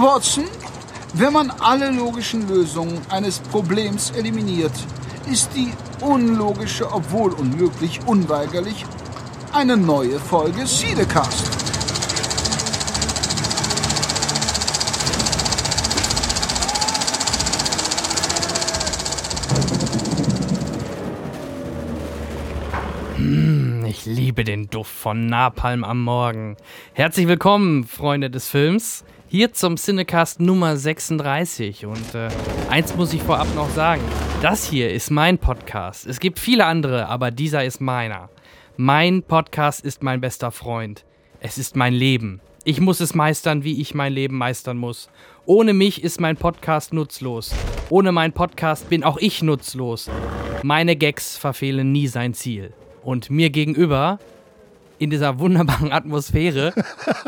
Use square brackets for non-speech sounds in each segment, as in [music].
Watson, wenn man alle logischen Lösungen eines Problems eliminiert, ist die unlogische, obwohl unmöglich, unweigerlich eine neue Folge Siedecast. Ich liebe den Duft von Napalm am Morgen. Herzlich willkommen, Freunde des Films, hier zum Cinecast Nummer 36. Und äh, eins muss ich vorab noch sagen: Das hier ist mein Podcast. Es gibt viele andere, aber dieser ist meiner. Mein Podcast ist mein bester Freund. Es ist mein Leben. Ich muss es meistern, wie ich mein Leben meistern muss. Ohne mich ist mein Podcast nutzlos. Ohne meinen Podcast bin auch ich nutzlos. Meine Gags verfehlen nie sein Ziel. Und mir gegenüber, in dieser wunderbaren Atmosphäre,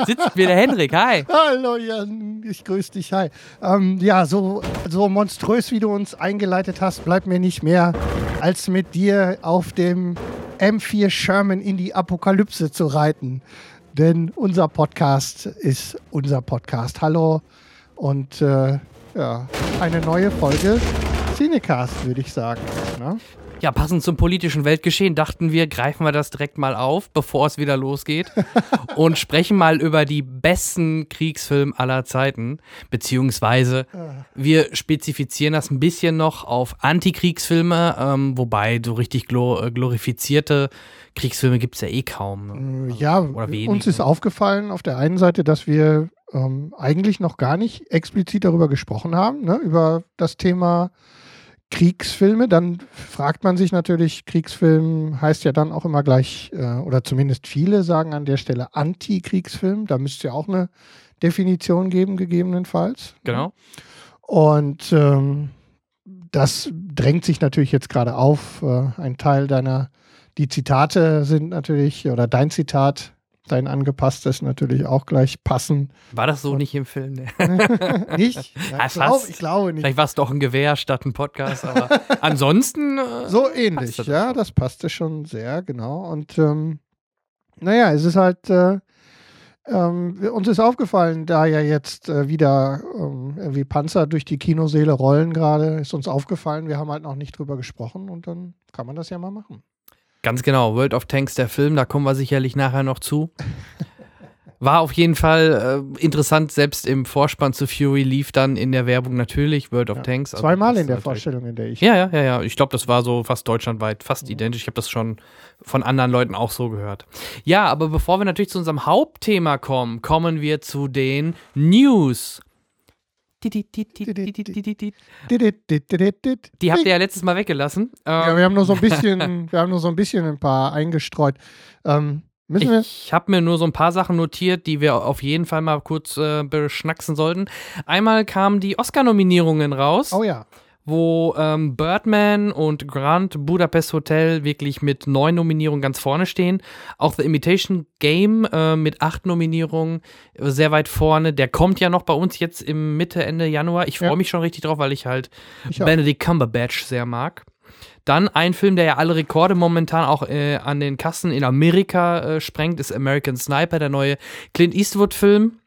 sitzt mir der Henrik. Hi. Hallo Jan, ich grüße dich. Hi. Ähm, ja, so, so monströs, wie du uns eingeleitet hast, bleibt mir nicht mehr, als mit dir auf dem M4 Sherman in die Apokalypse zu reiten. Denn unser Podcast ist unser Podcast. Hallo und äh, ja, eine neue Folge Cinecast, würde ich sagen. Ne? Ja, passend zum politischen Weltgeschehen dachten wir, greifen wir das direkt mal auf, bevor es wieder losgeht [laughs] und sprechen mal über die besten Kriegsfilme aller Zeiten. Beziehungsweise wir spezifizieren das ein bisschen noch auf Antikriegsfilme, ähm, wobei so richtig glor glorifizierte Kriegsfilme gibt es ja eh kaum. Ne? Ja, uns ist aufgefallen auf der einen Seite, dass wir ähm, eigentlich noch gar nicht explizit darüber gesprochen haben, ne, über das Thema Kriegsfilme, dann fragt man sich natürlich, Kriegsfilm heißt ja dann auch immer gleich, äh, oder zumindest viele sagen an der Stelle Anti-Kriegsfilm. Da müsste ja auch eine Definition geben, gegebenenfalls. Genau. Und ähm, das drängt sich natürlich jetzt gerade auf. Äh, ein Teil deiner, die Zitate sind natürlich, oder dein Zitat dein angepasstes natürlich auch gleich passen. War das so Und nicht im Film? Nee. [laughs] [laughs] nicht? Ja, ich, glaub, ich, glaube nicht. Vielleicht war es doch ein Gewehr statt ein Podcast, aber [laughs] ansonsten. Äh, so ähnlich, das ja, das passte schon sehr, genau. Und ähm, naja, es ist halt. Äh, ähm, uns ist aufgefallen, da ja jetzt äh, wieder ähm, irgendwie Panzer durch die Kinoseele rollen gerade, ist uns aufgefallen, wir haben halt noch nicht drüber gesprochen und dann kann man das ja mal machen. Ganz genau, World of Tanks, der Film, da kommen wir sicherlich nachher noch zu. War auf jeden Fall äh, interessant, selbst im Vorspann zu Fury lief dann in der Werbung natürlich World of ja, Tanks. Also zweimal in der Vorstellung, in der ich. Ja, ja, ja, ja. Ich glaube, das war so fast deutschlandweit, fast mhm. identisch. Ich habe das schon von anderen Leuten auch so gehört. Ja, aber bevor wir natürlich zu unserem Hauptthema kommen, kommen wir zu den News. Die habt ihr ja letztes Mal weggelassen. ja, wir haben nur so ein bisschen, wir haben nur so ein bisschen ein paar eingestreut. Ähm? Ich habe mir nur so ein paar Sachen notiert, die wir auf jeden Fall mal kurz äh, beschnacksen sollten. Einmal kamen die Oscar-Nominierungen raus. Oh ja wo ähm, Birdman und Grand Budapest Hotel wirklich mit neun Nominierungen ganz vorne stehen. Auch The Imitation Game äh, mit acht Nominierungen äh, sehr weit vorne. Der kommt ja noch bei uns jetzt im Mitte, Ende Januar. Ich freue ja. mich schon richtig drauf, weil ich halt ich Benedict Cumberbatch sehr mag. Dann ein Film, der ja alle Rekorde momentan auch äh, an den Kassen in Amerika äh, sprengt, ist American Sniper, der neue Clint Eastwood-Film.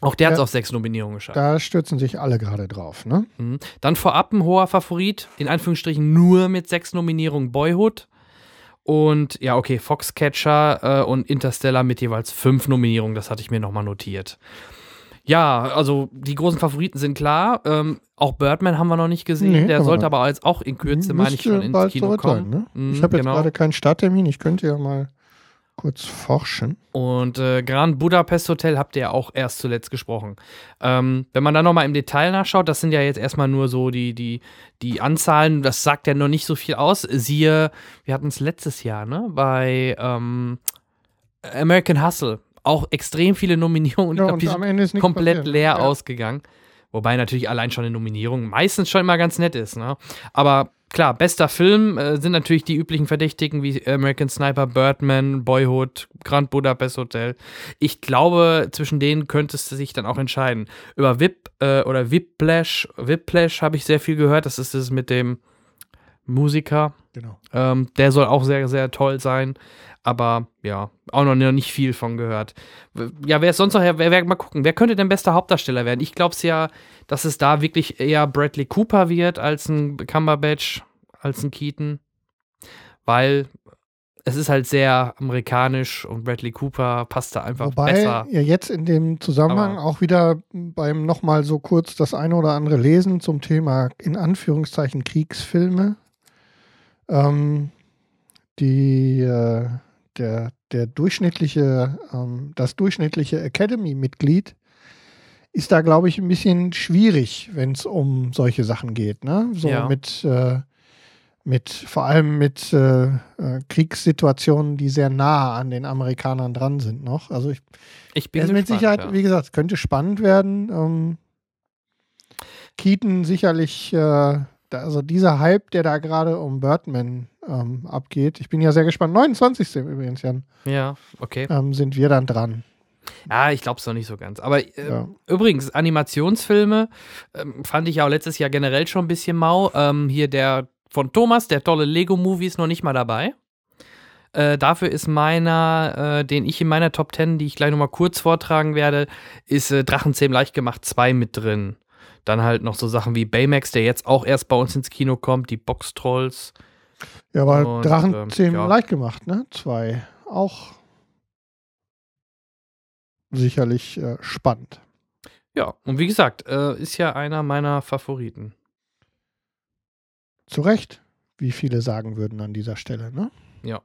Auch der hat es auf sechs Nominierungen geschafft. Da stürzen sich alle gerade drauf, ne? Mhm. Dann vorab ein hoher Favorit, in Anführungsstrichen nur mit sechs Nominierungen Boyhood. Und ja, okay, Foxcatcher äh, und Interstellar mit jeweils fünf Nominierungen, das hatte ich mir nochmal notiert. Ja, also die großen Favoriten sind klar. Ähm, auch Birdman haben wir noch nicht gesehen. Nee, der sollte aber jetzt auch in Kürze, meine ich, schon ins Kino kommen. Sein, ne? mhm, ich habe jetzt genau. gerade keinen Starttermin. Ich könnte ja mal kurz forschen. Und äh, Grand Budapest Hotel habt ihr ja auch erst zuletzt gesprochen. Ähm, wenn man da nochmal im Detail nachschaut, das sind ja jetzt erstmal nur so die, die, die Anzahlen, das sagt ja noch nicht so viel aus. Siehe, wir hatten es letztes Jahr, ne? Bei ähm, American Hustle. Auch extrem viele Nominierungen und ja, ich glaube, die sind komplett passiert. leer ja. ausgegangen. Wobei natürlich allein schon eine Nominierung meistens schon immer ganz nett ist, ne? Aber klar, bester Film äh, sind natürlich die üblichen Verdächtigen wie American Sniper, Birdman, Boyhood, Grand Budapest Hotel. Ich glaube, zwischen denen könntest du sich dann auch entscheiden. Über Whip äh, oder Whiplash, Whiplash habe ich sehr viel gehört. Das ist das mit dem Musiker. Genau. Ähm, der soll auch sehr, sehr toll sein. Aber ja, auch noch nicht viel von gehört. Ja, wer ist sonst noch? Wer, wer, mal gucken, wer könnte denn bester Hauptdarsteller werden? Ich glaube es ja, dass es da wirklich eher Bradley Cooper wird als ein Cumberbatch, als ein Keaton. Weil es ist halt sehr amerikanisch und Bradley Cooper passt da einfach Wobei besser. ja jetzt in dem Zusammenhang Aber- auch wieder beim nochmal so kurz das eine oder andere Lesen zum Thema in Anführungszeichen Kriegsfilme. Ähm, die, äh, der, der durchschnittliche, ähm, das durchschnittliche Academy-Mitglied ist da, glaube ich, ein bisschen schwierig, wenn es um solche Sachen geht. Ne? So Ja. mit, äh, mit, vor allem mit äh, äh, Kriegssituationen, die sehr nah an den Amerikanern dran sind noch. Also ich Ich bin mit Sicherheit, ja. wie gesagt, könnte spannend werden. Ähm, Keaton sicherlich, äh, da, also dieser Hype, der da gerade um Birdman ähm, abgeht. Ich bin ja sehr gespannt. 29. übrigens, Jan, Ja, okay. ähm, sind wir dann dran. Ja, ich glaube es noch nicht so ganz. Aber äh, Ja. übrigens, Animationsfilme ähm, fand ich ja auch letztes Jahr generell schon ein bisschen mau. Ähm, hier der von Thomas, der tolle Lego-Movie, ist noch nicht mal dabei. Äh, dafür ist meiner, äh, den ich in meiner Top 10, die ich gleich nochmal kurz vortragen werde, ist äh, Drachenzähm leicht gemacht 2 mit drin. Dann halt noch so Sachen wie Baymax, der jetzt auch erst bei uns ins Kino kommt, die Box-Trolls. Ja, aber Und, Drachen ähm, zehn ja. leicht gemacht, ne? Zwei. Auch sicherlich äh, spannend. Ja, und wie gesagt, äh, ist ja einer meiner Favoriten. Zu Recht, wie viele sagen würden an dieser Stelle, ne? Ja.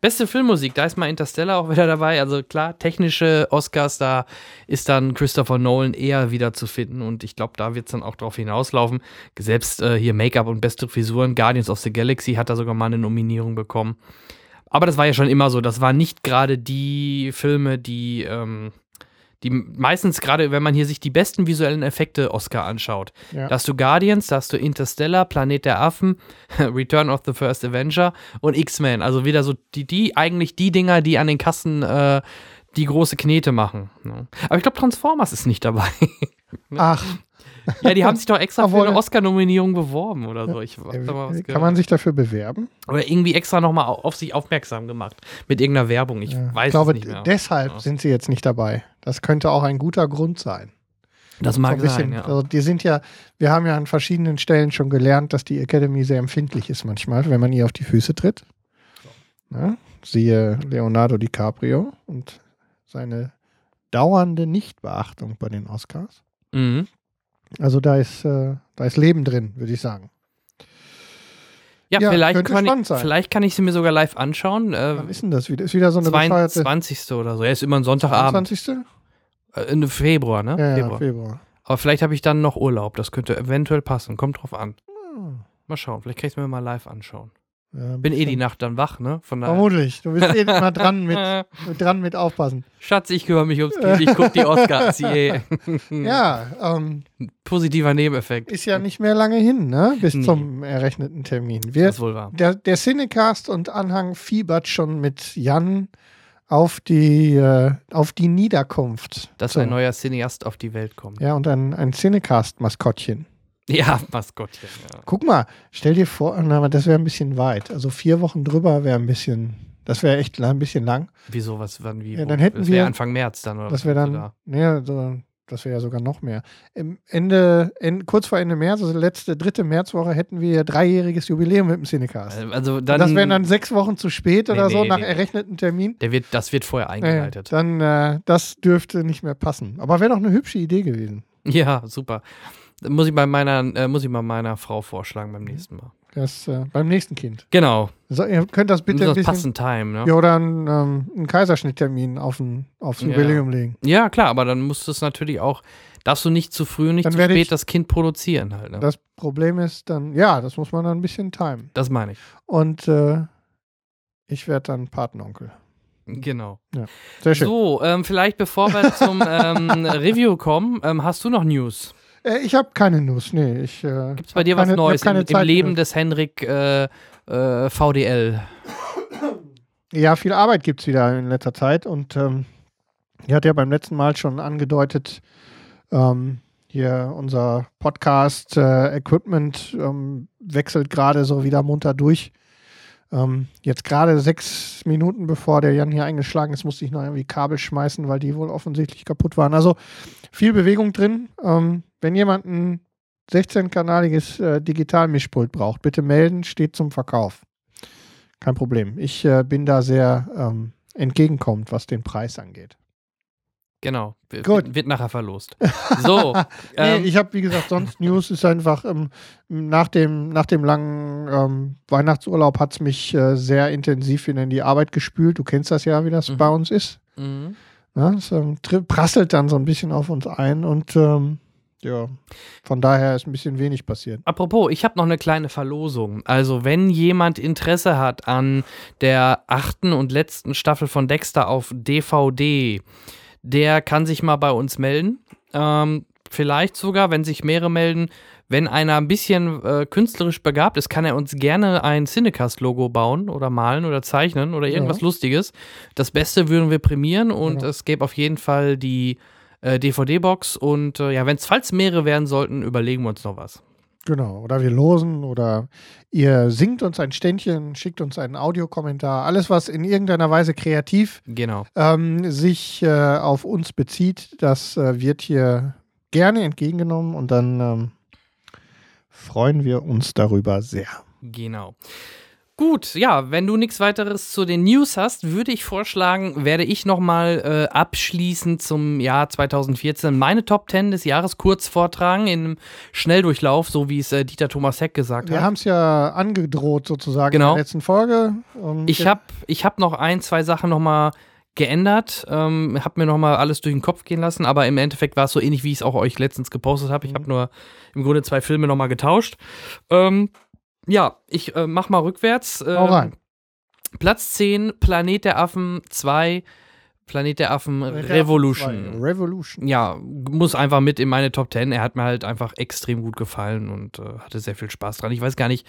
Beste Filmmusik, da ist mal Interstellar auch wieder dabei. Also klar, technische Oscars, da ist dann Christopher Nolan eher wieder zu finden und ich glaube, da wird es dann auch drauf hinauslaufen. Selbst äh, hier Make-up und beste Frisuren, Guardians of the Galaxy hat da sogar mal eine Nominierung bekommen. Aber das war ja schon immer so. Das waren nicht gerade die Filme, die, ähm, die meistens gerade, wenn man hier sich die besten visuellen Effekte Oscar anschaut. Ja. Da hast du Guardians, da hast du Interstellar, Planet der Affen, [laughs] Return of the First Avenger und X-Men. Also wieder so die, die eigentlich die Dinger, die an den Kassen äh, die große Knete machen. Ne? Aber ich glaube, Transformers ist nicht dabei. [laughs] Ach, ja, die haben sich doch extra für Obwohl- eine Oscar-Nominierung beworben oder so. Ich äh, da mal was kann gehört. man sich dafür bewerben? oder irgendwie extra nochmal auf sich aufmerksam gemacht mit irgendeiner Werbung. Ich Ja, weiß ich glaube, nicht mehr. deshalb Ja. sind sie jetzt nicht dabei. Das könnte auch ein guter Grund sein. Das So mag ein bisschen, sein, ja. also die sind ja, wir haben ja an verschiedenen Stellen schon gelernt, dass die Academy sehr empfindlich ist manchmal, wenn man ihr auf die Füße tritt. Ja, siehe Leonardo DiCaprio und seine dauernde Nichtbeachtung bei den Oscars. Mhm. Also da ist, äh, da ist Leben drin, würde ich sagen. Ja, Ja, vielleicht, kann ich, vielleicht kann ich sie mir sogar live anschauen. Wann Äh, ist denn das wieder? Ist wieder so eine bescheuerte 22. oder so. Ja, ist immer ein Sonntagabend. 20. Äh, Im Februar, ne? Ja, Februar. Februar. Aber vielleicht habe ich dann noch Urlaub. Das könnte eventuell passen. Kommt drauf an. Hm. Mal schauen. Vielleicht kann ich es mir mal live anschauen. Ja, Bin eh die Nacht dann wach, ne? Von daher. Vermutlich. Du bist eh immer dran mit, [laughs] mit, dran mit aufpassen. Schatz, ich kümmere mich ums Kind. Ich gucke die Oscars. [laughs] Ja, ähm, Positiver Nebeneffekt. ist ja nicht mehr lange hin, ne? Bis Nee. zum errechneten Termin. Wir, Das ist wohl wahr. der, der Cinecast und Anhang fiebert schon mit Jan auf die, äh, auf die Niederkunft. Dass So. ein neuer Cineast auf die Welt kommt. Ja, und ein, ein Cinecast-Maskottchen. Ja, [laughs] Maskottchen. Ja. Guck mal, stell dir vor, na, das wäre ein bisschen weit. Also vier Wochen drüber wäre ein bisschen, das wäre echt ein bisschen lang. Wieso, was, wann, wie? Ja, dann hätten wir- Anfang März dann, oder? Das wäre dann, du nee, so, das wäre ja sogar noch mehr. Im Ende, en- kurz vor Ende März, also letzte, dritte Märzwoche, hätten wir dreijähriges Jubiläum mit dem Cinecast. da? Also dann. das wären dann sechs Wochen zu spät oder Nee, so, nee, nach nee. errechneten Termin. der wird, das wird vorher eingeleitet. dann, äh, das dürfte nicht mehr passen. Aber wäre doch eine hübsche Idee gewesen. Ja, super. Muss ich bei meiner, äh, muss ich mal meiner Frau vorschlagen beim nächsten Mal. Das, äh, beim nächsten Kind. Genau. So, ihr könnt das bitte Muss ein das bisschen. passend time, ne? Ja, oder einen, ähm, einen Kaiserschnitttermin auf ein, aufs Ja. Jubiläum legen. Ja, klar, aber dann musst du es natürlich auch, darfst du nicht zu früh und nicht Dann zu spät ich- das Kind produzieren halt. Ne? Das, Das Problem ist dann, ja, das muss man dann ein bisschen timen. meine ich. Und äh, ich werde dann Patenonkel. Genau. Sehr schön. So, ähm, vielleicht bevor wir zum ähm, [laughs] Review kommen, ähm, hast du noch News? Äh, ich habe keine News, nee. Ich, äh, Gibt es bei dir was keine- Neues im, im Leben des Henrik äh, äh, VDL? Ja, viel Arbeit gibt es wieder in letzter Zeit und ähm, ich hatte ja beim letzten Mal schon angedeutet, ähm, hier unser Podcast-Equipment äh, ähm, wechselt gerade so wieder munter durch. Ähm, jetzt gerade sechs Minuten bevor der Jan hier eingeschlagen ist, musste ich noch irgendwie Kabel schmeißen, weil die wohl offensichtlich kaputt waren. Also viel Bewegung drin. Ähm, wenn jemand ein 16-kanaliges äh, Digitalmischpult braucht, bitte melden, steht zum Verkauf. Kein Problem. Ich äh, bin da sehr ähm, entgegenkommend, was den Preis angeht. Genau. Gut. Wird nachher verlost. So. [laughs] nee, ähm, ich habe, wie gesagt, sonst [laughs] News ist einfach ähm, nach, dem, nach dem langen ähm, Weihnachtsurlaub hat es mich äh, sehr intensiv in die Arbeit gespült. Du kennst das ja, wie das mhm. bei uns ist. Mhm. Ja, es prasselt dann so ein bisschen auf uns ein und ähm, ja, von daher ist ein bisschen wenig passiert. Apropos, ich habe noch eine kleine Verlosung. Also, wenn jemand Interesse hat an der achten und letzten Staffel von Dexter auf DVD, der kann sich mal bei uns melden. Ähm, vielleicht sogar, wenn sich mehrere melden, wenn einer ein bisschen äh, künstlerisch begabt ist, kann er uns gerne ein Cinecast-Logo bauen oder malen oder zeichnen oder irgendwas ja. Lustiges. Das Beste würden wir prämieren und ja. es gäbe auf jeden Fall die äh, DVD-Box und äh, ja, wenn es falls mehrere werden sollten, überlegen wir uns noch was. Genau, oder wir losen oder ihr singt uns ein Ständchen, schickt uns einen Audiokommentar. Alles, was in irgendeiner Weise kreativ genau. ähm, sich äh, auf uns bezieht, das äh, wird hier gerne entgegengenommen und dann ähm, freuen wir uns darüber sehr. Genau. Gut, ja, wenn du nichts weiteres zu den News hast, würde ich vorschlagen, werde ich nochmal äh, abschließend zum Jahr 2014 meine Top 10 des Jahres kurz vortragen, in einem Schnelldurchlauf, so wie es äh, Dieter Thomas Heck gesagt Wir hat. Wir haben es ja angedroht sozusagen genau. in der letzten Folge. Und ich habe ich hab noch ein, zwei Sachen nochmal geändert, ähm, habe mir nochmal alles durch den Kopf gehen lassen, aber im Endeffekt war es so ähnlich, wie ich es auch euch letztens gepostet habe. Ich habe nur im Grunde zwei Filme nochmal getauscht. Ähm, ja, ich äh, mach mal rückwärts. Ähm, Hau rein. Platz 10, Planet der Affen 2, Planet der Affen Revolution. Revolution. Ja, muss einfach mit in meine Top 10. Er hat mir halt einfach extrem gut gefallen und äh, hatte sehr viel Spaß dran. Ich weiß gar nicht,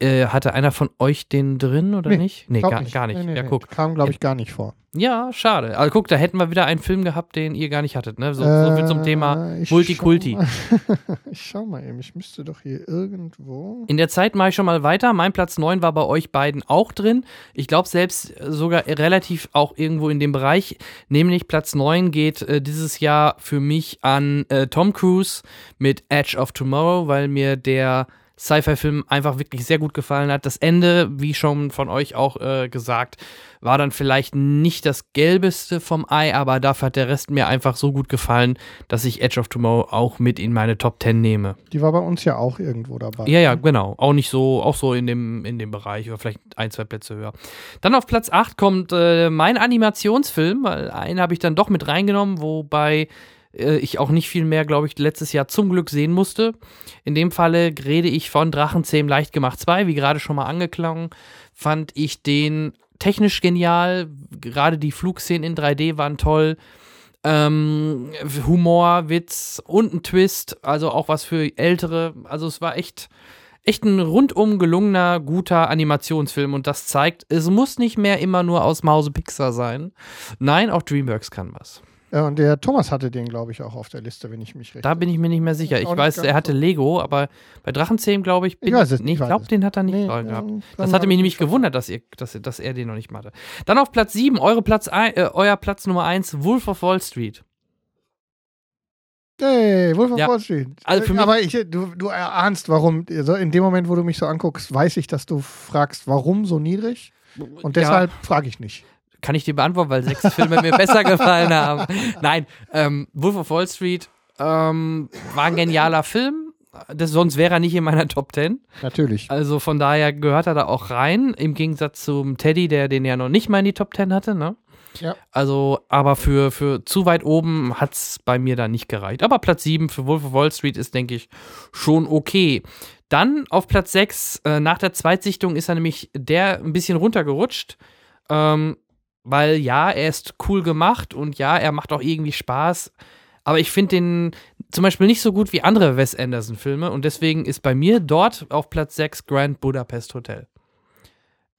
äh, hatte einer von euch den drin oder nee, nicht? Nee, gar nicht. Gar nicht. Nee, ja, guck. Kam, glaube ich, gar nicht vor. Ja, schade. Also guck, da hätten wir wieder einen Film gehabt, den ihr gar nicht hattet. Ne? So, äh, so viel zum Thema äh, Multikulti. [laughs] ich schau mal eben, ich müsste doch hier irgendwo. In der Zeit mache ich schon mal weiter. Mein Platz 9 war bei euch beiden auch drin. Ich glaube selbst sogar relativ auch irgendwo in dem Bereich. Nämlich Platz 9 geht äh, dieses Jahr für mich an äh, Tom Cruise mit Edge of Tomorrow, weil mir der Sci-Fi-Film einfach wirklich sehr gut gefallen hat. Das Ende, wie schon von euch auch äh, gesagt, war dann vielleicht nicht das gelbeste vom Ei, aber dafür hat der Rest mir einfach so gut gefallen, dass ich Edge of Tomorrow auch mit in meine Top 10 nehme. Die war bei uns ja auch irgendwo dabei. Ja, ja, genau. Auch nicht so, auch so in dem, in dem Bereich oder vielleicht ein, zwei Plätze höher. Dann auf Platz 8 kommt äh, mein Animationsfilm, weil einen habe ich dann doch mit reingenommen, wobei äh, ich auch nicht viel mehr, glaube ich, letztes Jahr zum Glück sehen musste. In dem Falle rede ich von Drachenzähm leicht gemacht 2, wie gerade schon mal angeklungen, fand ich den technisch genial. Gerade die Flugszenen in 3D waren toll. Ähm, Humor, Witz und ein Twist, also auch was für Ältere. Also es war echt, echt ein rundum gelungener, guter Animationsfilm und das zeigt, es muss nicht mehr immer nur aus Mause Pixar sein. Nein, auch DreamWorks kann was. Ja, und der Thomas hatte den, glaube ich, auch auf der Liste, wenn ich mich recht Da bin ich mir nicht mehr sicher. Ich, weiß, er hatte Lego, aber bei Drachenzähmen, glaube ich, bin ich, weiß es, nee, ich glaube, den hat er nicht nee, gehabt. Das hatte mich nämlich gewundert, dass, ihr, dass, dass er den noch nicht hatte. Dann auf Platz 7, eure Platz äh, euer Platz Nummer 1, Wolf of Wall Street. Hey, Wolf of ja. Wall Street. Also für mich Aber ich, du, du erahnst, warum. Also in dem Moment, wo du mich so anguckst, weiß ich, dass du fragst, warum so niedrig. Und deshalb ja. frage ich nicht kann ich dir beantworten, weil sechs Filme mir besser gefallen haben. Nein, ähm, Wolf of Wall Street ähm, war ein genialer Film. Das, sonst wäre er nicht in meiner Top 10. Natürlich. Also von daher gehört er da auch rein, im Gegensatz zum Teddy, der den ja noch nicht mal in die Top 10 hatte, ne? Ja. Also, aber für, für zu weit oben hat es bei mir da nicht gereicht. Aber Platz 7 für Wolf of Wall Street ist, denke ich, schon okay. Dann auf Platz 6, äh, nach der Zweitsichtung ist er nämlich der ein bisschen runtergerutscht. Ähm, weil ja, er ist cool gemacht und ja, er macht auch irgendwie Spaß. Aber ich finde den zum Beispiel nicht so gut wie andere Wes Anderson-Filme und deswegen ist bei mir dort auf Platz 6 Grand Budapest Hotel.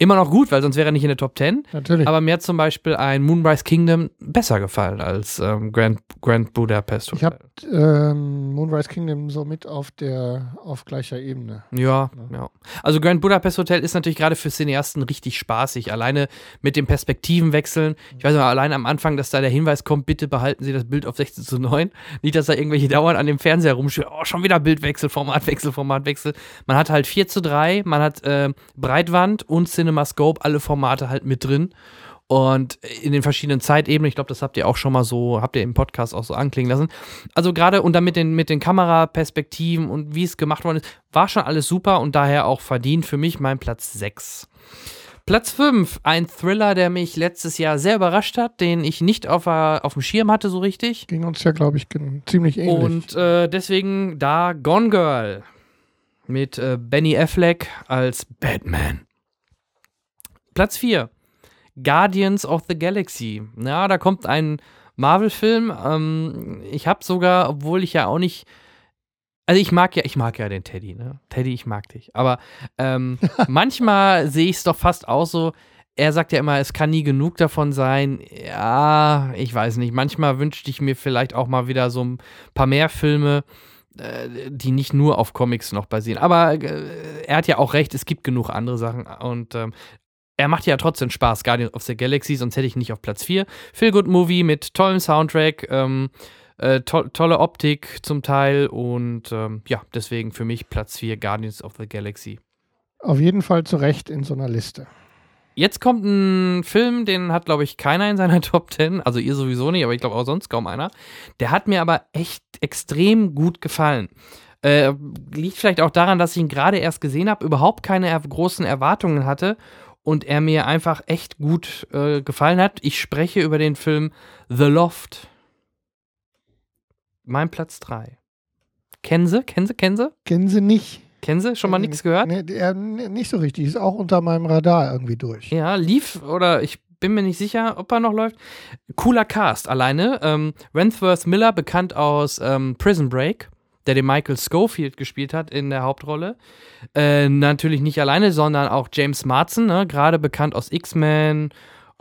Immer noch gut, weil sonst wäre er nicht in der Top 10. Natürlich. Aber mir hat zum Beispiel ein Moonrise Kingdom besser gefallen als ähm, Grand, Grand Budapest ich habe ähm, Moonrise Kingdom so mit auf der auf gleicher Ebene. Ja, ja. Also Grand Budapest Hotel ist natürlich gerade für Cineasten richtig spaßig. Alleine mit dem Perspektivenwechseln. Ich weiß noch, allein am Anfang, dass da der Hinweis kommt, bitte behalten Sie das Bild auf 16 zu 9. Nicht, dass da irgendwelche dauernd an dem Fernseher rumstehen. Oh, schon wieder Bildwechsel, Formatwechsel, Formatwechsel. Man hat halt 4 zu 3, man hat äh, Breitwand und CinemaScope, alle Formate halt mit drin. Und in den verschiedenen Zeitebenen, ich glaube, das habt ihr auch schon mal so, habt ihr im Podcast auch so anklingen lassen. Also gerade und dann mit den, mit den Kameraperspektiven und wie es gemacht worden ist, war schon alles super und daher auch verdient für mich mein Platz 6. Platz 5, ein Thriller, der mich letztes Jahr sehr überrascht hat, den ich nicht auf, auf dem Schirm hatte so richtig. Ging uns ja, glaube ich, ziemlich ähnlich. Und äh, deswegen da Gone Girl mit äh, Benny Affleck als Batman. Platz 4. Guardians of the Galaxy. Ja, da kommt ein Marvel-Film. Ähm, ich habe sogar, obwohl ich ja auch nicht. Also ich mag ja, ich mag ja den Teddy, ne? Teddy, ich mag dich. Aber ähm, [laughs] manchmal sehe ich es doch fast auch so. Er sagt ja immer, es kann nie genug davon sein. Ja, ich weiß nicht. Manchmal wünschte ich mir vielleicht auch mal wieder so ein paar mehr Filme, äh, die nicht nur auf Comics noch basieren. Aber äh, er hat ja auch recht, es gibt genug andere Sachen. Und ähm, er macht ja trotzdem Spaß, Guardians of the Galaxy, sonst hätte ich ihn nicht auf Platz 4. Feel Good Movie mit tollem Soundtrack, ähm, äh, to tolle Optik zum Teil und ähm, ja, deswegen für mich Platz 4 Guardians of the Galaxy. Auf jeden Fall zu Recht in so einer Liste. Jetzt kommt ein Film, den hat, glaube ich, keiner in seiner [laughs] Top 10. Also ihr sowieso nicht, aber ich glaube auch sonst kaum einer. Der hat mir aber echt extrem gut gefallen. Äh, liegt vielleicht auch daran, dass ich ihn gerade erst gesehen habe, überhaupt keine er großen Erwartungen hatte und er mir einfach echt gut äh, gefallen hat. Ich spreche über den Film The Loft. Mein Platz 3. Kennen Sie? Kennen Sie? Kennen Sie? Kennen Sie nicht. Kennen Sie? Schon mal Äh, nichts gehört? Nee, der, nee, nicht so richtig. Ist auch unter meinem Radar irgendwie durch. Ja, lief oder ich bin mir nicht sicher, ob er noch läuft. Cooler Cast alleine. Ähm, Wentworth Miller, bekannt aus ähm, Prison Break, der den Michael Schofield gespielt hat in der Hauptrolle. Äh, natürlich nicht alleine, sondern auch James Marsden, ne? gerade bekannt aus X-Men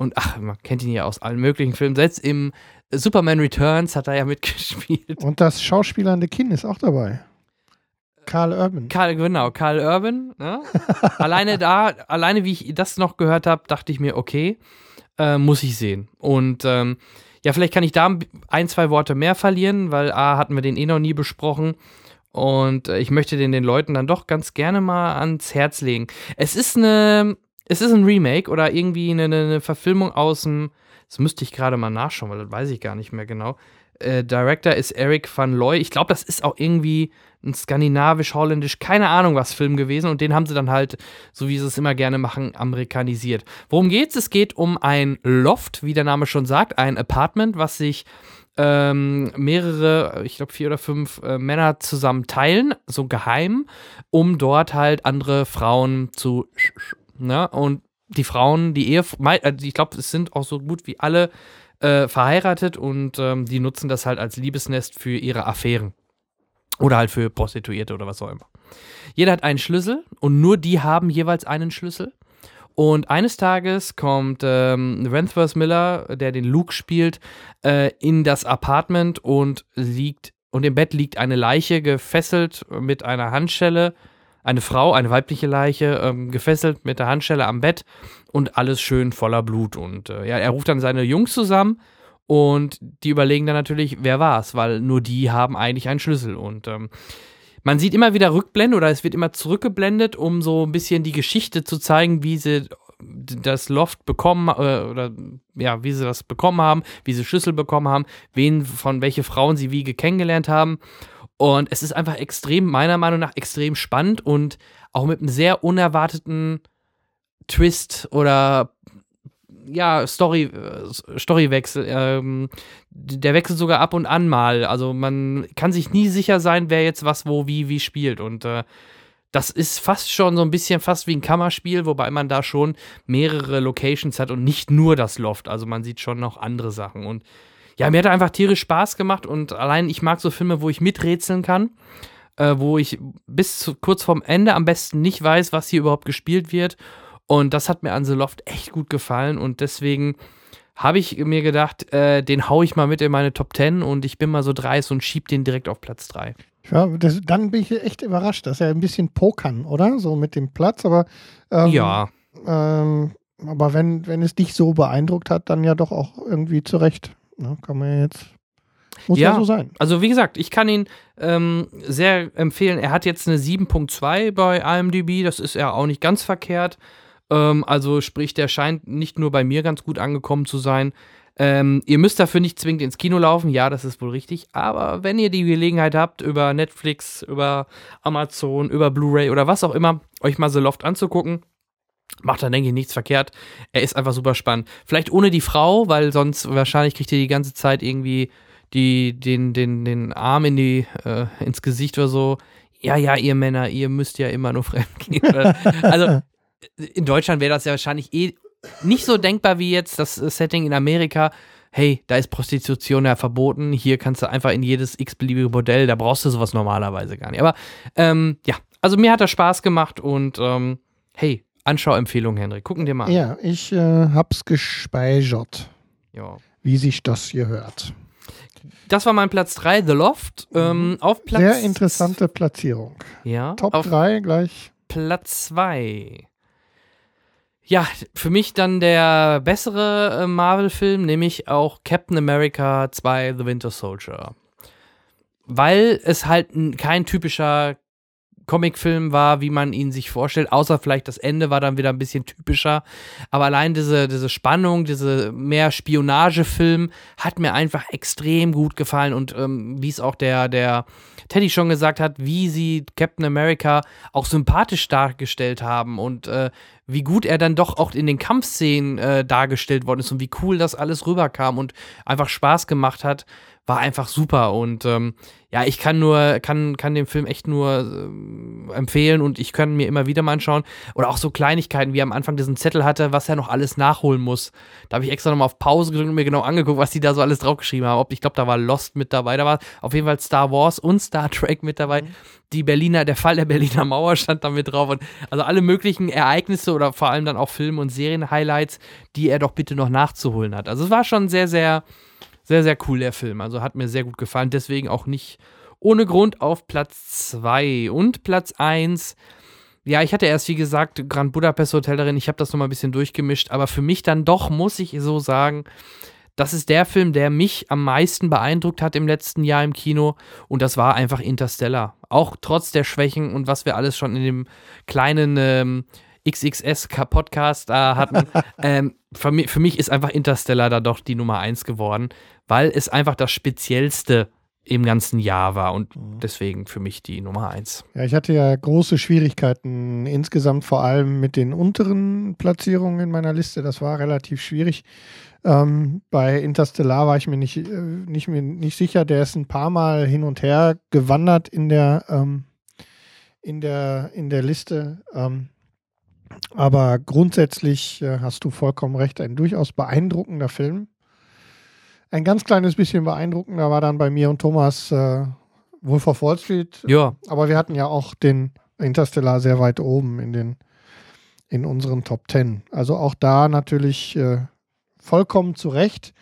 und ach, man kennt ihn ja aus allen möglichen Filmen. Selbst im Superman Returns hat er ja [laughs] mitgespielt. Und das schauspielernde Kind ist auch dabei. Karl Urban. Karl, genau, Karl Urban. Ne? [laughs] alleine da, alleine wie ich das noch gehört habe, dachte ich mir, okay, äh, muss ich sehen. Und ähm, ja, vielleicht kann ich da ein, zwei Worte mehr verlieren, weil A, hatten wir den eh noch nie besprochen. Und äh, ich möchte den den Leuten dann doch ganz gerne mal ans Herz legen. Es ist eine, es ist ein Remake oder irgendwie eine, eine Verfilmung aus dem, das müsste ich gerade mal nachschauen, weil das weiß ich gar nicht mehr genau. Äh, Director ist Eric van Looy. Ich glaube, das ist auch irgendwie ein skandinavisch, holländisch, keine Ahnung was Film gewesen und den haben sie dann halt, so wie sie es immer gerne machen, amerikanisiert. Worum geht's? Es geht um ein Loft, wie der Name schon sagt, ein Apartment, was sich ähm, mehrere, ich glaube vier oder fünf äh, Männer zusammen teilen, so geheim, um dort halt andere Frauen zu, ne? Und die Frauen, die Ehe, ich glaube, es sind auch so gut wie alle äh, verheiratet und ähm, die nutzen das halt als Liebesnest für ihre Affären. Oder halt für Prostituierte oder was auch immer. Jeder hat einen Schlüssel und nur die haben jeweils einen Schlüssel. Und eines Tages kommt ähm, Wentworth Miller, der den Luke spielt, äh, in das Apartment und liegt, und im Bett liegt eine Leiche gefesselt mit einer Handschelle. Eine Frau, eine weibliche Leiche, ähm, gefesselt mit der Handschelle am Bett und alles schön voller Blut. Und äh, ja, er ruft dann seine Jungs zusammen und die überlegen dann natürlich, wer war es, weil nur die haben eigentlich einen Schlüssel. Und ähm, man sieht immer wieder Rückblende oder es wird immer zurückgeblendet, um so ein bisschen die Geschichte zu zeigen, wie sie das Loft bekommen äh, oder ja, wie sie das bekommen haben, wie sie Schlüssel bekommen haben, wen von welche Frauen sie wie kennengelernt haben. Und es ist einfach extrem, meiner Meinung nach, extrem spannend und auch mit einem sehr unerwarteten Twist oder ja, Story, Storywechsel. Ähm, der wechselt sogar ab und an mal. Also man kann sich nie sicher sein, wer jetzt was, wo, wie, wie spielt. Und äh, das ist fast schon so ein bisschen fast wie ein Kammerspiel, wobei man da schon mehrere Locations hat und nicht nur das Loft. Also man sieht schon noch andere Sachen. Und ja, mir hat einfach tierisch Spaß gemacht und allein ich mag so Filme, wo ich miträtseln kann, äh, wo ich bis zu, kurz vorm Ende am besten nicht weiß, was hier überhaupt gespielt wird Und das hat mir an The Loft echt gut gefallen und deswegen habe ich mir gedacht, äh, den hau ich mal mit in meine Top 10 und ich bin mal so dreist und schieb den direkt auf Platz 3. Ja, das, dann bin ich echt überrascht, dass er ein bisschen pokern, oder? So mit dem Platz, aber ähm, ja. Ähm, aber wenn, wenn es dich so beeindruckt hat, dann ja doch auch irgendwie zurecht. Ne? Kann man ja jetzt. Muss ja, ja so sein. Also wie gesagt, ich kann ihn ähm, sehr empfehlen. Er hat jetzt eine 7.2 bei IMDb, das ist ja auch nicht ganz verkehrt. Ähm, also sprich, der scheint nicht nur bei mir ganz gut angekommen zu sein. Ähm, ihr müsst dafür nicht zwingend ins Kino laufen, ja, das ist wohl richtig. Aber wenn ihr die Gelegenheit habt, über Netflix, über Amazon, über Blu-ray oder was auch immer, euch mal The Loft anzugucken, macht dann, denke ich, nichts verkehrt. Er ist einfach super spannend. Vielleicht ohne die Frau, weil sonst wahrscheinlich kriegt ihr die ganze Zeit irgendwie die, den, den, den Arm in die, äh, ins Gesicht oder so. Ja, ja, ihr Männer, ihr müsst ja immer nur [laughs] fremd gehen. also in Deutschland wäre das ja wahrscheinlich eh nicht so denkbar wie jetzt das Setting in Amerika. Hey, da ist Prostitution ja verboten. Hier kannst du einfach in jedes x-beliebige Bordell. Da brauchst du sowas normalerweise gar nicht. Aber ähm, ja, also mir hat das Spaß gemacht und ähm, hey, Anschauempfehlung, Henrik. Gucken dir mal an. Ja, ich äh, hab's gespeichert. Ja. Wie sich das hier hört. Das war mein Platz 3, The Loft. Ähm, auf Platz Sehr interessante Platzierung. Ja. Top 3 gleich. Platz 2. Ja, für mich dann der bessere äh, Marvel-Film, nämlich auch Captain America 2 The Winter Soldier. Weil es halt kein typischer Comicfilm war, wie man ihn sich vorstellt, außer vielleicht das Ende war dann wieder ein bisschen typischer. Aber allein diese, diese Spannung, diese mehr Spionagefilm hat mir einfach extrem gut gefallen und ähm, wie es auch der, der Teddy schon gesagt hat, wie sie Captain America auch sympathisch dargestellt haben und äh, wie gut er dann doch auch in den Kampfszenen äh, dargestellt worden ist und wie cool das alles rüberkam und einfach Spaß gemacht hat war einfach super und ähm, ja, ich kann nur, kann, kann den Film echt nur äh, empfehlen und ich kann mir immer wieder mal anschauen. Oder auch so Kleinigkeiten, wie er am Anfang diesen Zettel hatte, was er noch alles nachholen muss. Da habe ich extra nochmal auf Pause gedrückt und mir genau angeguckt, was die da so alles draufgeschrieben haben. Ich glaube, da war Lost mit dabei, da war auf jeden Fall Star Wars und Star Trek mit dabei. Mhm. Die Berliner, der Fall der Berliner Mauer stand da mit drauf. Und also alle möglichen Ereignisse oder vor allem dann auch Film- und Serien-Highlights, die er doch bitte noch nachzuholen hat. Also es war schon sehr, sehr sehr, sehr cool, der Film. Also hat mir sehr gut gefallen. Deswegen auch nicht ohne Grund auf Platz 2. Und Platz 1. Ja, ich hatte erst, wie gesagt, Grand Budapest Hotel darin. Ich habe das nochmal ein bisschen durchgemischt. Aber für mich dann doch, muss ich so sagen, das ist der Film, der mich am meisten beeindruckt hat im letzten Jahr im Kino. Und das war einfach Interstellar. Auch trotz der Schwächen und was wir alles schon in dem kleinen ähm, XXS-Podcast da hatten. [laughs] ähm, für, mich, für mich ist einfach Interstellar da doch die Nummer 1 geworden weil es einfach das Speziellste im ganzen Jahr war und mhm. deswegen für mich die Nummer eins. Ja, ich hatte ja große Schwierigkeiten insgesamt, vor allem mit den unteren Platzierungen in meiner Liste. Das war relativ schwierig. Ähm, bei Interstellar war ich mir nicht, äh, nicht, mir nicht sicher. Der ist ein paar Mal hin und her gewandert in der, ähm, in der, in der Liste. Ähm, aber grundsätzlich äh, hast du vollkommen recht. Ein durchaus beeindruckender Film ein ganz kleines bisschen beeindruckender war dann bei mir und Thomas äh, Wolf of Wall Street. Ja. Aber wir hatten ja auch den Interstellar sehr weit oben in den in unseren Top Ten. Also auch da natürlich äh, vollkommen zu Recht.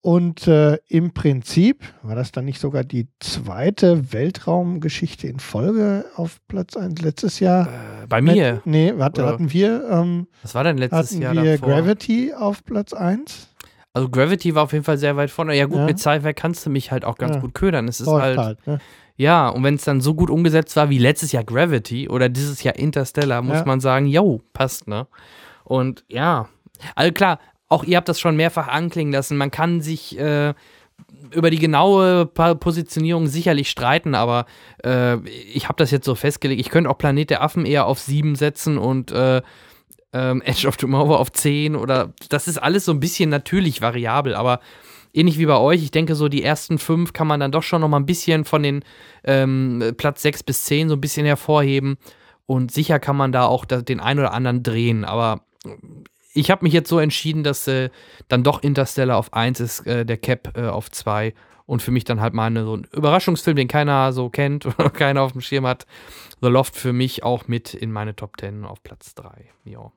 Und äh, im Prinzip war das dann nicht sogar die zweite Weltraumgeschichte in Folge auf Platz 1 letztes Jahr? Äh, bei mir? Mit, nee, warte, hatten wir. Ähm, Was war denn letztes hatten Jahr? Hatten wir davor? Gravity auf Platz 1? Also Gravity war auf jeden Fall sehr weit vorne. Ja gut, ja. mit Sci-Fi kannst du mich halt auch ganz ja. gut ködern. Es ist halt, halt ne? ja, und wenn es dann so gut umgesetzt war wie letztes Jahr Gravity oder dieses Jahr Interstellar, muss ja. man sagen, yo, passt, ne? Und ja, also klar, auch ihr habt das schon mehrfach anklingen lassen. Man kann sich äh, über die genaue Positionierung sicherlich streiten, aber äh, ich habe das jetzt so festgelegt. Ich könnte auch Planet der Affen eher auf sieben setzen und äh, ähm, Edge of Tomorrow auf 10 oder das ist alles so ein bisschen natürlich variabel, aber ähnlich wie bei euch, ich denke, so die ersten fünf kann man dann doch schon noch mal ein bisschen von den ähm, Platz 6 bis 10 so ein bisschen hervorheben. Und sicher kann man da auch den einen oder anderen drehen. Aber ich habe mich jetzt so entschieden, dass äh, dann doch Interstellar auf 1 ist, äh, der Cap äh, auf 2. Und für mich dann halt mal eine, so ein Überraschungsfilm, den keiner so kennt [laughs] oder keiner auf dem Schirm hat. The Loft für mich auch mit in meine Top 10 auf Platz 3. Ja.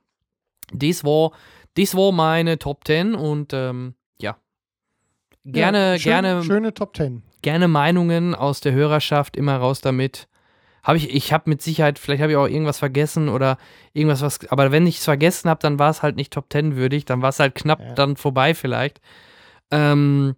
Das war, das war meine Top 10 und ähm, ja. Gerne, ja, schön, gerne. Schöne Top 10. Gerne Meinungen aus der Hörerschaft, immer raus damit. Habe ich, ich habe mit Sicherheit, vielleicht habe ich auch irgendwas vergessen oder irgendwas, was, aber wenn ich es vergessen habe, dann war es halt nicht Top 10 würdig, dann war es halt knapp Ja. dann vorbei vielleicht. Ähm,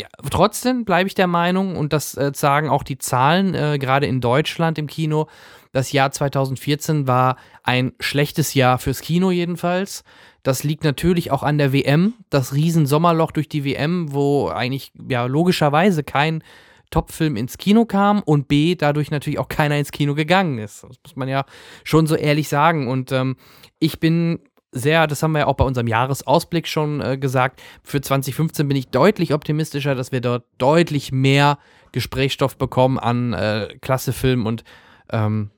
ja, trotzdem bleibe ich der Meinung, und das äh, sagen auch die Zahlen, äh, gerade in Deutschland im Kino, das Jahr 2014 war ein schlechtes Jahr fürs Kino jedenfalls. Das liegt natürlich auch an der WM, das Riesensommerloch durch die WM, wo eigentlich ja logischerweise kein Top-Film ins Kino kam und B, dadurch natürlich auch keiner ins Kino gegangen ist. Das muss man ja schon so ehrlich sagen. Und ähm, ich bin sehr, das haben wir ja auch bei unserem Jahresausblick schon äh, gesagt, für 2015 bin ich deutlich optimistischer, dass wir dort deutlich mehr Gesprächsstoff bekommen an äh, Klassefilmen und ähm,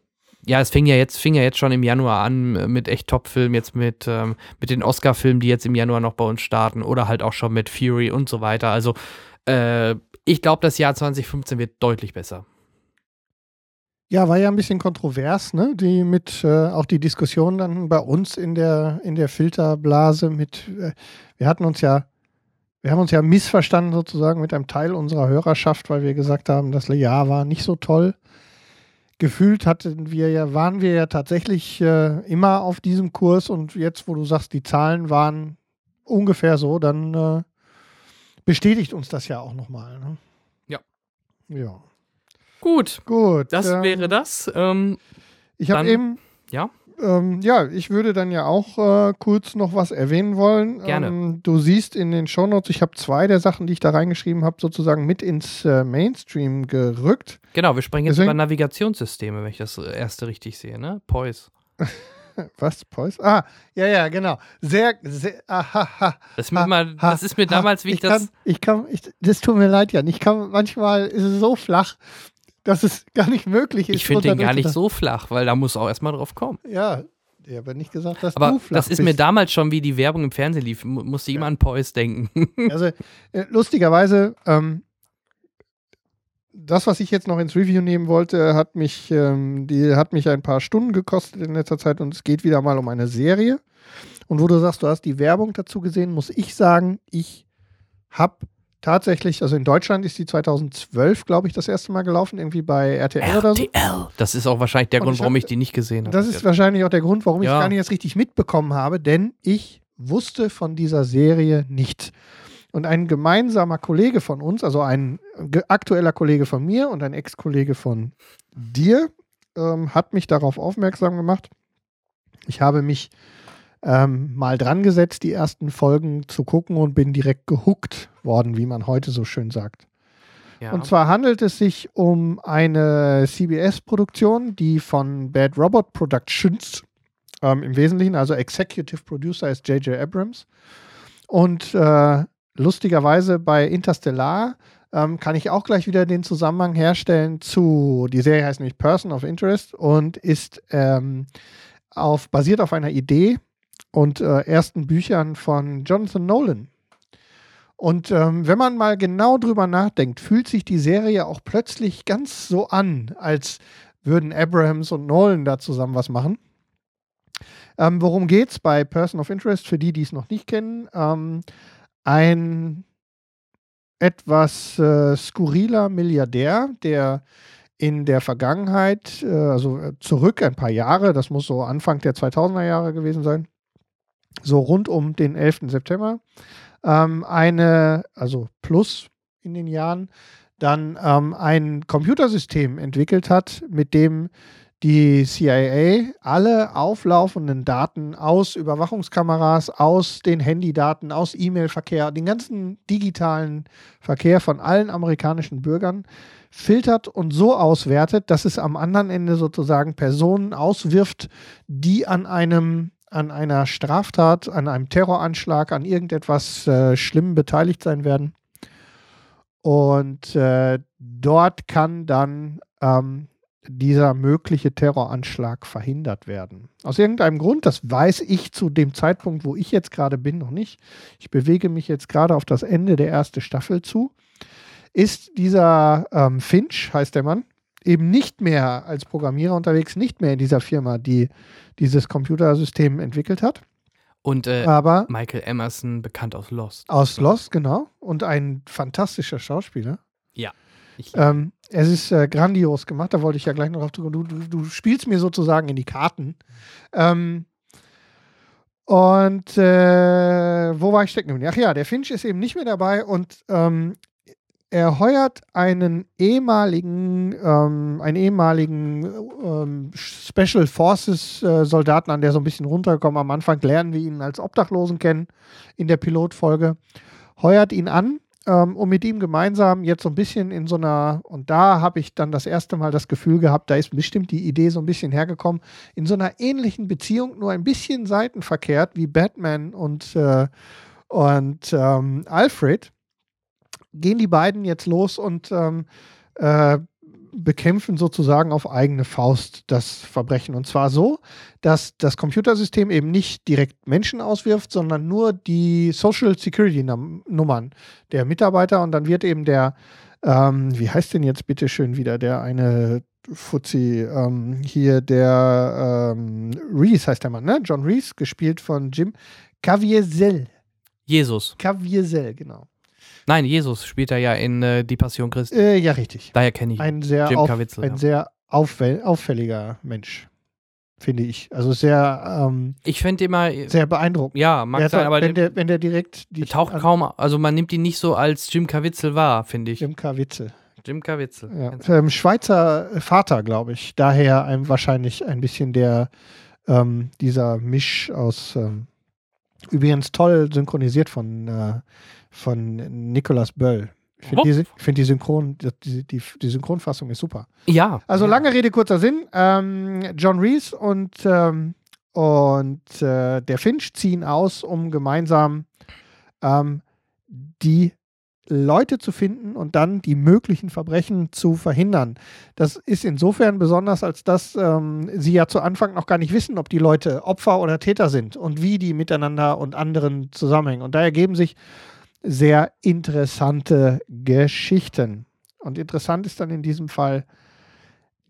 ja, es fing ja jetzt, fing ja jetzt schon im Januar an mit echt Top-Filmen, jetzt mit, ähm, mit den Oscar-Filmen, die jetzt im Januar noch bei uns starten oder halt auch schon mit Fury und so weiter. Also äh, ich glaube, das Jahr 2015 wird deutlich besser. Ja, war ja ein bisschen kontrovers, ne? Die mit äh, auch die Diskussion dann bei uns in der in der Filterblase mit äh, wir hatten uns ja wir haben uns ja missverstanden sozusagen mit einem Teil unserer Hörerschaft, weil wir gesagt haben, das Jahr war nicht so toll. Gefühlt hatten wir ja, waren wir ja tatsächlich äh, immer auf diesem Kurs und jetzt, wo du sagst, die Zahlen waren ungefähr so, dann äh, bestätigt uns das ja auch nochmal. Ne? Ja. Ja. Gut, Gut. das ähm, wäre das. Ähm, Ich habe eben. ja? Ähm, ja, ich würde dann ja auch äh, kurz noch was erwähnen wollen. Gerne. Ähm, du siehst in den Shownotes, ich habe zwei der Sachen, die ich da reingeschrieben habe, sozusagen mit ins äh, Mainstream gerückt. genau, wir sprechen jetzt Deswegen- über Navigationssysteme, wenn ich das erste richtig sehe, ne? Poise. [laughs] Was? Pois? Ah, ja, ja, genau. Sehr, sehr, aha, Das ist mir, mal, das ist mir damals, wie ich, ich das. Kann, ich kann, ich, das tut mir leid, Jan. Ich kann, manchmal ist es so flach, dass es gar nicht möglich ist. Ich finde den gar nicht so flach, weil da muss auch erstmal drauf kommen. Ja, ich habe nicht gesagt, dass Aber du flach das ist bist. mir damals schon, wie die Werbung im Fernsehen lief, mu- musste ich immer an Poise denken. [laughs] Also äh, lustigerweise, ähm, das, was ich jetzt noch ins Review nehmen wollte, hat mich, ähm, die hat mich ein paar Stunden gekostet in letzter Zeit und es geht wieder mal um eine Serie. Und wo du sagst, du hast die Werbung dazu gesehen, muss ich sagen, ich habe tatsächlich, also in Deutschland ist die 2012, glaube ich, das erste Mal gelaufen, irgendwie bei RTL oder so. RTL. Das ist auch wahrscheinlich der Und Grund, ich warum hab- ich die nicht gesehen habe. Das ist wahrscheinlich auch der Grund, warum ich Ja. gar nicht erst richtig mitbekommen habe, denn ich wusste von dieser Serie nichts. Und ein gemeinsamer Kollege von uns, also ein ge- aktueller Kollege von mir und ein Ex-Kollege von dir, ähm, hat mich darauf aufmerksam gemacht. Ich habe mich ähm, mal dran gesetzt, die ersten Folgen zu gucken und bin direkt gehuckt worden, wie man heute so schön sagt. ja. Und zwar handelt es sich um eine CBS-Produktion, die von Bad Robot Productions ähm, im Wesentlichen, also Executive Producer ist J.J. Abrams. Und äh, lustigerweise bei Interstellar ähm, kann ich auch gleich wieder den Zusammenhang herstellen zu, die Serie heißt nämlich Person of Interest und ist ähm, auf, basiert auf einer Idee und äh, ersten Büchern von Jonathan Nolan. Und ähm, wenn man mal genau drüber nachdenkt, fühlt sich die Serie auch plötzlich ganz so an, als würden Abrahams und Nolan da zusammen was machen. Ähm, worum geht's bei Person of Interest? Für die, die es noch nicht kennen, ähm, ein etwas äh, skurriler Milliardär, der in der Vergangenheit, äh, also äh, zurück ein paar Jahre, das muss so Anfang der 2000er Jahre gewesen sein, so rund um den 11. September, ähm, eine, also plus in den Jahren, dann ähm, ein Computersystem entwickelt hat, mit dem die CIA alle auflaufenden Daten aus Überwachungskameras, aus den Handydaten, aus E-Mail-Verkehr, den ganzen digitalen Verkehr von allen amerikanischen Bürgern filtert und so auswertet, dass es am anderen Ende sozusagen Personen auswirft, die an einem an einer Straftat, an einem Terroranschlag, an irgendetwas äh, Schlimmem beteiligt sein werden. Und äh, dort kann dann ähm, dieser mögliche Terroranschlag verhindert werden. Aus irgendeinem Grund, das weiß ich zu dem Zeitpunkt, wo ich jetzt gerade bin, noch nicht. Ich bewege mich jetzt gerade auf das Ende der ersten Staffel zu. Ist dieser ähm, Finch, heißt der Mann, eben nicht mehr als Programmierer unterwegs, nicht mehr in dieser Firma, die dieses Computersystem entwickelt hat. Und äh, Aber Michael Emerson, bekannt aus Lost. aus Lost, genau. Und ein fantastischer Schauspieler. Ich, Ähm, es ist äh, grandios gemacht, da wollte ich ja gleich noch drauf zurück. Du, du, du spielst mir sozusagen in die Karten. Ähm, und äh, wo war ich stecken? Ach ja, der Finch ist eben nicht mehr dabei und ähm, er heuert einen ehemaligen, ähm, einen ehemaligen ähm, Special Forces äh, Soldaten an, der so ein bisschen runterkommt. Am Anfang lernen wir ihn als Obdachlosen kennen in der Pilotfolge. Heuert ihn an, ähm, um mit ihm gemeinsam jetzt so ein bisschen in so einer, und da habe ich dann das erste Mal das Gefühl gehabt, da ist bestimmt die Idee so ein bisschen hergekommen, in so einer ähnlichen Beziehung, nur ein bisschen seitenverkehrt wie Batman und, äh, und ähm, Alfred, gehen die beiden jetzt los und ähm, äh, bekämpfen sozusagen auf eigene Faust das Verbrechen. Und zwar so, dass das Computersystem eben nicht direkt Menschen auswirft, sondern nur die Social Security Num Nummern der Mitarbeiter. Und dann wird eben der, ähm, wie heißt denn jetzt bitte schön wieder, der eine Fuzzi, ähm, hier der ähm, Reese heißt der Mann, ne? John Reese, gespielt von Jim Caviezel. Jesus. Caviezel, genau. Nein, Jesus spielt er ja in äh, Die Passion Christi. Äh, ja, richtig. Daher kenne ich ihn. Ein sehr, Jim auf, Caviezel, ein ja. sehr auffäll auffälliger Mensch, finde ich. Also sehr, ähm, Ich fände immer, sehr beeindruckend. ja, mag sein, aber wenn, der, wenn der direkt die taucht kaum, also man nimmt ihn nicht so als Jim Caviezel wahr, finde ich. Jim Caviezel. Jim Caviezel. Ja. Ähm, Schweizer Vater, glaube ich. Daher ein, wahrscheinlich ein bisschen der ähm, dieser Misch aus ähm, übrigens toll synchronisiert von, äh, von Nicolas Böll. Ich finde Oh. die, find die, Synchron, die, die, die Synchronfassung ist super. Ja. Also lange Rede, kurzer Sinn. Ähm, John Reese und, ähm, und äh, der Finch ziehen aus, um gemeinsam ähm, die Leute zu finden und dann die möglichen Verbrechen zu verhindern. Das ist insofern besonders, als dass ähm, sie ja zu Anfang noch gar nicht wissen, ob die Leute Opfer oder Täter sind und wie die miteinander und anderen zusammenhängen. Und da ergeben sich sehr interessante Geschichten. Und interessant ist dann in diesem Fall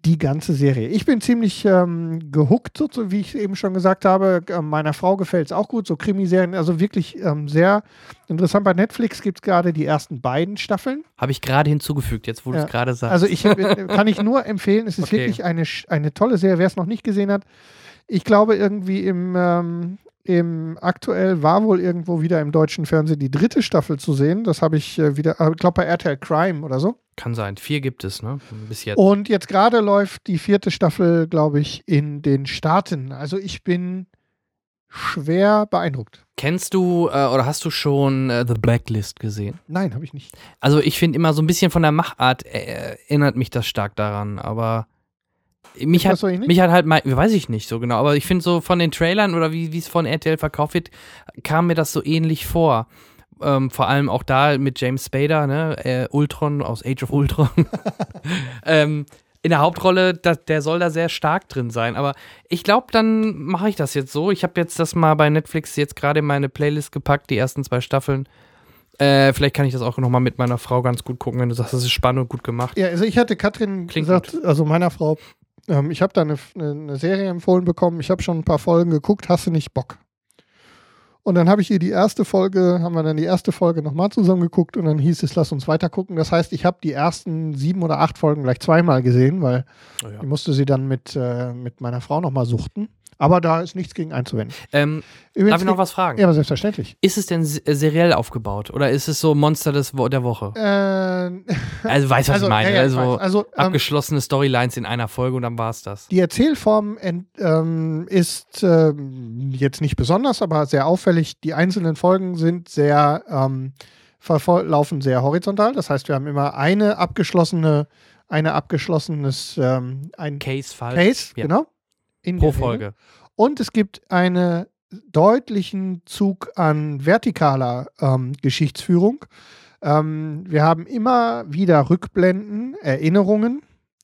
die ganze Serie. Ich bin ziemlich ähm, gehuckt, so, wie ich eben schon gesagt habe. Ähm, meiner Frau gefällt es auch gut, so Krimiserien. Also wirklich ähm, sehr interessant. Bei Netflix gibt es gerade die ersten beiden Staffeln. Habe ich gerade hinzugefügt, jetzt wo du Ja. es gerade sagst. Also ich äh, [laughs] kann ich nur empfehlen. Es ist Okay. wirklich eine, eine tolle Serie. Wer es noch nicht gesehen hat, ich glaube irgendwie im, ähm, im aktuell war wohl irgendwo wieder im deutschen Fernsehen die dritte Staffel zu sehen. Das habe ich äh, wieder, äh, ich glaube bei RTL Crime oder so. Kann sein. Vier gibt es, ne? Bis jetzt. Und jetzt gerade läuft die vierte Staffel, glaube ich, in den Staaten. Also ich bin schwer beeindruckt. Kennst du äh, oder hast du schon äh, The Blacklist gesehen? Nein, habe ich nicht. Also ich finde immer so ein bisschen von der Machart äh, erinnert mich das stark daran, aber mich hat, mich hat halt mal, weiß ich nicht so genau, aber ich finde so von den Trailern oder wie es von RTL verkauft wird, kam mir das so ähnlich vor. Ähm, vor allem auch da mit James Spader, ne, äh, Ultron aus Age of Ultron. [laughs] ähm, in der Hauptrolle, da, der soll da sehr stark drin sein. Aber ich glaube, dann mache ich das jetzt so. Ich habe jetzt das mal bei Netflix jetzt gerade in meine Playlist gepackt, die ersten zwei Staffeln. Äh, vielleicht kann ich das auch nochmal mit meiner Frau ganz gut gucken, wenn du sagst, das ist spannend und gut gemacht. Ja, also ich hatte Katrin Klingt gesagt, also meiner Frau, ähm, ich habe da eine, eine, Serie empfohlen bekommen, ich habe schon ein paar Folgen geguckt, hast du nicht Bock? Und dann habe ich ihr die erste Folge, haben wir dann die erste Folge nochmal zusammen geguckt und dann hieß es, lass uns weiter gucken. Das heißt, ich habe die ersten sieben oder acht Folgen gleich zweimal gesehen, weil Oh ja. ich musste sie dann mit, äh, mit meiner Frau nochmal suchten. Aber da ist nichts gegen einzuwenden. Ähm, darf ich noch was fragen? Ja, aber selbstverständlich. Ist es denn se- seriell aufgebaut oder ist es so Monster des Wo der Woche? Äh, [laughs] Also, weißt du, was ich meine? ja, ja, ich also, weiß. also ähm, abgeschlossene Storylines in einer Folge und dann war es das. Die Erzählform ähm, ist ähm, jetzt nicht besonders, aber sehr auffällig. Die einzelnen Folgen sind sehr, ähm, laufen sehr horizontal. Das heißt, wir haben immer eine abgeschlossene, eine abgeschlossenes, ähm, ein Case-Fall Case, Ja. genau. In pro. Folge. Und es gibt einen deutlichen Zug an vertikaler ähm, Geschichtsführung. Ähm, wir haben immer wieder Rückblenden, Erinnerungen,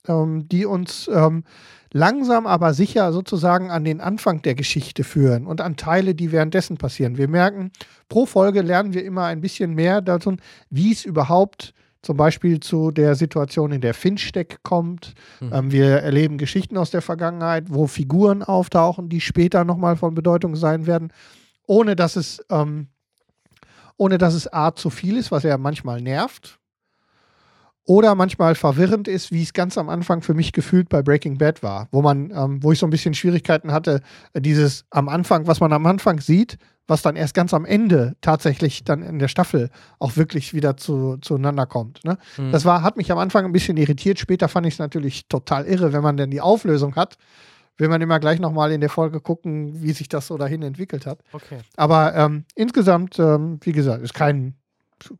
ähm, die uns ähm, langsam aber sicher sozusagen an den Anfang der Geschichte führen und an Teile, die währenddessen passieren. Wir merken, pro Folge lernen wir immer ein bisschen mehr dazu, wie es überhaupt zum Beispiel zu der Situation in der Finchsteck kommt. Mhm. Ähm, wir erleben Geschichten aus der Vergangenheit, wo Figuren auftauchen, die später nochmal von Bedeutung sein werden. ohne dass es, ähm, ohne dass es A zu viel ist, was ja manchmal nervt. Oder manchmal verwirrend ist, wie es ganz am Anfang für mich gefühlt bei Breaking Bad war, wo man, ähm, wo ich so ein bisschen Schwierigkeiten hatte, äh, dieses am Anfang, was man am Anfang sieht, was dann erst ganz am Ende tatsächlich dann in der Staffel auch wirklich wieder zu, zueinander kommt. Ne? Mhm. Das war, hat mich am Anfang ein bisschen irritiert. Später fand ich es natürlich total irre, wenn man denn die Auflösung hat. Will man immer gleich nochmal in der Folge gucken, wie sich das so dahin entwickelt hat. Okay. Aber ähm, insgesamt, ähm, wie gesagt, ist kein,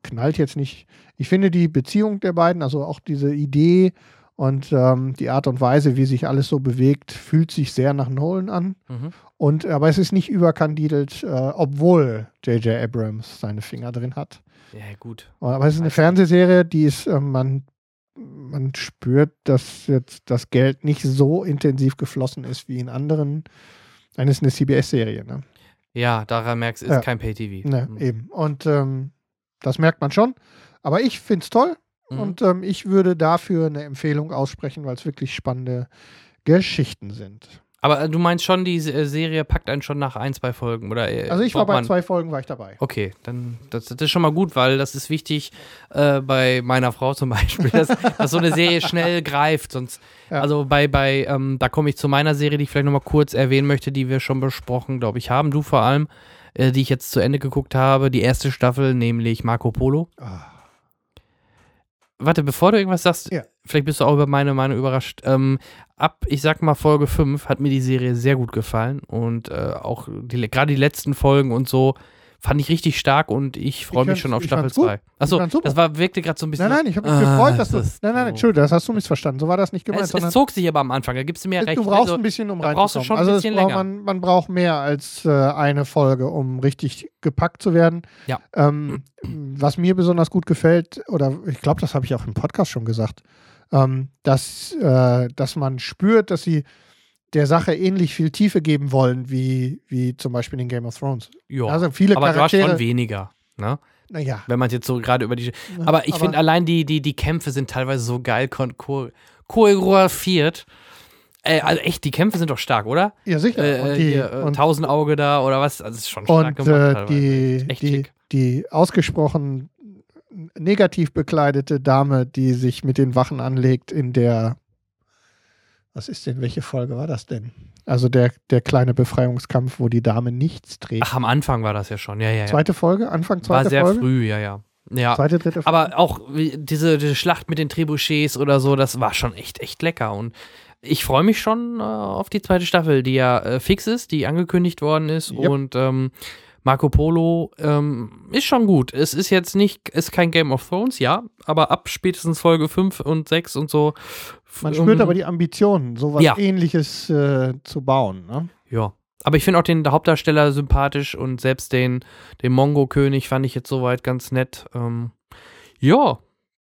knallt jetzt nicht. Ich finde die Beziehung der beiden, also auch diese Idee und ähm, die Art und Weise, wie sich alles so bewegt, fühlt sich sehr nach Nolan an. Mhm. Und aber es ist nicht überkandidelt, äh, obwohl J.J. Abrams seine Finger drin hat. Ja, gut. Aber es ist eine. Fernsehserie, die ist, äh, man, man spürt, dass jetzt das Geld nicht so intensiv geflossen ist wie in anderen. Dann ist eine CBS-Serie, ne? Ja, daran merkst du, ist Ja. kein Pay-TV. ne Mhm. Eben. Und ähm, das merkt man schon. Aber ich finde es toll Mhm. und ähm, ich würde dafür eine Empfehlung aussprechen, weil es wirklich spannende Geschichten sind. Aber äh, du meinst schon, die Se- Serie packt einen schon nach ein, zwei Folgen, oder? äh, Also ich war bei man- zwei Folgen, war ich dabei. Okay, dann das, das ist schon mal gut, weil das ist wichtig äh, bei meiner Frau zum [laughs] Beispiel, dass, dass so eine Serie schnell greift. Sonst, Ja. also bei, bei ähm, da komme ich zu meiner Serie, die ich vielleicht nochmal kurz erwähnen möchte, die wir schon besprochen, glaube ich, haben. Du vor allem, äh, die ich jetzt zu Ende geguckt habe, die erste Staffel, nämlich Marco Polo. Ah. Warte, bevor du irgendwas sagst, Ja. vielleicht bist du auch über meine Meinung überrascht. Ähm, ab, ich sag mal, Folge 5 hat mir die Serie sehr gut gefallen und äh, auch gerade die letzten Folgen und so fand ich richtig stark und ich freue mich schon auf Staffel fand's gut. 2. Achso, das war, wirkte gerade so ein bisschen. Nein, nein, ich habe mich Ah, gefreut, dass du. Nein, nein, so. Entschuldigung, das hast du missverstanden. So war das nicht gemeint. es, es zog sich aber am Anfang, da gibst du mir recht. du brauchst Also, ein bisschen, um reinzukommen. also bisschen braucht länger. man, man braucht mehr als äh, eine Folge, um richtig gepackt zu werden. Ja. Ähm, was mir besonders gut gefällt, oder ich glaube, das habe ich auch im Podcast schon gesagt, ähm, dass, äh, dass man spürt, dass sie der Sache ähnlich viel Tiefe geben wollen, wie, wie zum Beispiel in Game of Thrones. ja. Also viele aber du hast Charaktere. schon weniger. Ne? Naja. Wenn man jetzt so gerade über die. Aber ich finde allein die, die, die Kämpfe sind teilweise so geil choreografiert. Äh, also echt, die Kämpfe sind doch stark, oder? Ja, sicher. Äh, und äh, die, hier, äh, und, Tausendauge da oder was? Also, das ist schon stark und gemacht. äh, die, Echt die, schick. die ausgesprochen negativ bekleidete Dame, die sich mit den Wachen anlegt in der. Was ist denn, welche Folge war das denn? Also der, der kleine Befreiungskampf, wo die Dame nichts trägt. Ach, am Anfang war das ja schon. Ja, ja, ja. Zweite Folge, Anfang War zweite sehr Folge? früh, ja, ja. Ja. Zweite, dritte Folge. Aber auch diese, diese Schlacht mit den Trebuchets oder so, das war schon echt, echt lecker. Und ich freue mich schon äh, auf die zweite Staffel, die ja äh, fix ist, die angekündigt worden ist. Yep. Und ähm, Marco Polo ähm, ist schon gut. Es ist jetzt nicht, ist kein Game of Thrones, ja, aber ab spätestens Folge 5 und 6 und so. Man ähm, spürt aber die Ambitionen, sowas Ja. ähnliches äh, zu bauen. Ne? Ja. Aber ich finde auch den Hauptdarsteller sympathisch und selbst den, den Mongo-König fand ich jetzt soweit ganz nett. Ähm, ja,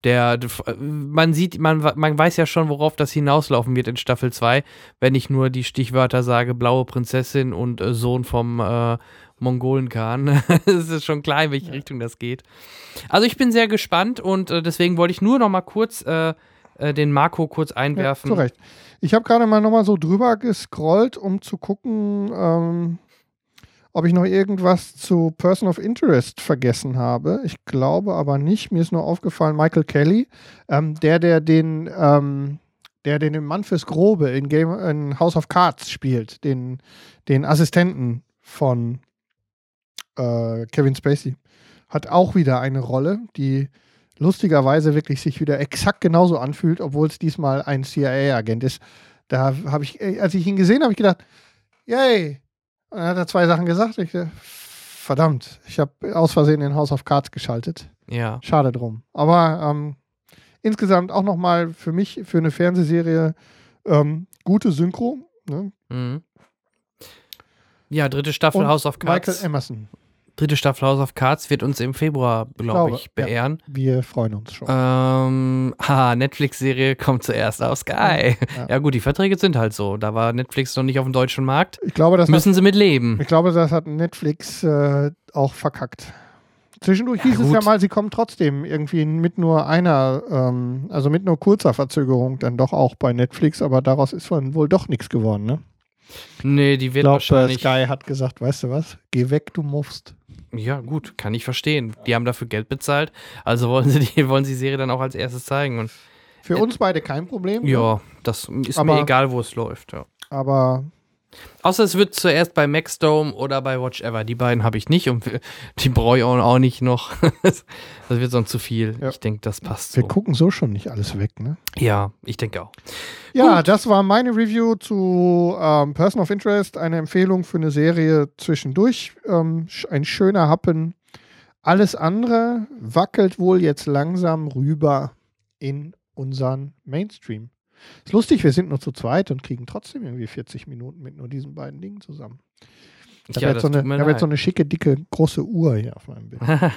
der, der- man sieht, man, man weiß ja schon, worauf das hinauslaufen wird in Staffel 2, wenn ich nur die Stichwörter sage, blaue Prinzessin und äh, Sohn vom äh, Mongolenkhan. [laughs] Es ist schon klar, in welche Richtung das geht. Also ich bin sehr gespannt und äh, deswegen wollte ich nur noch mal kurz äh, äh, den Marco kurz einwerfen. Ja, zu Recht. Ich habe gerade mal nochmal so drüber gescrollt, um zu gucken, ähm, ob ich noch irgendwas zu Person of Interest vergessen habe. Ich glaube aber nicht. Mir ist nur aufgefallen, Michael Kelly, ähm, der, der den, ähm, der den Mann fürs Grobe in, Game, in House of Cards spielt, den, den Assistenten von äh, Kevin Spacey, hat auch wieder eine Rolle, die lustigerweise wirklich sich wieder exakt genauso anfühlt, obwohl es diesmal ein CIA-Agent ist. Da habe ich, äh, als ich ihn gesehen habe, ich gedacht, yay. Und dann hat er zwei Sachen gesagt. Ich, dachte, verdammt, ich habe aus Versehen in House of Cards geschaltet. Ja. Schade drum. Aber ähm, insgesamt auch nochmal für mich, für eine Fernsehserie, ähm, gute Synchro. Ne? Mhm. Ja, dritte Staffel Und House of Cards. Michael Emerson. Dritte Staffel House of Cards wird uns im Februar, glaube glaube, ich, beehren. Wir freuen uns schon. Ähm, ha, Netflix-Serie kommt zuerst auf Sky. [laughs] Ja. Ja. gut, die Verträge sind halt so. Da war Netflix noch nicht auf dem deutschen Markt. Ich glaube, das hat, Müssen sie mit leben. ich glaube, das hat Netflix äh, auch verkackt. Zwischendurch Ja, hieß es ja gut. mal, sie kommen trotzdem irgendwie mit nur einer, ähm, also mit nur kurzer Verzögerung dann doch auch bei Netflix, aber daraus ist wohl doch nichts geworden, ne? Nee, die Ich wird glaube, wahrscheinlich. Sky hat gesagt, weißt du was, geh weg, du muffst. Ja, gut, kann ich verstehen. Die haben dafür Geld bezahlt, also wollen sie die, [laughs] wollen sie die Serie dann auch als erstes zeigen. Und Für uns beide kein Problem. ne? ja, das ist Aber- mir egal, wo es läuft. Ja. Aber Außer es wird zuerst bei Maxdome oder bei Watch Ever. Die beiden habe ich nicht und die brauche ich auch nicht noch. [laughs] das wird sonst zu viel. Ja. Ich denke, das passt wir so. gucken so schon nicht alles weg, ne? Ja, ich denke auch. Ja, Gut. das war meine Review zu ähm, Person of Interest, eine Empfehlung für eine Serie zwischendurch. Ähm, ein schöner Happen. Alles andere wackelt wohl jetzt langsam rüber in unseren Mainstream. Ist lustig, wir sind nur zu zweit und kriegen trotzdem irgendwie 40 Minuten mit nur diesen beiden Dingen zusammen. Ich habe Ja, jetzt, so hab jetzt so eine schicke, dicke, große Uhr hier auf meinem Bild. ja.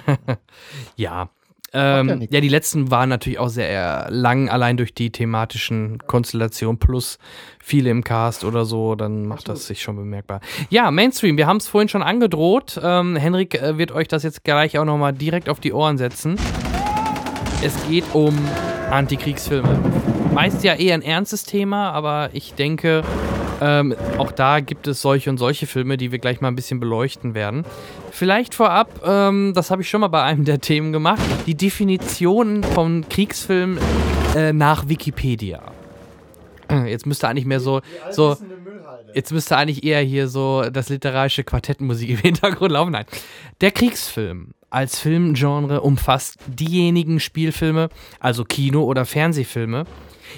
[laughs] ja Ähm, nichts. ja, die letzten waren natürlich auch sehr lang, allein durch die thematischen Konstellationen plus viele im Cast oder so, dann macht Absolut. das sich schon bemerkbar. Ja, Mainstream, wir haben es vorhin schon angedroht. Ähm, Henrik äh, wird euch das jetzt gleich auch nochmal direkt auf die Ohren setzen. Es geht um Antikriegsfilme. Meist ja eher ein ernstes Thema, aber ich denke, ähm, auch da gibt es solche und solche Filme, die wir gleich mal ein bisschen beleuchten werden. Vielleicht vorab, ähm, das habe ich schon mal bei einem der Themen gemacht, die Definition von Kriegsfilm äh, nach Wikipedia. [clears throat] Jetzt müsste eigentlich mehr so, so, jetzt müsste eigentlich eher hier so das literarische Quartettmusik im [laughs] Hintergrund laufen. Nein. Der Kriegsfilm als Filmgenre umfasst diejenigen Spielfilme, also Kino- oder Fernsehfilme,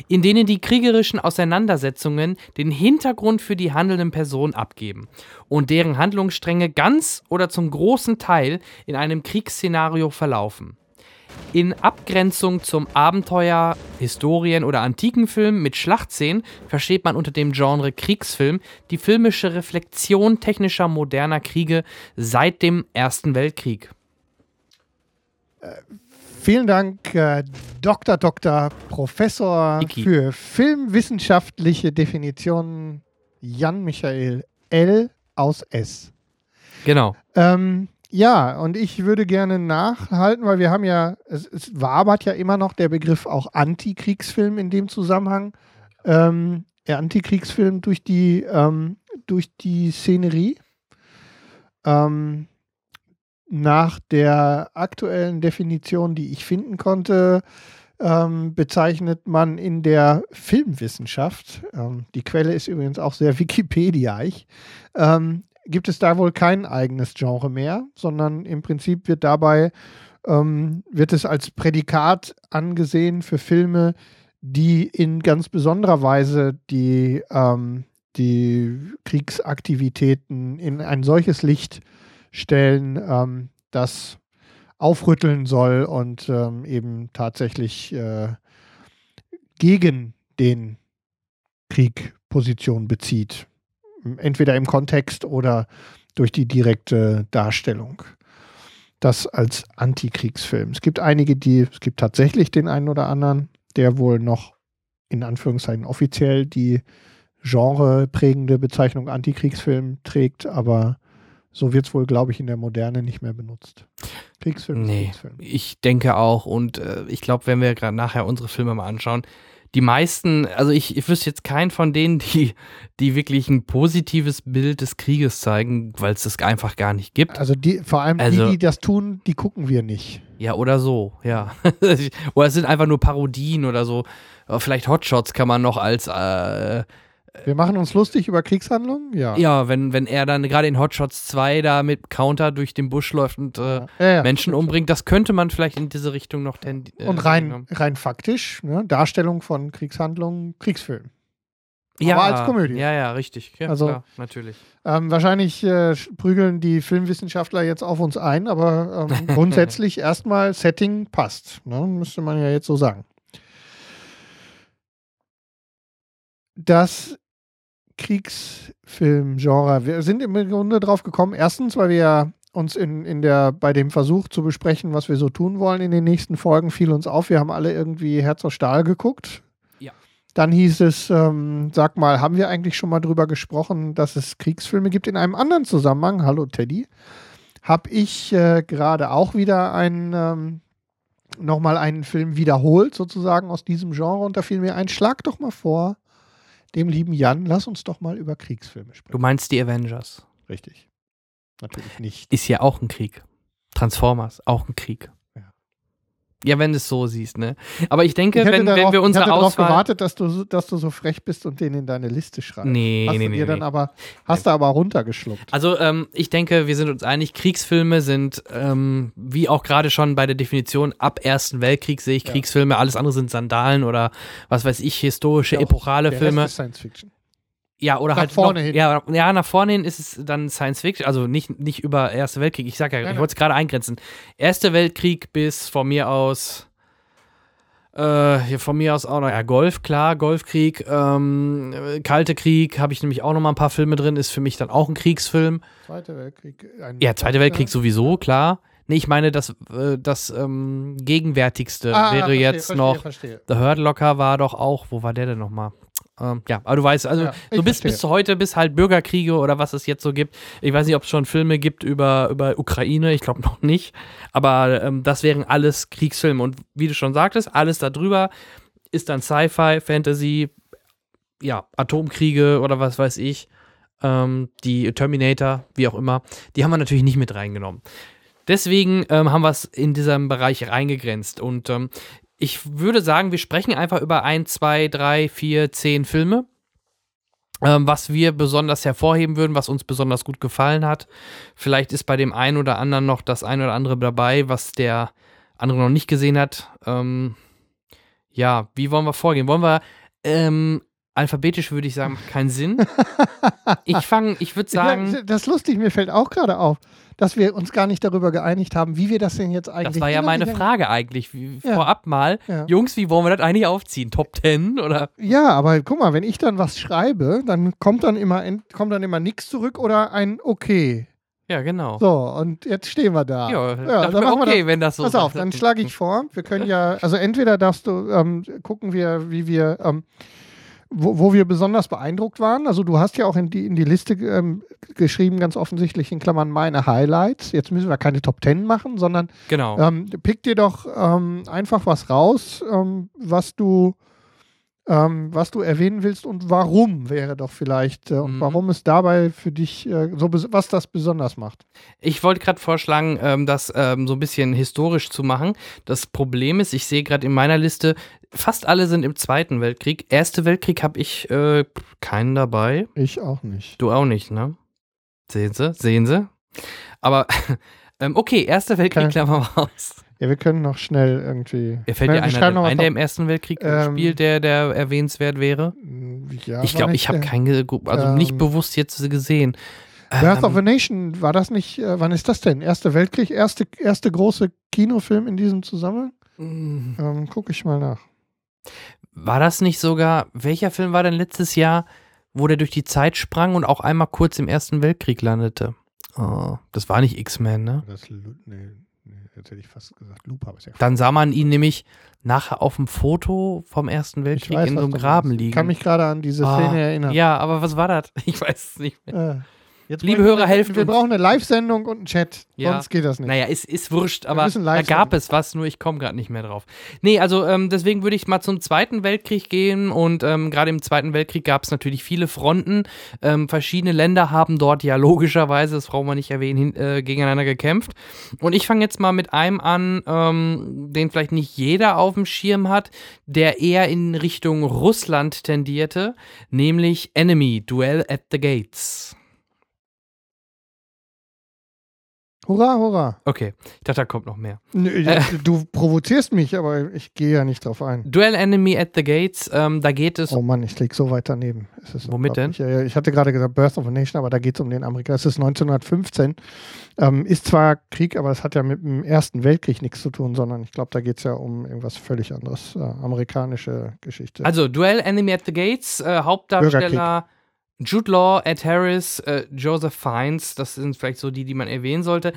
in denen die kriegerischen Auseinandersetzungen den Hintergrund für die handelnden Personen abgeben und deren Handlungsstränge ganz oder zum großen Teil in einem Kriegsszenario verlaufen. In Abgrenzung zum Abenteuer, Historien- oder Antikenfilm mit Schlachtszenen versteht man unter dem Genre Kriegsfilm die filmische Reflexion technischer moderner Kriege seit dem Ersten Weltkrieg. Vielen Dank, äh, Dr. Dr. Professor Iki. für filmwissenschaftliche Definitionen Jan Michael L. aus S. Genau. Ähm, ja, und ich würde gerne nachhalten, weil wir haben ja, es, es wabert ja immer noch der Begriff auch Antikriegsfilm in dem Zusammenhang. Ähm, der Antikriegsfilm durch die, ähm, durch die Szenerie. Ähm, nach der aktuellen Definition, die ich finden konnte, ähm, bezeichnet man in der Filmwissenschaft, ähm, die Quelle ist übrigens auch sehr Wikipediaig, ähm, gibt es da wohl kein eigenes Genre mehr, sondern im Prinzip wird dabei, ähm, wird es als Prädikat angesehen für Filme, die in ganz besonderer Weise die, ähm, die Kriegsaktivitäten in ein solches Licht stellen, ähm, das aufrütteln soll und ähm, eben tatsächlich äh, gegen den Krieg Position bezieht. Entweder im Kontext oder durch die direkte Darstellung. Das als Antikriegsfilm. Es gibt einige, die, es gibt tatsächlich den einen oder anderen, der wohl noch in Anführungszeichen offiziell die genreprägende Bezeichnung Antikriegsfilm trägt, aber so wird es wohl, glaube ich, in der Moderne nicht mehr benutzt. Kriegsfilm Nee, Kriegsfilm. ich denke auch. Und äh, ich glaube, wenn wir gerade nachher unsere Filme mal anschauen, die meisten, also ich, ich wüsste jetzt keinen von denen, die, die wirklich ein positives Bild des Krieges zeigen, weil es das einfach gar nicht gibt. Also die, vor allem Also- die, die das tun, die gucken wir nicht. Ja, oder so, ja. [laughs] oder es sind einfach nur Parodien oder so. Aber Vielleicht Hotshots kann man noch als, äh, Wir machen uns lustig über Kriegshandlungen? Ja. ja, wenn, wenn er dann gerade in Hotshots 2 da mit Counter durch den Busch läuft und äh, Ja, ja. Menschen umbringt, das könnte man vielleicht in diese Richtung noch tendieren. Und rein, rein faktisch, ne, Darstellung von Kriegshandlungen, Kriegsfilm. ja, aber als Komödie. Ja, ja, richtig. Ja, Also- klar, natürlich. Ähm, wahrscheinlich äh, prügeln die Filmwissenschaftler jetzt auf uns ein, aber ähm, [laughs] grundsätzlich erstmal Setting passt. Ne? Müsste man ja jetzt so sagen. Das Kriegsfilmgenre, wir sind im Grunde drauf gekommen, erstens, weil wir uns in, in der, bei dem Versuch zu besprechen, was wir so tun wollen in den nächsten Folgen, fiel uns auf, wir haben alle irgendwie Herz auf Stahl geguckt. Ja. Dann hieß es, ähm, sag mal, haben wir eigentlich schon mal drüber gesprochen, dass es Kriegsfilme gibt in einem anderen Zusammenhang? Hallo Teddy. Hab ich äh, gerade auch wieder einen, ähm, nochmal einen Film wiederholt, sozusagen aus diesem Genre. Und da fiel mir ein, schlag doch mal vor, dem lieben Jan, lass uns doch mal über Kriegsfilme Du sprechen. meinst die Avengers. Richtig. Natürlich nicht. Ist ja auch ein Krieg. Transformers, auch ein Krieg. Ja. Wenn du es so siehst, ne? Aber ich denke, Ich wenn, wenn darauf, wir ich unsere darauf Auswahl. gewartet, dass du, so- dass du so frech bist und den in deine Liste schreibst. Nee, hast nee, du nee, dir nee. dann aber, hast du aber runtergeschluckt. Also ähm, ich denke, wir sind uns einig, Kriegsfilme sind, ähm, wie auch gerade schon bei der Definition, ab Ersten Weltkrieg sehe ich Ja. Kriegsfilme, alles andere sind Sandalen oder was weiß ich, historische, Ja, epochale Der Filme. Rest ist Science Fiction. Ja, oder Nach halt vorne noch, hin. Ja, ja, nach vorne hin ist es dann Science Fiction, also nicht, nicht über Erste Weltkrieg. Ich sag ja, Nein, ich wollte es gerade eingrenzen. Erste Weltkrieg bis von mir aus, äh, hier von mir aus auch noch, ja, Golf, klar, Golfkrieg, ähm, äh, Kalte Krieg, habe ich nämlich auch noch mal ein paar Filme drin, ist für mich dann auch ein Kriegsfilm. Zweiter Weltkrieg. Ja, Zweiter Weltkrieg sowieso, klar. Nee, ich meine, das, äh, das ähm, gegenwärtigste Ah, wäre verstehe, jetzt verstehe, noch, Verstehe. The Hurt Locker war doch auch, wo war der denn nochmal? Ähm, ja, aber du weißt, also Ja, so bis, verstehe. bis zu heute, bis halt Bürgerkriege oder was es jetzt so gibt. Ich weiß nicht, ob es schon Filme gibt über, über Ukraine, ich glaube noch nicht. Aber ähm, das wären alles Kriegsfilme. Und wie du schon sagtest, alles darüber ist dann Sci-Fi, Fantasy, ja, Atomkriege oder was weiß ich. Ähm, die Terminator, wie auch immer, die haben wir natürlich nicht mit reingenommen. Deswegen ähm, haben wir es in diesem Bereich reingegrenzt. Und ähm, ich würde sagen, wir sprechen einfach über ein, zwei, drei, vier, zehn Filme, ähm, was wir besonders hervorheben würden, was uns besonders gut gefallen hat. Vielleicht ist bei dem einen oder anderen noch das ein oder andere dabei, was der andere noch nicht gesehen hat. Ähm, ja, wie wollen wir vorgehen? Wollen wir ähm, alphabetisch würde ich sagen, macht keinen Sinn. [laughs] Ich fange, ich würde sagen, ja, das ist lustig, mir fällt auch gerade auf, dass wir uns gar nicht darüber geeinigt haben, wie wir das denn jetzt eigentlich das war ja meine Frage eigentlich. Wie, Ja. Vorab mal, Ja. Jungs, wie wollen wir das eigentlich aufziehen? Top 10 oder? Ja, aber guck mal, wenn ich dann was schreibe, dann kommt dann immer kommt dann immer nichts zurück oder ein Okay. Ja, genau. So, und jetzt stehen wir da. Ja, ja dann machen wir okay, das. wenn das so Pass auf, ist. dann schlage ich [laughs] vor, wir können ja, also entweder darfst du, ähm, gucken wir, wie wir, ähm, wo, wo wir besonders beeindruckt waren. Also du hast ja auch in die, in die Liste ähm, geschrieben, ganz offensichtlich in Klammern meine Highlights. Jetzt müssen wir keine Top Ten machen, sondern Genau. ähm, pick dir doch ähm, einfach was raus, ähm, was du ähm, was du erwähnen willst und warum wäre doch vielleicht äh, und Mhm. warum es dabei für dich äh, so was das besonders macht. Ich wollte gerade vorschlagen, ähm, das ähm, so ein bisschen historisch zu machen. Das Problem ist, ich sehe gerade in meiner Liste, fast alle sind im Zweiten Weltkrieg. Erste Weltkrieg habe ich äh, keinen dabei. Ich auch nicht. Du auch nicht, ne? Sehen Sie? Sehen Sie? Aber, [laughs] ähm, okay, Erster Weltkrieg wir [laughs] aus. Ja, wir können noch schnell irgendwie. Wer fällt dir einer noch ein, der im Ersten Weltkrieg Ähm, spielt, der, der erwähnenswert wäre? Ja, ich glaube, ich habe keinen, also ähm, nicht bewusst jetzt gesehen. Birth of Ähm, a Nation, war das nicht, äh, wann ist das denn? Erster Weltkrieg, erste, erste große Kinofilm in diesem Zusammenhang? mm, Ähm, guck ich mal nach. War das nicht sogar, welcher Film war denn letztes Jahr, wo der durch die Zeit sprang und auch einmal kurz im Ersten Weltkrieg landete? Oh, das war nicht X-Men, ne? Das, nee, jetzt hätte ich fast gesagt, Loop habe ich ja Dann sah man ihn nämlich nachher auf dem Foto vom Ersten Weltkrieg weiß, in so einem Graben liegen. Ich kann mich gerade an diese Ah, Szene erinnern. Ja, aber was war das? [laughs] Ich weiß es nicht mehr. Äh, jetzt Liebe Hörer, helft Wir uns. brauchen eine Live-Sendung und einen Chat. Ja. Sonst geht das nicht. Naja, ist, ist wurscht, aber da gab es was, nur ich komme gerade nicht mehr drauf. Nee, also ähm, deswegen würde ich mal zum Zweiten Weltkrieg gehen und ähm, gerade im Zweiten Weltkrieg gab es natürlich viele Fronten. Ähm, verschiedene Länder haben dort ja logischerweise, das brauchen wir nicht erwähnen, äh, gegeneinander gekämpft. Und ich fange jetzt mal mit einem an, ähm, den vielleicht nicht jeder auf dem Schirm hat, der eher in Richtung Russland tendierte, nämlich Enemy, Duel at the Gates. Hurra, hurra. Okay, ich dachte, da kommt noch mehr. Nö, Äh. Du provozierst mich, aber ich gehe ja nicht drauf ein. Duel Enemy at the Gates, ähm, da geht es. Oh Mann, ich lieg so weit daneben. Womit denn? ich hatte gerade gesagt Birth of a Nation, aber da geht es um den Amerikaner. Es ist 1915. Ähm, ist zwar Krieg, aber das hat ja mit dem Ersten Weltkrieg nichts zu tun, sondern ich glaube, da geht es ja um irgendwas völlig anderes. Äh, amerikanische Geschichte. Also Duel Enemy at the Gates, äh, Hauptdarsteller Jude Law, Ed Harris, äh, Joseph Fiennes, das sind vielleicht so die, die man erwähnen sollte,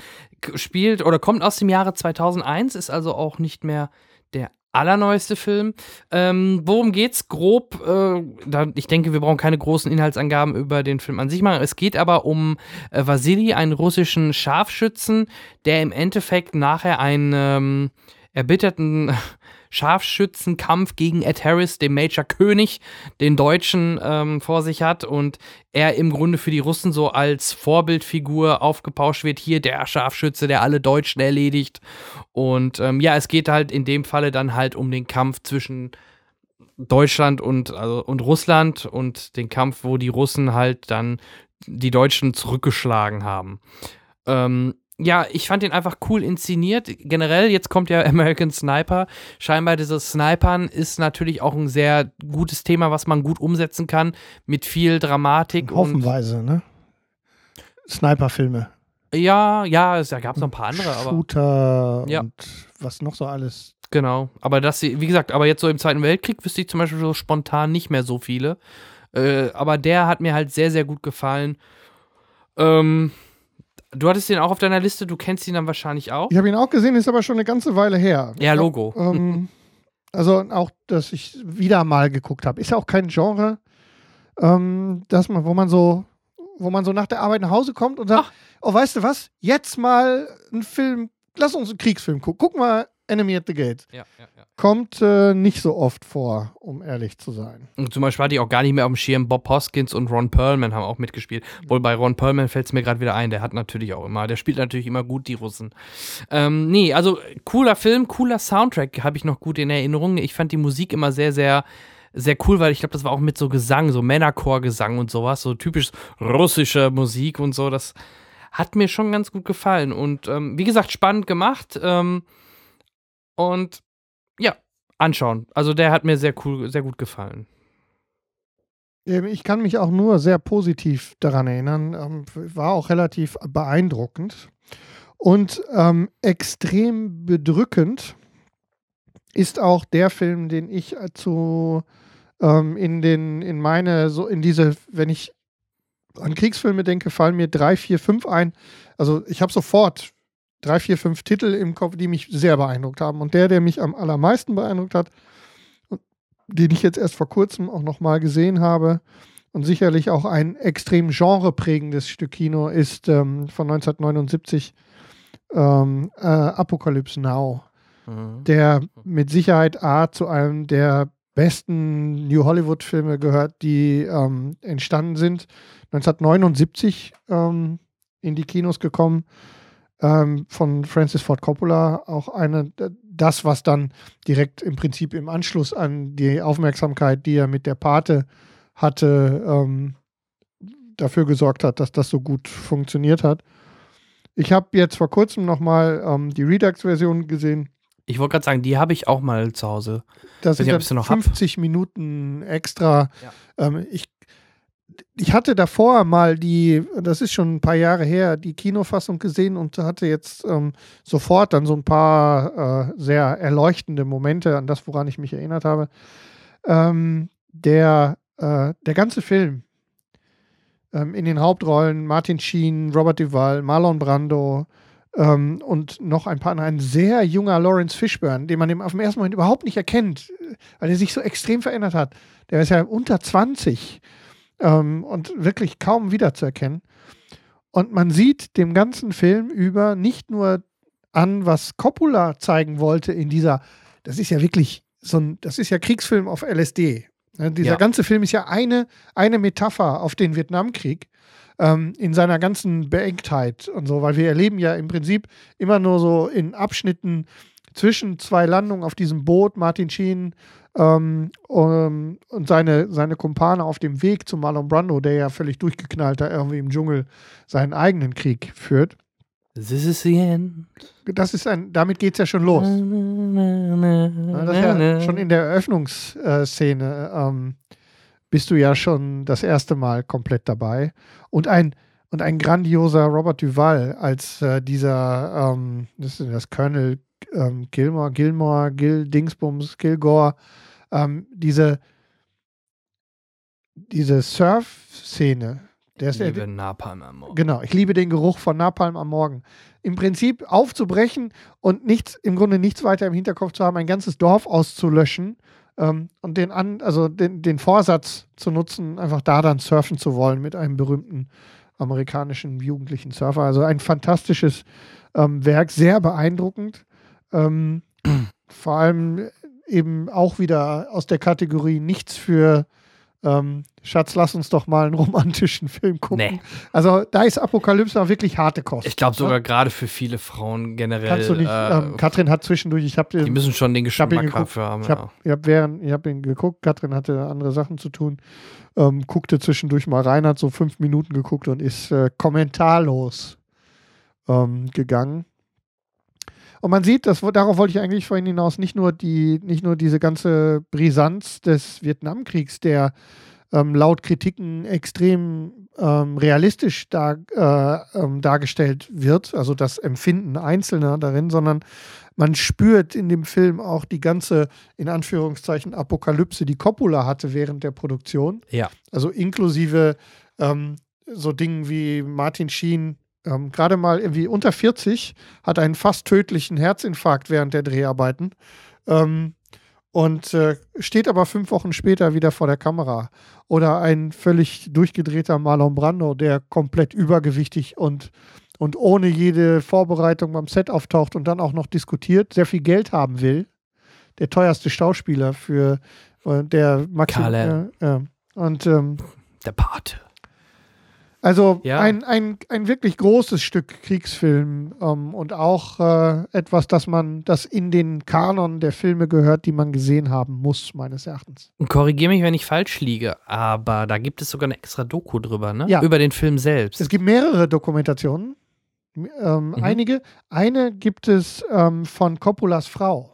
spielt oder kommt aus dem Jahre 2001, ist also auch nicht mehr der allerneueste Film. Ähm, worum geht's grob? Äh, da, ich denke, wir brauchen keine großen Inhaltsangaben über den Film an sich machen. Es geht aber um äh, Vasili, einen russischen Scharfschützen, der im Endeffekt nachher einen ähm, erbitterten [laughs] Scharfschützenkampf gegen Ed Harris, den Major König, den Deutschen, ähm, vor sich hat und er im Grunde für die Russen so als Vorbildfigur aufgepauscht wird. Hier der Scharfschütze, der alle Deutschen erledigt. Und ähm, ja, es geht halt in dem Falle dann halt um den Kampf zwischen Deutschland und, also, und Russland und den Kampf, wo die Russen halt dann die Deutschen zurückgeschlagen haben. Ähm, ja, ich fand ihn einfach cool inszeniert. Generell, jetzt kommt ja [laughs] American Sniper. Scheinbar dieses Snipern ist natürlich auch ein sehr gutes Thema, was man gut umsetzen kann, mit viel Dramatik. Hoffenweise, ne? Sniper-Filme. Ja, ja, da gab es noch ein paar andere, aber. Shooter Ja. und was noch so alles. Genau. Aber das, wie gesagt, aber jetzt so im Zweiten Weltkrieg wüsste ich zum Beispiel so spontan nicht mehr so viele. Äh, aber der hat mir halt sehr, sehr gut gefallen. Ähm, du hattest den auch auf deiner Liste, du kennst ihn dann wahrscheinlich auch. Ich habe ihn auch gesehen, ist aber schon eine ganze Weile her. Ja, Logo. Ähm, also auch, dass ich wieder mal geguckt habe. Ist ja auch kein Genre, ähm, dass man, wo man so, wo man so nach der Arbeit nach Hause kommt und sagt, Ach. oh, weißt du was? Jetzt mal einen Film, lass uns einen Kriegsfilm gucken. Guck mal Enemy at the Gate. Ja, ja, ja. Kommt äh, nicht so oft vor, um ehrlich zu sein. Und zum Beispiel hatte ich auch gar nicht mehr auf dem Schirm. Bob Hoskins und Ron Perlman haben auch mitgespielt. Wohl bei Ron Perlman fällt es mir gerade wieder ein. Der hat natürlich auch immer, der spielt natürlich immer gut die Russen. Ähm, nee, also cooler Film, cooler Soundtrack habe ich noch gut in Erinnerung. Ich fand die Musik immer sehr, sehr sehr cool, weil ich glaube, das war auch mit so Gesang, so Männerchorgesang und sowas, so typisch russische Musik und so. Das hat mir schon ganz gut gefallen. Und ähm, wie gesagt, spannend gemacht. Ähm, und ja, anschauen. Also der hat mir sehr cool, sehr gut gefallen. Ähm, Ich kann mich auch nur sehr positiv daran erinnern. Ähm, War auch relativ beeindruckend. Und ähm, extrem bedrückend ist auch der Film, den ich zu ähm, in den, in meine, so in diese, wenn ich an Kriegsfilme denke, fallen mir drei, vier, fünf ein. Also ich habe sofort drei, vier, fünf Titel im Kopf, die mich sehr beeindruckt haben. Und der, der mich am allermeisten beeindruckt hat, den ich jetzt erst vor kurzem auch nochmal gesehen habe und sicherlich auch ein extrem genreprägendes Stück Kino ist ähm, von 1979 ähm, äh, Apocalypse Now, der mit Sicherheit A zu einem der besten New Hollywood-Filme gehört, die ähm, entstanden sind. 1979 ähm, in die Kinos gekommen ähm, von Francis Ford Coppola, auch eine, das, was dann direkt im Prinzip im Anschluss an die Aufmerksamkeit, die er mit der Pate hatte, ähm, dafür gesorgt hat, dass das so gut funktioniert hat. Ich habe jetzt vor kurzem nochmal ähm, die Redux-Version gesehen. Ich wollte gerade sagen, die habe ich auch mal zu Hause. Das sind dann ich sie noch hab. 50 Minuten extra. Ja. Ähm, ich, ich hatte davor mal die, das ist schon ein paar Jahre her, die Kinofassung gesehen und hatte jetzt ähm, sofort dann so ein paar äh, sehr erleuchtende Momente an das, woran ich mich erinnert habe. Ähm, der, äh, der ganze Film ähm, in den Hauptrollen Martin Sheen, Robert Duvall, Marlon Brando, ähm, und noch ein paar, ein sehr junger Lawrence Fishburne, den man im- auf dem ersten Moment überhaupt nicht erkennt, äh, weil er sich so extrem verändert hat. Der ist ja unter 20 ähm, und wirklich kaum wiederzuerkennen. Und man sieht dem ganzen Film über nicht nur an, was Coppola zeigen wollte in dieser, das ist ja wirklich so ein, das ist ja Kriegsfilm auf LSD. Ne, dieser Ja. ganze Film ist ja eine, eine Metapher auf den Vietnamkrieg ähm, in seiner ganzen Beengtheit und so, weil wir erleben ja im Prinzip immer nur so in Abschnitten zwischen zwei Landungen auf diesem Boot, Martin Sheen ähm, um, und seine, seine Kumpane auf dem Weg zu Marlon Brando, der ja völlig durchgeknallt da irgendwie im Dschungel seinen eigenen Krieg führt. This is the end. Das ist ein, damit geht es ja schon los. Das ja schon in der Eröffnungsszene ähm, bist du ja schon das erste Mal komplett dabei. Und ein, und ein grandioser Robert Duval als äh, dieser, ähm, das ist das Colonel ähm, Gilmore, Gilmore, Gil Dingsbums, Gilgore, ähm, diese, diese Surf-Szene. Der ist ja, Liebe Napalm am Morgen. Genau, ich liebe den Geruch von Napalm am Morgen. Im Prinzip aufzubrechen und nichts, im Grunde nichts weiter im Hinterkopf zu haben, ein ganzes Dorf auszulöschen ähm, und den, an, also den, den Vorsatz zu nutzen, einfach da dann surfen zu wollen mit einem berühmten amerikanischen jugendlichen Surfer. Also ein fantastisches ähm, Werk, sehr beeindruckend. Ähm, [clears throat] vor allem eben auch wieder aus der Kategorie nichts für ähm, Schatz, lass uns doch mal einen romantischen Film gucken. Nee. Also da ist Apokalypse auch wirklich harte Kost. Ich glaube sogar gerade für viele Frauen generell. Kannst du nicht, äh, ähm, Katrin hat zwischendurch, ich habe die müssen schon den hab Geschmack geguckt. dafür haben. Ich ja. habe ich hab während, ich hab ihn geguckt, Katrin hatte andere Sachen zu tun, ähm, guckte zwischendurch mal rein, hat so fünf Minuten geguckt und ist äh, kommentarlos ähm, gegangen. Und man sieht, das, darauf wollte ich eigentlich vorhin hinaus, nicht nur, die, nicht nur diese ganze Brisanz des Vietnamkriegs, der ähm, laut Kritiken extrem ähm, realistisch dar, äh, ähm, dargestellt wird, also das Empfinden Einzelner darin, sondern man spürt in dem Film auch die ganze, in Anführungszeichen, Apokalypse, die Coppola hatte während der Produktion. Ja. Also inklusive ähm, so Dingen wie Martin Sheen, ähm, gerade mal irgendwie unter 40, hat einen fast tödlichen Herzinfarkt während der Dreharbeiten ähm, und äh, steht aber fünf Wochen später wieder vor der Kamera. Oder ein völlig durchgedrehter Marlon Brando, der komplett übergewichtig und, und ohne jede Vorbereitung beim Set auftaucht und dann auch noch diskutiert, sehr viel Geld haben will. Der teuerste Schauspieler für äh, der Maxim. Ja. Und ähm, Der Pate. Also Ja. ein, ein, ein wirklich großes Stück Kriegsfilm ähm, und auch äh, etwas, das man, das in den Kanon der Filme gehört, die man gesehen haben muss, meines Erachtens. Korrigiere mich, wenn ich falsch liege, aber da gibt es sogar eine extra Doku drüber, ne? Ja. Über den Film selbst. Es gibt mehrere Dokumentationen. Ähm, Mhm. Einige. Eine gibt es ähm, von Coppolas Frau.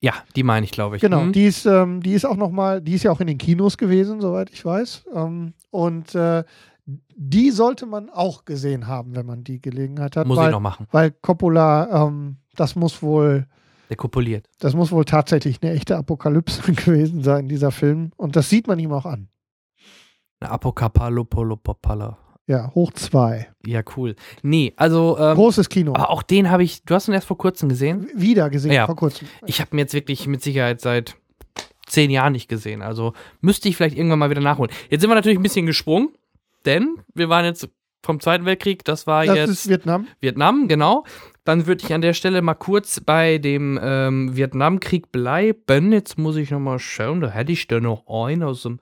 ja, die meine ich, glaube ich. Genau, Mhm. die ist, ähm, die ist auch noch mal, die ist ja auch in den Kinos gewesen, soweit ich weiß. Ähm, und äh, die sollte man auch gesehen haben, wenn man die Gelegenheit hat. Muss ich weil, noch machen. weil Coppola, ähm, das muss wohl Der kopuliert. Das muss wohl tatsächlich eine echte Apokalypse [laughs] gewesen sein, dieser Film. Und das sieht man ihm auch an. Eine Apokapalopolopopala. Ja, hoch zwei. Ja, cool. Nee, also, ähm, Großes Kino. aber auch den habe ich, du hast ihn erst vor kurzem gesehen? Wieder gesehen, Ja. vor kurzem. Ich habe ihn jetzt wirklich mit Sicherheit seit zehn Jahren nicht gesehen. Also müsste ich vielleicht irgendwann mal wieder nachholen. Jetzt sind wir natürlich ein bisschen gesprungen, denn wir waren jetzt vom Zweiten Weltkrieg, das war Das jetzt ist Vietnam. Vietnam, genau. Dann würde ich an der Stelle mal kurz bei dem ähm, Vietnamkrieg bleiben. Jetzt muss ich noch mal schauen, da hätte ich da noch einen aus dem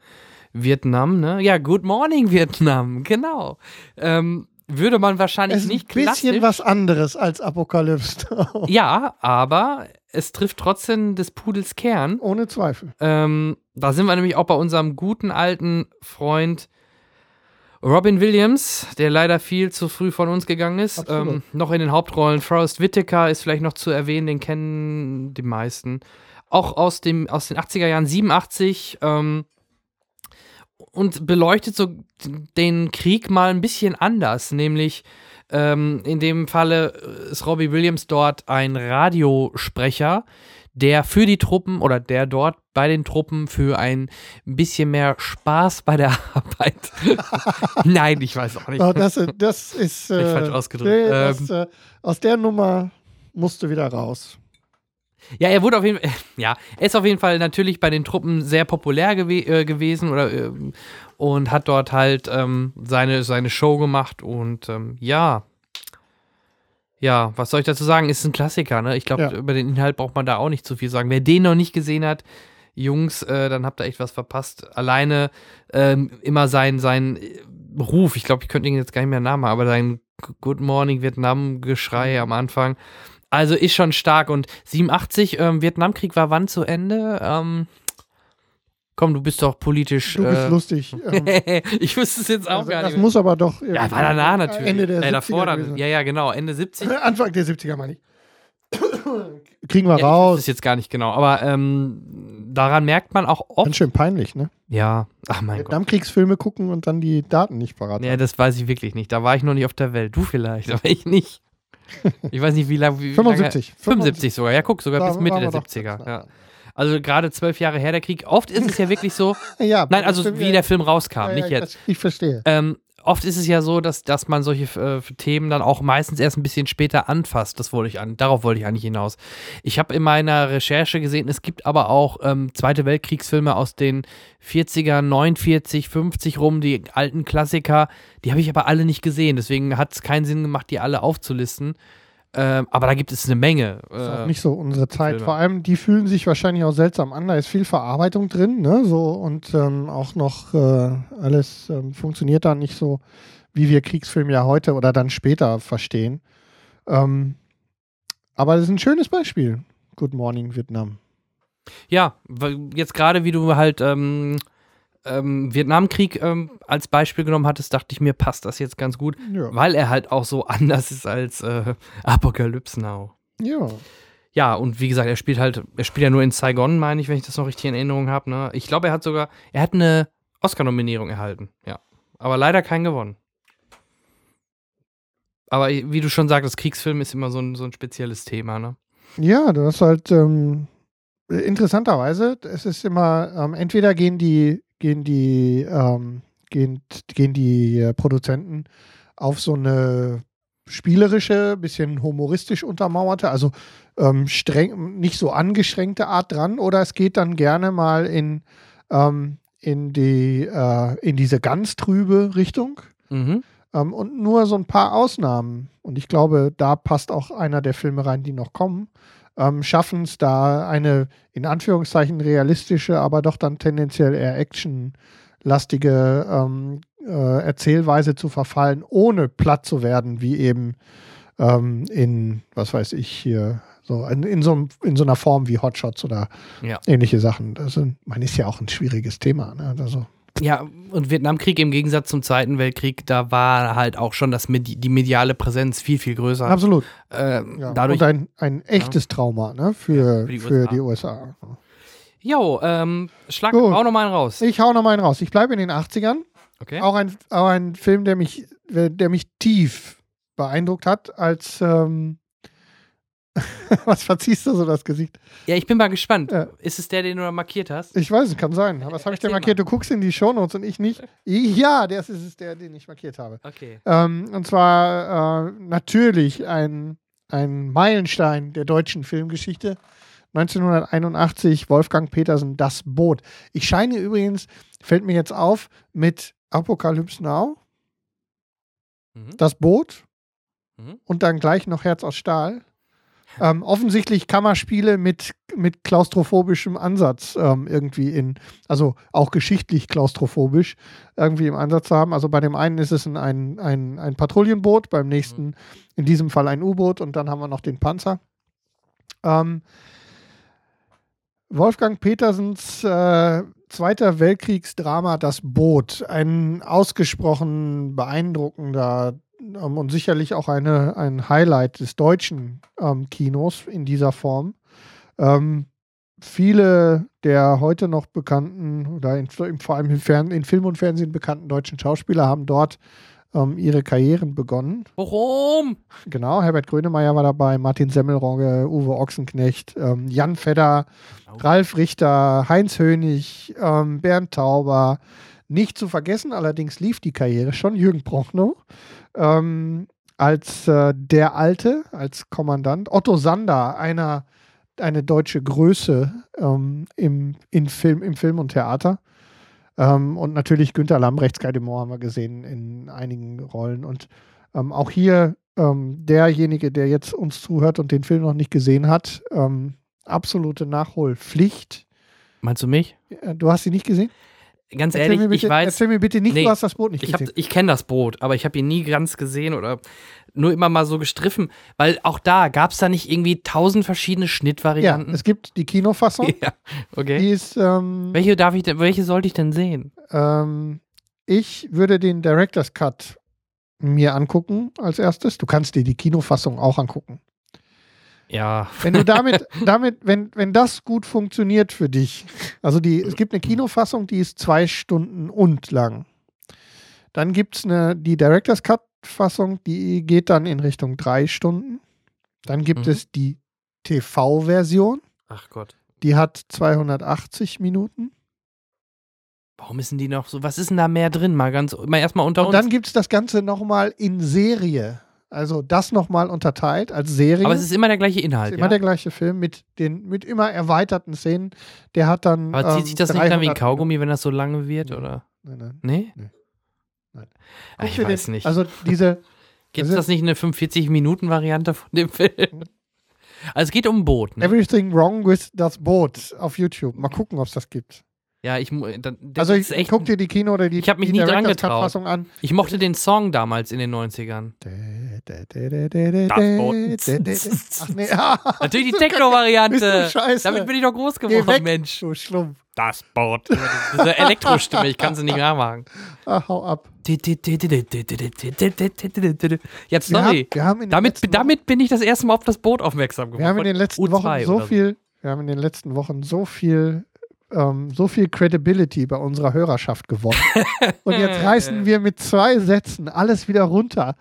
Vietnam, ne? Ja, Good Morning Vietnam, [laughs] genau. Ähm, würde man wahrscheinlich Es ist ein nicht bisschen klassisch. was anderes als Apokalypse. [laughs] Ja, aber es trifft trotzdem des Pudels Kern. Ohne Zweifel. Ähm, da sind wir nämlich auch bei unserem guten alten Freund Robin Williams, der leider viel zu früh von uns gegangen ist. Ähm, noch in den Hauptrollen. Forrest Whitaker ist vielleicht noch zu erwähnen, den kennen die meisten. Auch aus, dem, aus den 80er Jahren, 87. Ähm, und beleuchtet so den Krieg mal ein bisschen anders, nämlich ähm, in dem Falle ist Robbie Williams dort ein Radiosprecher, der für die Truppen oder der dort bei den Truppen für ein bisschen mehr Spaß bei der [laughs] Arbeit. [laughs] Nein, ich weiß auch nicht. Oh, das, das ist. Äh, falsch ausgedrückt. nee, das, Ähm. äh, aus der Nummer musst du wieder raus. Ja, er wurde auf jeden Fall, [laughs] ja, er ist auf jeden Fall natürlich bei den Truppen sehr populär gewe äh, gewesen oder ähm, und hat dort halt ähm, seine, seine Show gemacht und ähm, ja. Ja, was soll ich dazu sagen? Ist ein Klassiker, ne? Ich glaube, Ja. über den Inhalt braucht man da auch nicht zu viel sagen. Wer den noch nicht gesehen hat, Jungs, äh, dann habt ihr echt was verpasst. Alleine ähm, immer sein, sein äh, Ruf, ich glaube, ich könnte ihn jetzt gar nicht mehr Namen, aber sein Good Morning Vietnam-Geschrei am Anfang. Also ist schon stark. Und 87, ähm, Vietnamkrieg war wann zu Ende? Ähm, komm, du bist doch politisch. Du bist äh, lustig. [laughs] Ähm, ich wüsste es jetzt auch also, gar das nicht. muss aber doch. ja, war danach natürlich. Ende der äh, 70er davor dann. gewesen. Ja, ja, genau. Ende 70. [laughs] Anfang der 70er, meine ich. Kriegen wir Ja, raus. weiß es jetzt gar nicht genau. Aber ähm, daran merkt man auch oft. Ganz schön peinlich, ne? Ja, ach mein Gott. Vietnamkriegsfilme gucken und dann die Daten nicht parat. Ja, das weiß ich wirklich nicht. Da war ich noch nicht auf der Welt. Du vielleicht, [laughs] aber ich nicht. Ich weiß nicht, wie lange. Wie 75. Lange, 75 sogar. Ja, guck, sogar Da bis Mitte der wir doch 70er. ganz nah Ja. Also gerade zwölf Jahre her der Krieg. Oft ist es ja wirklich so. [laughs] Ja, Nein, also wie der Film rauskam, ja, nicht ich jetzt. Ich verstehe. Ähm, oft ist es ja so, dass, dass man solche äh, Themen dann auch meistens erst ein bisschen später anfasst. Das wollte ich an, darauf wollte ich eigentlich hinaus. Ich habe in meiner Recherche gesehen, es gibt aber auch ähm, Zweite Weltkriegsfilme aus den 40er, 49, 50 rum, die alten Klassiker. Die habe ich aber alle nicht gesehen. Deswegen hat es keinen Sinn gemacht, die alle aufzulisten. Ähm, aber da gibt es eine Menge. Das ist auch Äh, nicht so unsere Zeit. Filme. Vor allem, die fühlen sich wahrscheinlich auch seltsam an. Da ist viel Verarbeitung drin, ne? So und ähm, auch noch äh, alles ähm, funktioniert da nicht so, wie wir Kriegsfilme ja heute oder dann später verstehen. Ähm, aber das ist ein schönes Beispiel. Good Morning Vietnam. ja, jetzt gerade wie du halt ähm, Vietnamkrieg ähm, als Beispiel genommen hattest, dachte ich mir, passt das jetzt ganz gut, Ja. weil er halt auch so [laughs] anders ist als äh, Apocalypse Now. ja. Ja, und wie gesagt, er spielt halt, er spielt ja nur in Saigon, meine ich, wenn ich das noch richtig in Erinnerung habe. Ne? Ich glaube, er hat sogar, er hat eine Oscar-Nominierung erhalten, ja. Aber leider keinen gewonnen. Aber wie du schon sagtest, Kriegsfilm ist immer so ein, so ein spezielles Thema, ne? Ja, du hast halt ähm, interessanterweise, es ist immer, ähm, entweder gehen die, gehen die, ähm, gehen, gehen die äh, Produzenten auf so eine spielerische, bisschen humoristisch untermauerte, also ähm, streng, nicht so angeschränkte Art dran, oder es geht dann gerne mal in, ähm, in die, äh, in diese ganz trübe Richtung. Mhm. Ähm, und nur so ein paar Ausnahmen, und ich glaube, da passt auch einer der Filme rein, die noch kommen, ähm, schaffen es da eine in Anführungszeichen realistische, aber doch dann tendenziell eher actionlastige ähm, äh, Erzählweise zu verfallen, ohne platt zu werden, wie eben ähm, in, was weiß ich, hier, so in, in, so, in so einer Form wie Hotshots oder Ja. ähnliche Sachen. Das sind, man ist ja auch ein schwieriges Thema. Ne? Also, Ja, und Vietnamkrieg im Gegensatz zum Zweiten Weltkrieg, da war halt auch schon das Medi die mediale Präsenz viel, viel größer. absolut. Äh, Ja, dadurch, und ein, ein echtes Trauma ne, für, für die für USA. die USA. jo, ähm, schlag Gut. auch noch mal einen raus. Ich hau noch mal einen raus. Ich bleibe in den 80ern. Okay. Auch, ein, auch ein Film, der mich, der mich tief beeindruckt hat, als ähm, [laughs] was verziehst du so das Gesicht? Ja, ich bin mal gespannt. Ja. Ist es der, den du da markiert hast? Ich weiß, es kann sein. Was habe ich denn markiert? Du guckst in die Shownotes und ich nicht. Ja, das ist es, der, den ich markiert habe. Okay. Ähm, und zwar äh, natürlich ein, ein Meilenstein der deutschen Filmgeschichte. 1981, Wolfgang Petersen, Das Boot. Ich scheine übrigens, fällt mir jetzt auf, mit Apocalypse Now, Mhm. Das Boot Mhm. und dann gleich noch Herz aus Stahl. Ähm, offensichtlich Kammerspiele mit, mit klaustrophobischem Ansatz ähm, irgendwie in, also auch geschichtlich klaustrophobisch irgendwie im Ansatz haben. Also bei dem einen ist es ein, ein, ein, ein Patrouillenboot, beim nächsten in diesem Fall ein U-Boot und dann haben wir noch den Panzer. Ähm, Wolfgang Petersens äh, Zweiter Weltkriegsdrama Das Boot. Ein ausgesprochen beeindruckender ähm, und sicherlich auch eine, ein Highlight des deutschen ähm, Kinos in dieser Form. Ähm, viele der heute noch bekannten oder in, vor allem in, Fern-, in Film und Fernsehen bekannten deutschen Schauspieler haben dort ähm, ihre Karrieren begonnen. Warum? Genau, Herbert Grönemeyer war dabei, Martin Semmelrogge, Uwe Ochsenknecht, ähm, Jan Fedder, Oh. Ralf Richter, Heinz Hönig, ähm, Bernd Tauber. Nicht zu vergessen, allerdings lief die Karriere schon Jürgen Prochnow ähm, als äh, der Alte, als Kommandant. Otto Sander, einer, eine deutsche Größe ähm, im, in Film, im Film und Theater. Ähm, und natürlich Günter Lambrecht, Sky Demore haben wir gesehen in einigen Rollen. Und ähm, auch hier ähm, derjenige, der jetzt uns zuhört und den Film noch nicht gesehen hat, ähm, absolute Nachholpflicht. Meinst du mich? Äh, Du hast sie nicht gesehen? Ganz Erzähl ehrlich, bitte, ich weiß, erzähl mir bitte nicht, Nee, du hast das Boot nicht ich, hab- gesehen. ich kenne das Boot, aber ich habe ihn nie ganz gesehen oder nur immer mal so gestriffen, weil auch da gab es da nicht irgendwie tausend verschiedene ja, Schnitttvarianten. es gibt die Kinofassung. [laughs] Ja, okay. Die ist, ähm, Welche darf ich denn, welche sollte ich denn sehen? ähm, ich würde den Director's Cut mir angucken als erstes. Du kannst dir die Kinofassung auch angucken. Ja, Wenn du damit, [laughs] damit, wenn, wenn das gut funktioniert für dich, also die, es gibt eine Kinofassung, die ist zwei Stunden und lang. Dann gibt es eine, die Director's Cut-Fassung, die geht dann in Richtung drei Stunden. Dann gibt Mhm. es die TV-Version, ach Gott. die hat 280 Minuten. Warum ist denn die noch so? Was ist denn da mehr drin? Mal ganz, mal erstmal unter Und uns. dann gibt es das Ganze nochmal in Serie. Also das nochmal unterteilt als Serie. aber es ist immer der gleiche Inhalt. ist ja? immer der gleiche Film mit den mit immer erweiterten Szenen. Der hat dann. aber zieht ähm, sich das nicht dann wie ein 300 Kaugummi, wenn das so lange wird, Nee. oder? Nein, nein. Nee? Nee. Nein. Ah, ich weiß den, nicht. Also diese, [laughs] Gibt es Also- das nicht eine 45-Minuten-Variante von dem Film? Also es geht um ein Boot. Ne? Everything Wrong with das Boot auf YouTube. Mal gucken, ob es das gibt. Ja, ich, dann, das Also ist ich echt, guck dir die Kino oder die, Ich hab mich die nie dran getraut. An. ich mochte den Song damals in den 90ern. Das Boot. Ach nee, ah, Natürlich die Techno-Variante. Damit bin ich doch groß geworden, weg, Mensch. du Schlumpf. Das Boot. Diese Elektrostimme, ich kann sie nicht nachmachen. Ah, hau ab. Ja, Wir sorry. haben, wir haben in den Damit, damit bin ich das erste Mal auf das Boot aufmerksam geworden. Wir haben in den letzten Wochen U2 so viel, wir haben in den letzten Wochen so viel, ähm, so viel Credibility bei unserer Hörerschaft gewonnen. Und jetzt [laughs] reißen wir mit zwei Sätzen alles wieder runter.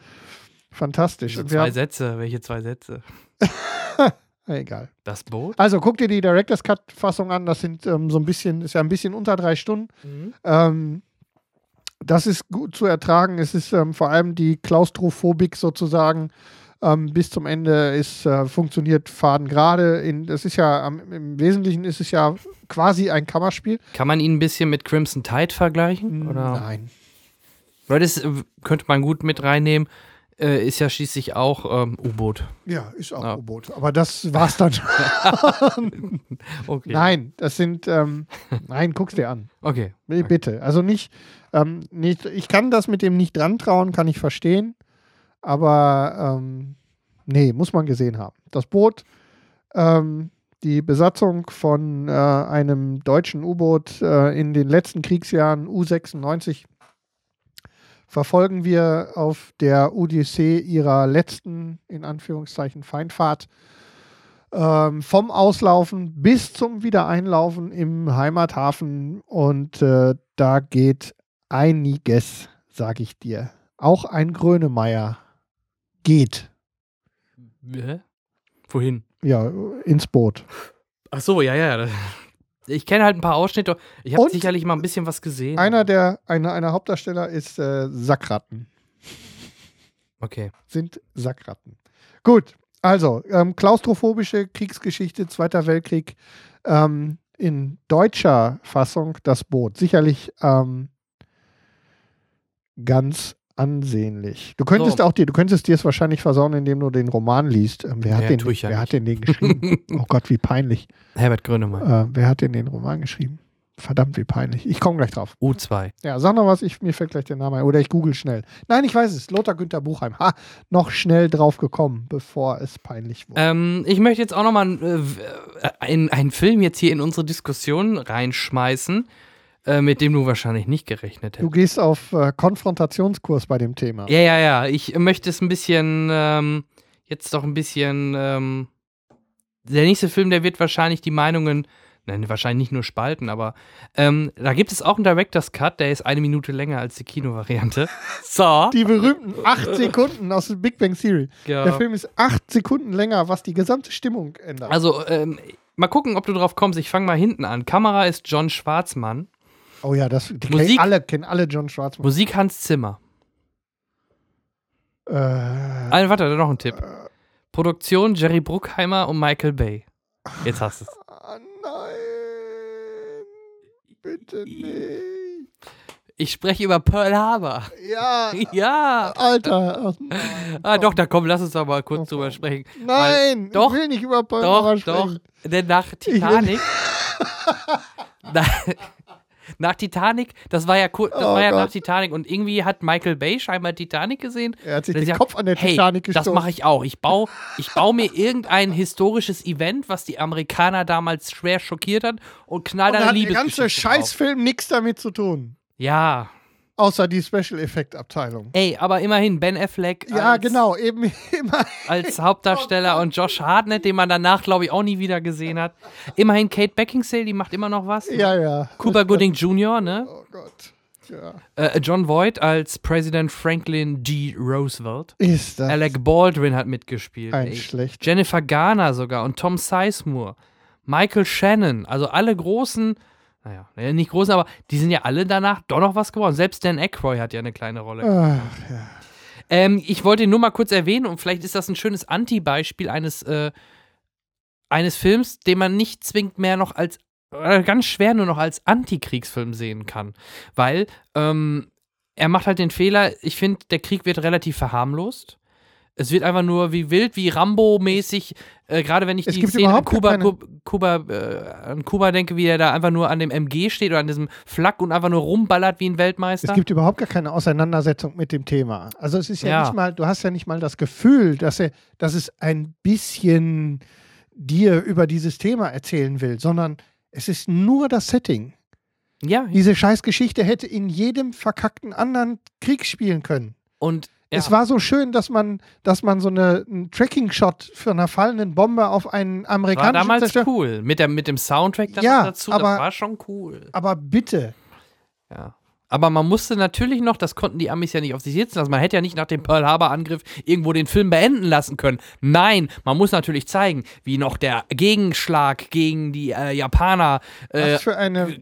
Fantastisch. Wir zwei haben, Sätze, welche zwei Sätze? [laughs] egal. Das Boot? Also guck dir die Director's Cut-Fassung an. Das sind ähm, so ein bisschen, ist ja ein bisschen unter drei Stunden. Ähm, das ist gut zu ertragen. Es ist ähm, vor allem die Klaustrophobik sozusagen ähm, bis zum Ende ist, äh, funktioniert Faden gerade. Das ist ja am- im Wesentlichen ist es ja quasi ein Kammerspiel. Kann man ihn ein bisschen mit Crimson Tide vergleichen? Oder? Nein. Weil das äh, könnte man gut mit reinnehmen. Äh, ist ja schließlich auch ähm, U-Boot. Ja, ist auch Ja. U-Boot. Aber das war's dann. [laughs] Okay. Nein, das sind. Ähm, [laughs] nein, guck's dir an. Okay. Bitte. Also nicht, ähm, nicht. Ich kann das mit dem nicht dran trauen, kann ich verstehen. Aber ähm, nee, muss man gesehen haben. Das Boot, ähm, die Besatzung von äh, einem deutschen U-Boot äh, in den letzten Kriegsjahren U-96 verfolgen wir auf der Odyssee ihrer letzten, in Anführungszeichen, Feindfahrt ähm, vom Auslaufen bis zum Wiedereinlaufen im Heimathafen. Und äh, da geht einiges, sag ich dir. Auch ein Grönemeyer geht. Hä? Wohin? Ja, ins Boot. Ach so, ja, ja. Ich kenne halt ein paar Ausschnitte. Ich habe sicherlich mal ein bisschen was gesehen. Einer der, einer, einer Hauptdarsteller ist äh, Sackratten. Okay. Sind Sackratten. Gut, also ähm, klaustrophobische Kriegsgeschichte, Zweiter Weltkrieg. Ähm, in deutscher Fassung das Boot. Sicherlich ähm, ganz ansehnlich. Du könntest So. auch dir, du könntest dir es wahrscheinlich versauen, indem du den Roman liest. Ähm, wer Ja, hat, den, tue ich ja wer hat denn den geschrieben? [laughs] oh Gott, wie peinlich. Herbert Grönemeyer. Äh, wer hat denn den Roman geschrieben? Verdammt, wie peinlich. Ich komme gleich drauf. U2. Ja, sag noch was, ich, mir fällt gleich der Name ein. Oder ich google schnell. Nein, ich weiß es. Lothar Günther Buchheim. Ha, noch schnell drauf gekommen, bevor es peinlich wurde. Ähm, ich möchte jetzt auch nochmal äh, äh, einen Film jetzt hier in unsere Diskussion reinschmeißen, äh, mit dem du wahrscheinlich nicht gerechnet du hättest. gehst auf äh, Konfrontationskurs bei dem Thema. Ja, ja, ja. Ich möchte es ein bisschen, ähm, jetzt doch ein bisschen, ähm, der nächste Film, der wird wahrscheinlich die Meinungen, nein, wahrscheinlich nicht nur spalten, aber ähm, da gibt es auch einen Director's Cut, der ist eine Minute länger als die Kinovariante. [laughs] So. Die berühmten acht Sekunden aus der Big Bang Theory. Ja. Der Film ist acht Sekunden länger, was die gesamte Stimmung ändert. Also, ähm, mal gucken, ob du drauf kommst. Ich fange mal hinten an. Kamera ist John Schwarzmann. Oh ja, das die Musik- kennen alle, kennen alle John Schwarzmann. Musik Hans Zimmer. Äh, Ah, warte, da noch ein Tipp. Produktion Jerry Bruckheimer und Michael Bay. Jetzt hast du es. [laughs] ah, nein. Bitte nicht. Ich spreche über Pearl Harbor. Ja, [laughs] Ja. Alter. ach, Ah, doch, da komm, lass uns doch mal kurz drüber sprechen. Nein, doch, ich will nicht über Paul Doch, doch. sprechen. Denn nach Titanic. [laughs] nach, Titanic, das war ja, das Oh war ja Gott. nach Titanic und irgendwie hat Michael Bay scheinbar Titanic gesehen. Er hat sich den sagt, Kopf an der hey, Titanic Das gestoßen. mache ich auch. Ich baue ich bau mir irgendein historisches Event, was die Amerikaner damals schwer schockiert hat und knall Und da da eine hat der ganze. Scheißfilm nichts damit zu tun. Ja. Außer die Special Effect Abteilung. Ey, aber immerhin Ben Affleck Ja, als, genau, eben [laughs] immer. als Hauptdarsteller und Josh Hartnett, den man danach, glaube ich, auch nie wieder gesehen hat. Immerhin Kate Beckinsale, die macht immer noch was. Ja, ja. Cuba Gooding Jr., ne? Oh Gott. Ja. Äh, John Voight als Präsident Franklin D. Roosevelt. Ist das Alec Baldwin hat mitgespielt. ein ey. schlecht. Jennifer Garner sogar und Tom Sizemore. Michael Shannon, also alle großen, naja, äh, nicht großen, aber die sind ja alle danach doch noch was geworden. Selbst Dan Aykroyd hat ja eine kleine Rolle. Ach, ja. Ähm, ich wollte ihn nur mal kurz erwähnen und vielleicht ist das ein schönes Anti-Beispiel eines, äh, eines Films, den man nicht zwingend mehr noch als, äh, ganz schwer nur noch als Antikriegsfilm sehen kann. Weil ähm, er macht halt den Fehler, ich finde, der Krieg wird relativ verharmlost. Es wird einfach nur wie wild, wie Rambo-mäßig, äh, gerade wenn ich Es die Szene an Kuba, Kuba, äh, an Kuba denke, wie er da einfach nur an dem MG steht oder an diesem Flak und einfach nur rumballert wie ein Weltmeister. Es gibt überhaupt gar keine Auseinandersetzung mit dem Thema. Also es ist ja, Ja. nicht mal, du hast ja nicht mal das Gefühl, dass er, dass es ein bisschen dir über dieses Thema erzählen will, sondern es ist nur das Setting. ja, Diese Scheißgeschichte hätte in jedem verkackten anderen Krieg spielen können. und ja. Es war so schön, dass man, dass man so eine, einen Tracking-Shot für einer fallenden Bombe auf einen war amerikanischen damals Zerstörer. cool. Mit, der, mit dem Soundtrack dann Ja, dazu, aber- das war schon cool. Aber bitte, Ja. Aber man musste natürlich noch, das konnten die Amis ja nicht auf sich sitzen lassen. Man hätte ja nicht nach dem Pearl Harbor-Angriff irgendwo den Film beenden lassen können. Nein, man muss natürlich zeigen, wie noch der Gegenschlag gegen die äh, Japaner äh, was für eine,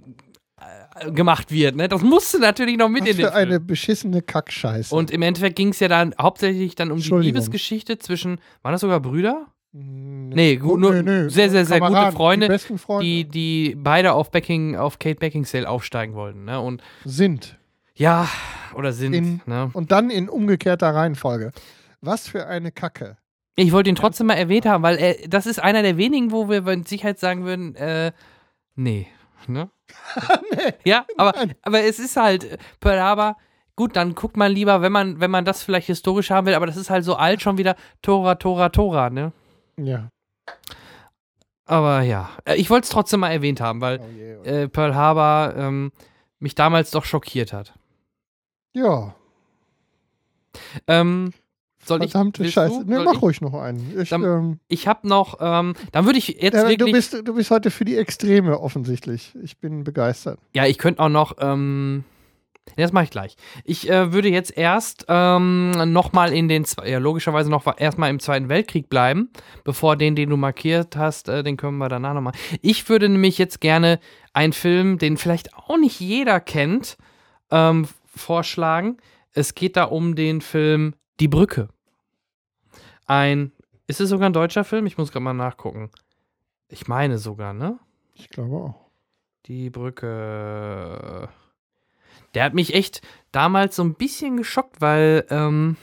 gemacht wird. Ne? Das musste natürlich noch mit was in den für eine Film. beschissene Kackscheiße. Und im Endeffekt ging es ja dann hauptsächlich dann um die. Liebesgeschichte zwischen, waren das sogar Brüder? Nee, Nee, gut, nur sehr, sehr, sehr gute Kameraden, Freunde, Die Freunde Die, die beide auf, Becking, auf Kate Beckinsale aufsteigen wollten. Ne? Und sind. ja, oder sind. In- ne? Und dann in umgekehrter Reihenfolge. Was für eine Kacke. Ich wollte ihn trotzdem mal erwähnt haben, weil er, das ist einer der wenigen, wo wir mit Sicherheit sagen würden, äh, nee. Ne? [laughs] Ja, aber, Nein. aber es ist halt äh, Pearl Harbor. Gut, dann guckt man lieber, wenn man, wenn man das vielleicht historisch haben will, aber das ist halt so alt schon wieder Tora, Tora, Tora, ne? Ja. Aber ja, äh, ich wollte es trotzdem mal erwähnt haben, weil Oh je, oh äh, Pearl Harbor ähm, mich damals doch schockiert hat. Ja. Ähm, soll ich- Verdammte willst Scheiße. du? Nee, mach ich? ruhig noch einen. Ich, Dann- ähm, ich habe noch, ähm, dann würde ich jetzt du, wirklich. bist, du bist heute für die Extreme offensichtlich. Ich bin begeistert. Ja, ich könnte auch noch, ähm, das mache ich gleich. Ich äh, würde jetzt erst ähm, nochmal in den, ja, logischerweise noch erstmal im Zweiten Weltkrieg bleiben, bevor den, den du markiert hast, äh, den können wir danach nochmal. Ich würde nämlich jetzt gerne einen Film, den vielleicht auch nicht jeder kennt, ähm, vorschlagen. Es geht da um den Film Die Brücke. Ein, ist es sogar ein deutscher Film? Ich muss gerade mal nachgucken. Ich meine sogar, ne? Ich glaube auch. Die Brücke. Der hat mich echt damals so ein bisschen geschockt, weil, ähm,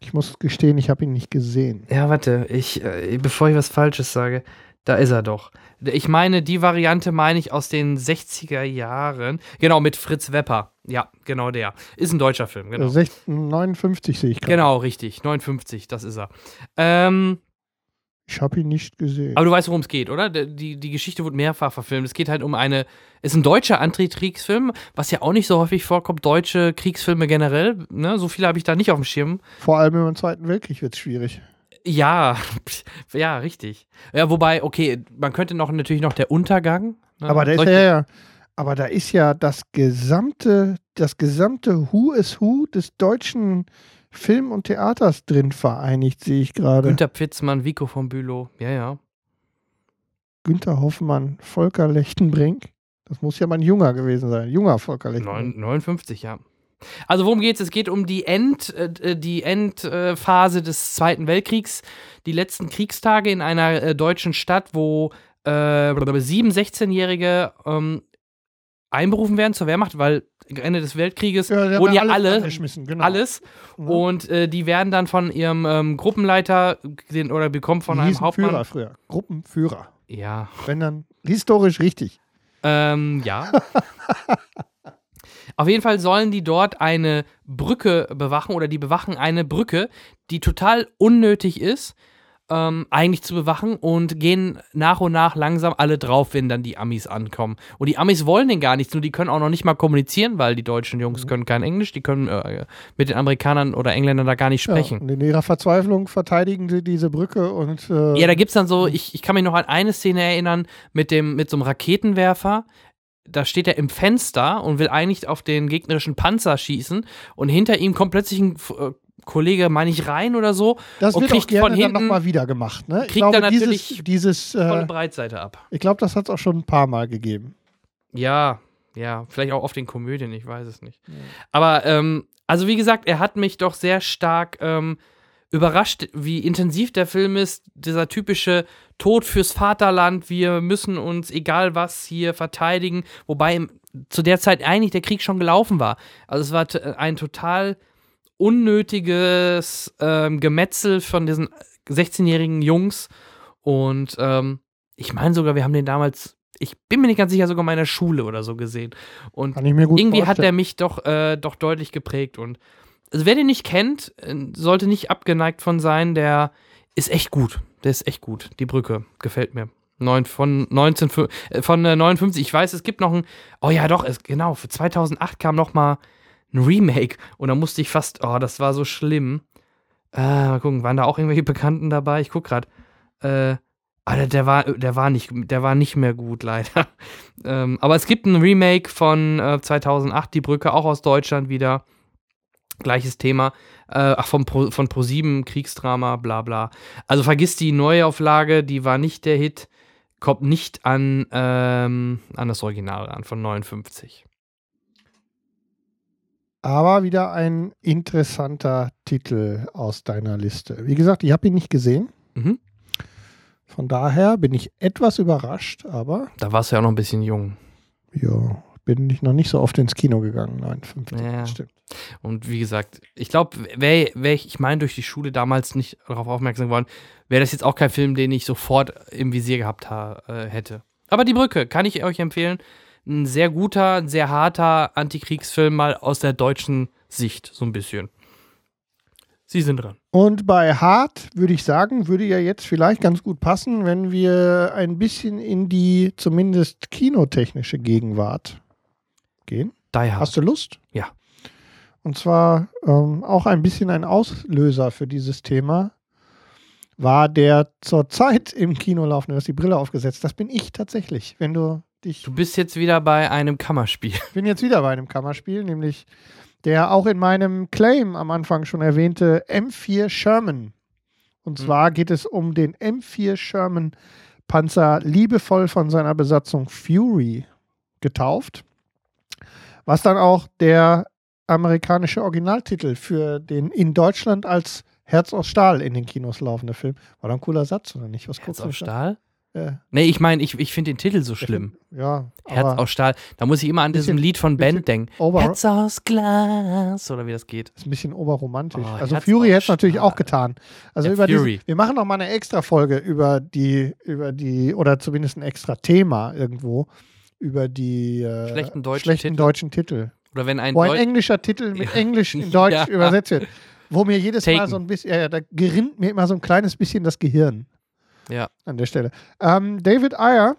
Ich muss gestehen, ich habe ihn nicht gesehen. ja, warte, ich, äh, bevor ich was Falsches sage, da ist er doch. Ich meine, die Variante meine ich aus den 60er Jahren. Genau, mit Fritz Wepper. Ja, genau der. Ist ein deutscher Film, genau. Äh, 16, 59 sehe ich gerade. Genau, richtig. 59, das ist er. Ähm, Ich habe ihn nicht gesehen. Aber du weißt, worum es geht, oder? Die, die Geschichte wurde mehrfach verfilmt. Es geht halt um eine. Ist ein deutscher Antikriegsfilm, was ja auch nicht so häufig vorkommt. Deutsche Kriegsfilme generell. Ne? So viele habe ich da nicht auf dem Schirm. Vor allem im Zweiten Weltkrieg wird es schwierig. Ja, [laughs] ja, richtig. Ja, wobei, okay, man könnte noch natürlich noch der Untergang. Ne? Aber da ist ja, ja, aber da ist ja das gesamte, das gesamte Who is Who des deutschen Film- und Theaters drin vereinigt, sehe ich gerade. Günter Pfitzmann, Vico von Bülow. Ja, ja. Günter Hoffmann, Volker Lechtenbrink. Das muss ja mal ein junger gewesen sein. Junger Volker Lechtenbrink. Neun- 59, ja. Also worum geht's? Es geht um die End, äh, die Endphase des Zweiten Weltkriegs, die letzten Kriegstage in einer äh, deutschen Stadt, wo äh, sieben 16-Jährige ähm, einberufen werden zur Wehrmacht, weil Ende des Weltkrieges Ja, wurden ja alle, genau. alles Ja. und äh, die werden dann von ihrem ähm, Gruppenleiter den, oder bekommen von Die einem Hauptmann. Führer früher. Gruppenführer. Ja, Wenn dann historisch richtig. Ähm, ja. [laughs] Auf jeden Fall sollen die dort eine Brücke bewachen oder die bewachen eine Brücke, die total unnötig ist, ähm, eigentlich zu bewachen und gehen nach und nach langsam alle drauf, wenn dann die Amis ankommen. Und die Amis wollen den gar nichts, nur die können auch noch nicht mal kommunizieren, weil die deutschen Jungs können kein Englisch, die können äh, mit den Amerikanern oder Engländern da gar nicht Ja, sprechen. und in ihrer Verzweiflung verteidigen sie diese Brücke und äh, Ja, da gibt's dann so, ich, ich kann mich noch an eine Szene erinnern mit dem, mit so einem Raketenwerfer. Da steht er im Fenster und will eigentlich auf den gegnerischen Panzer schießen und hinter ihm kommt plötzlich ein äh, Kollege, meine ich, rein oder so das wird auch kriegt gerne von dann hinten nochmal wieder gemacht. Ne? Ich kriegt glaube, dann natürlich dieses, dieses volle äh, Breitseite ab. ich glaube, das hat es auch schon ein paar Mal gegeben. Ja, ja, vielleicht auch auf den Komödien, ich weiß es nicht. Aber, ähm, also wie gesagt, er hat mich doch sehr stark ähm, überrascht, wie intensiv der Film ist. Dieser typische Tod fürs Vaterland, wir müssen uns, egal was, hier verteidigen. Wobei zu der Zeit eigentlich der Krieg schon gelaufen war. Also es war t- ein total unnötiges ähm, Gemetzel von diesen 16-jährigen Jungs. Und ähm, ich meine sogar, wir haben den damals, ich bin mir nicht ganz sicher, sogar in meiner Schule oder so gesehen. Und Kann ich mir gut irgendwie hat vorstellen. er mich doch, äh, doch deutlich geprägt. Und also wer den nicht kennt, äh, sollte nicht abgeneigt von sein. Der ist echt gut. Der ist echt gut. Die Brücke gefällt mir. Neun, von 19, äh, von äh, 59. Ich weiß, es gibt noch ein. Oh ja, doch, es, genau. Für 2008 kam noch mal ein Remake. Und da musste ich fast. Oh, das war so schlimm. Äh, mal gucken, waren da auch irgendwelche Bekannten dabei? Ich guck grad. Äh, Alter, der war, der war nicht, der war nicht mehr gut, [laughs] leider. ähm, aber es gibt ein Remake von äh, 2008, Die Brücke, auch aus Deutschland wieder. Gleiches Thema. Äh, ach, vom Pro, von Pro7, Kriegsdrama, bla bla. Also vergiss die Neuauflage, die war nicht der Hit. Kommt nicht an, ähm, an das Original ran, von 59. Aber wieder ein interessanter Titel aus deiner Liste. Wie gesagt, ich habe ihn nicht gesehen. Mhm. Von daher bin ich etwas überrascht, aber Da warst du ja auch noch ein bisschen jung. ja, bin ich noch nicht so oft ins Kino gegangen. 59, Ja. das stimmt. Und wie gesagt, ich glaube, wäre wär ich, ich meine, durch die Schule damals nicht darauf aufmerksam geworden, wäre das jetzt auch kein Film, den ich sofort im Visier gehabt ha äh, hätte. Aber die Brücke kann ich euch empfehlen. Ein sehr guter, ein sehr harter Antikriegsfilm, mal aus der deutschen Sicht, so ein bisschen. Sie sind dran. Und bei Hart würde ich sagen, würde ja jetzt vielleicht ganz gut passen, wenn wir ein bisschen in die zumindest kinotechnische Gegenwart gehen. Die Hard. Hast du Lust? Ja. Und zwar ähm, auch ein bisschen ein Auslöser für dieses Thema war der zurzeit im Kino laufende, du hast die Brille aufgesetzt. Das bin ich tatsächlich. Wenn du dich Du bist jetzt wieder bei einem Kammerspiel. Ich bin jetzt wieder bei einem Kammerspiel, nämlich der auch in meinem Claim am Anfang schon erwähnte M4 Sherman. Und Hm. zwar geht es um den M4 Sherman Panzer, liebevoll von seiner Besatzung Fury getauft. Was dann auch der amerikanische Originaltitel für den in Deutschland als Herz aus Stahl in den Kinos laufende Film. War doch ein cooler Satz, oder nicht? Was Herz aus? Stahl? Äh, Nee, ich meine, ich, ich finde den Titel so schlimm. Ja, Herz aus Stahl. Da muss ich immer an diesem Lied von Band denken. Herz aus Glas. Oder wie das geht. ist ein bisschen oberromantisch. Oh, also Herz Fury hätte es natürlich auch getan. Also Ja, über Fury. diese, wir machen noch mal eine extra Folge über die, über die, oder zumindest ein extra Thema irgendwo über die äh, Schlechten deutschen schlechten Titel. deutschen Titel. Oder wenn ein Wo ein Deu englischer Titel mit Ja. Englisch in [laughs] Deutsch Ja. übersetzt wird. Wo mir jedes Mal Taken. so ein bisschen, ja, da gerinnt mir immer so ein kleines bisschen das Gehirn Ja. an der Stelle. Ähm, David Ayer,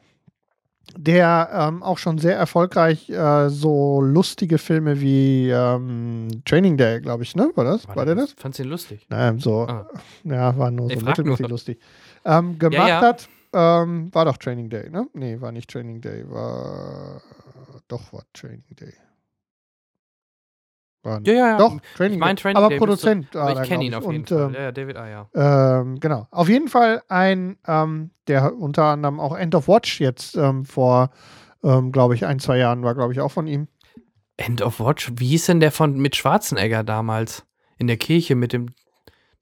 der ähm, auch schon sehr erfolgreich äh, so lustige Filme wie ähm, Training Day, glaube ich, ne? War das? War, der das? Fandst du ihn lustig? Naja, so, Ah. ja, war nur Ich so mittelmäßig lustig. Ähm, gemacht ja. hat, ähm, war doch Training Day, ne? Nee, war nicht Training Day, war, doch, war Training Day. War Ja, ja, ja. Doch, Training Ich mein Day. Training aber Day Produzent. Aber war ich er, kenne ihn auf ich. jeden Und, Fall. ähm, Ja, ja, David Ayer. ähm, genau. Auf jeden Fall ein, ähm, der unter anderem auch End of Watch jetzt ähm, vor, ähm, glaube ich, ein, zwei Jahren war, glaube ich, auch von ihm. End of Watch. Wie hieß denn der von mit Schwarzenegger damals? In der Kirche mit dem.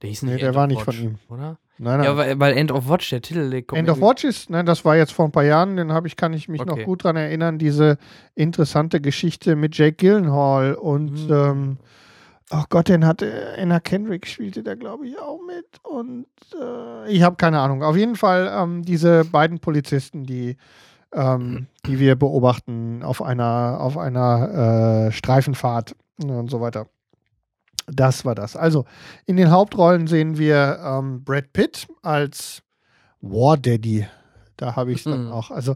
Der hieß nicht Nee, der End war nicht Watch, von ihm. Oder? Nein, nein. Ja, weil, weil End of Watch, der Titel, der kommt End of Watch ist, nein, das war jetzt vor ein paar Jahren, den habe ich, kann ich mich noch Okay. gut dran erinnern, diese interessante Geschichte mit Jake Gyllenhaal und Mhm. ähm, oh Gott, den hat äh, Anna Kendrick spielte da, glaube ich, auch mit und äh, ich habe keine Ahnung. Auf jeden Fall ähm, diese beiden Polizisten, die ähm, [clears throat] die wir beobachten auf einer auf einer äh, Streifenfahrt und so weiter. Das war das. Also in den Hauptrollen sehen wir ähm, Brad Pitt als War Daddy. Da habe ich es dann Mhm. auch. Also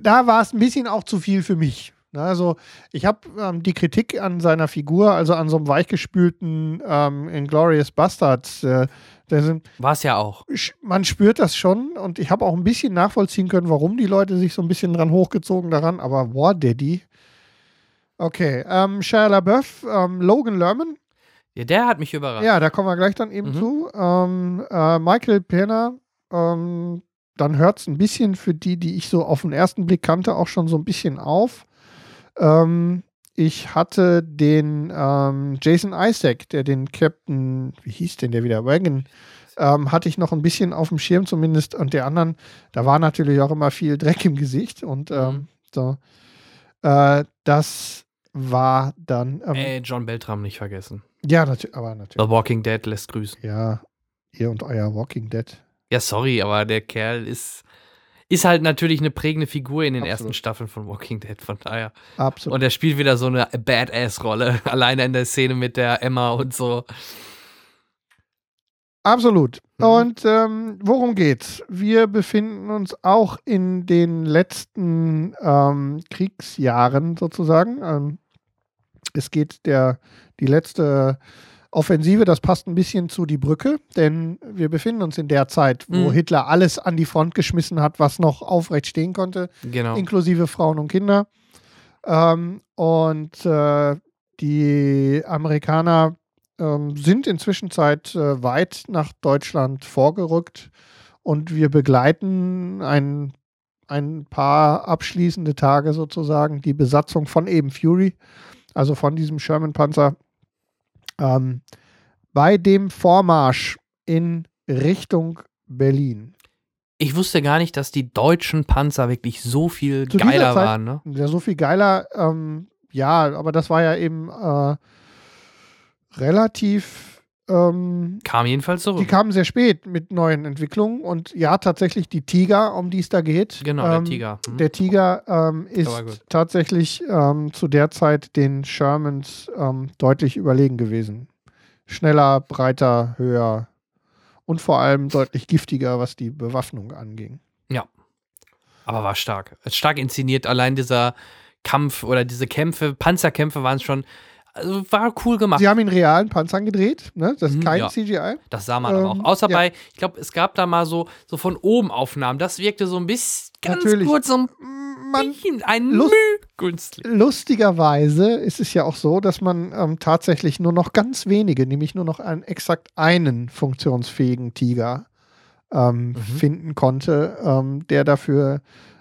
da war es ein bisschen auch zu viel für mich. Ne, Also ich habe ähm, die Kritik an seiner Figur, also an so einem weichgespülten ähm, Inglorious Bastards, äh, War es ja auch. man spürt das schon und ich habe auch ein bisschen nachvollziehen können, warum die Leute sich so ein bisschen dran hochgezogen daran, aber War Daddy. Okay, ähm, Shia LaBeouf, ähm, Logan Lerman, Ja, der hat mich überrascht. ja, da kommen wir gleich dann eben Mhm. zu. Ähm, äh, Michael Pena, ähm, dann hört es ein bisschen für die, die ich so auf den ersten Blick kannte, auch schon so ein bisschen auf. Ähm, ich hatte den ähm, Jason Isaac, der den Captain, wie hieß denn der wieder? Wagon, ähm, hatte ich noch ein bisschen auf dem Schirm zumindest. Und der anderen, da war natürlich auch immer viel Dreck im Gesicht. Und ähm, Mhm. so. Äh, das war dann. Ähm, Ey, John Beltram nicht vergessen. Ja, natu aber natürlich. The Walking Dead lässt grüßen. Ja, ihr und euer Walking Dead. Ja, sorry, aber der Kerl ist, ist halt natürlich eine prägende Figur in den Absolut. ersten Staffeln von Walking Dead, von daher. Absolut. Und er spielt wieder so eine Badass-Rolle, [laughs] alleine in der Szene mit der Emma und so. Absolut. Mhm. Und ähm, worum geht's? Wir befinden uns auch in den letzten ähm, Kriegsjahren sozusagen. Ähm, es geht der die letzte Offensive, das passt ein bisschen zu die Brücke, denn wir befinden uns in der Zeit, wo Mhm. Hitler alles an die Front geschmissen hat, was noch aufrecht stehen konnte Genau. inklusive Frauen und Kinder. Ähm, und äh, die Amerikaner ähm, sind inzwischen Zeit äh, weit nach Deutschland vorgerückt und wir begleiten ein, ein paar abschließende Tage sozusagen die Besatzung von eben Fury, also von diesem Sherman-Panzer, ähm, bei dem Vormarsch in Richtung Berlin. Ich wusste gar nicht, dass die deutschen Panzer wirklich so viel Zu geiler Zeit- waren, ne? Ja, so viel geiler. Ähm, ja, aber das war ja eben äh, relativ. Ähm, Kam jedenfalls die zurück. kamen sehr spät mit neuen Entwicklungen und ja, tatsächlich die Tiger, um die es da geht. Genau, ähm, der Tiger. Hm. Der Tiger ähm, ist tatsächlich ähm, zu der Zeit den Shermans ähm, deutlich überlegen gewesen. Schneller, breiter, höher und vor allem deutlich giftiger, was die Bewaffnung anging. Aber war stark. Stark inszeniert. Allein dieser Kampf oder diese Kämpfe, Panzerkämpfe waren schon, also war cool gemacht. Sie haben in realen Panzern gedreht, ne? das ist Mhm, kein ja. CGI. Das sah man Ähm, auch. Außer ja. bei, ich glaube, es gab da mal so, so von oben Aufnahmen. Das wirkte so ein bisschen, ganz Natürlich. kurz, so ein Man, bisschen, ein Lust- Müh günstlich. lustigerweise ist es ja auch so, dass man ähm, tatsächlich nur noch ganz wenige, nämlich nur noch einen exakt einen funktionsfähigen Tiger ähm, Mhm. finden konnte, ähm, der dafür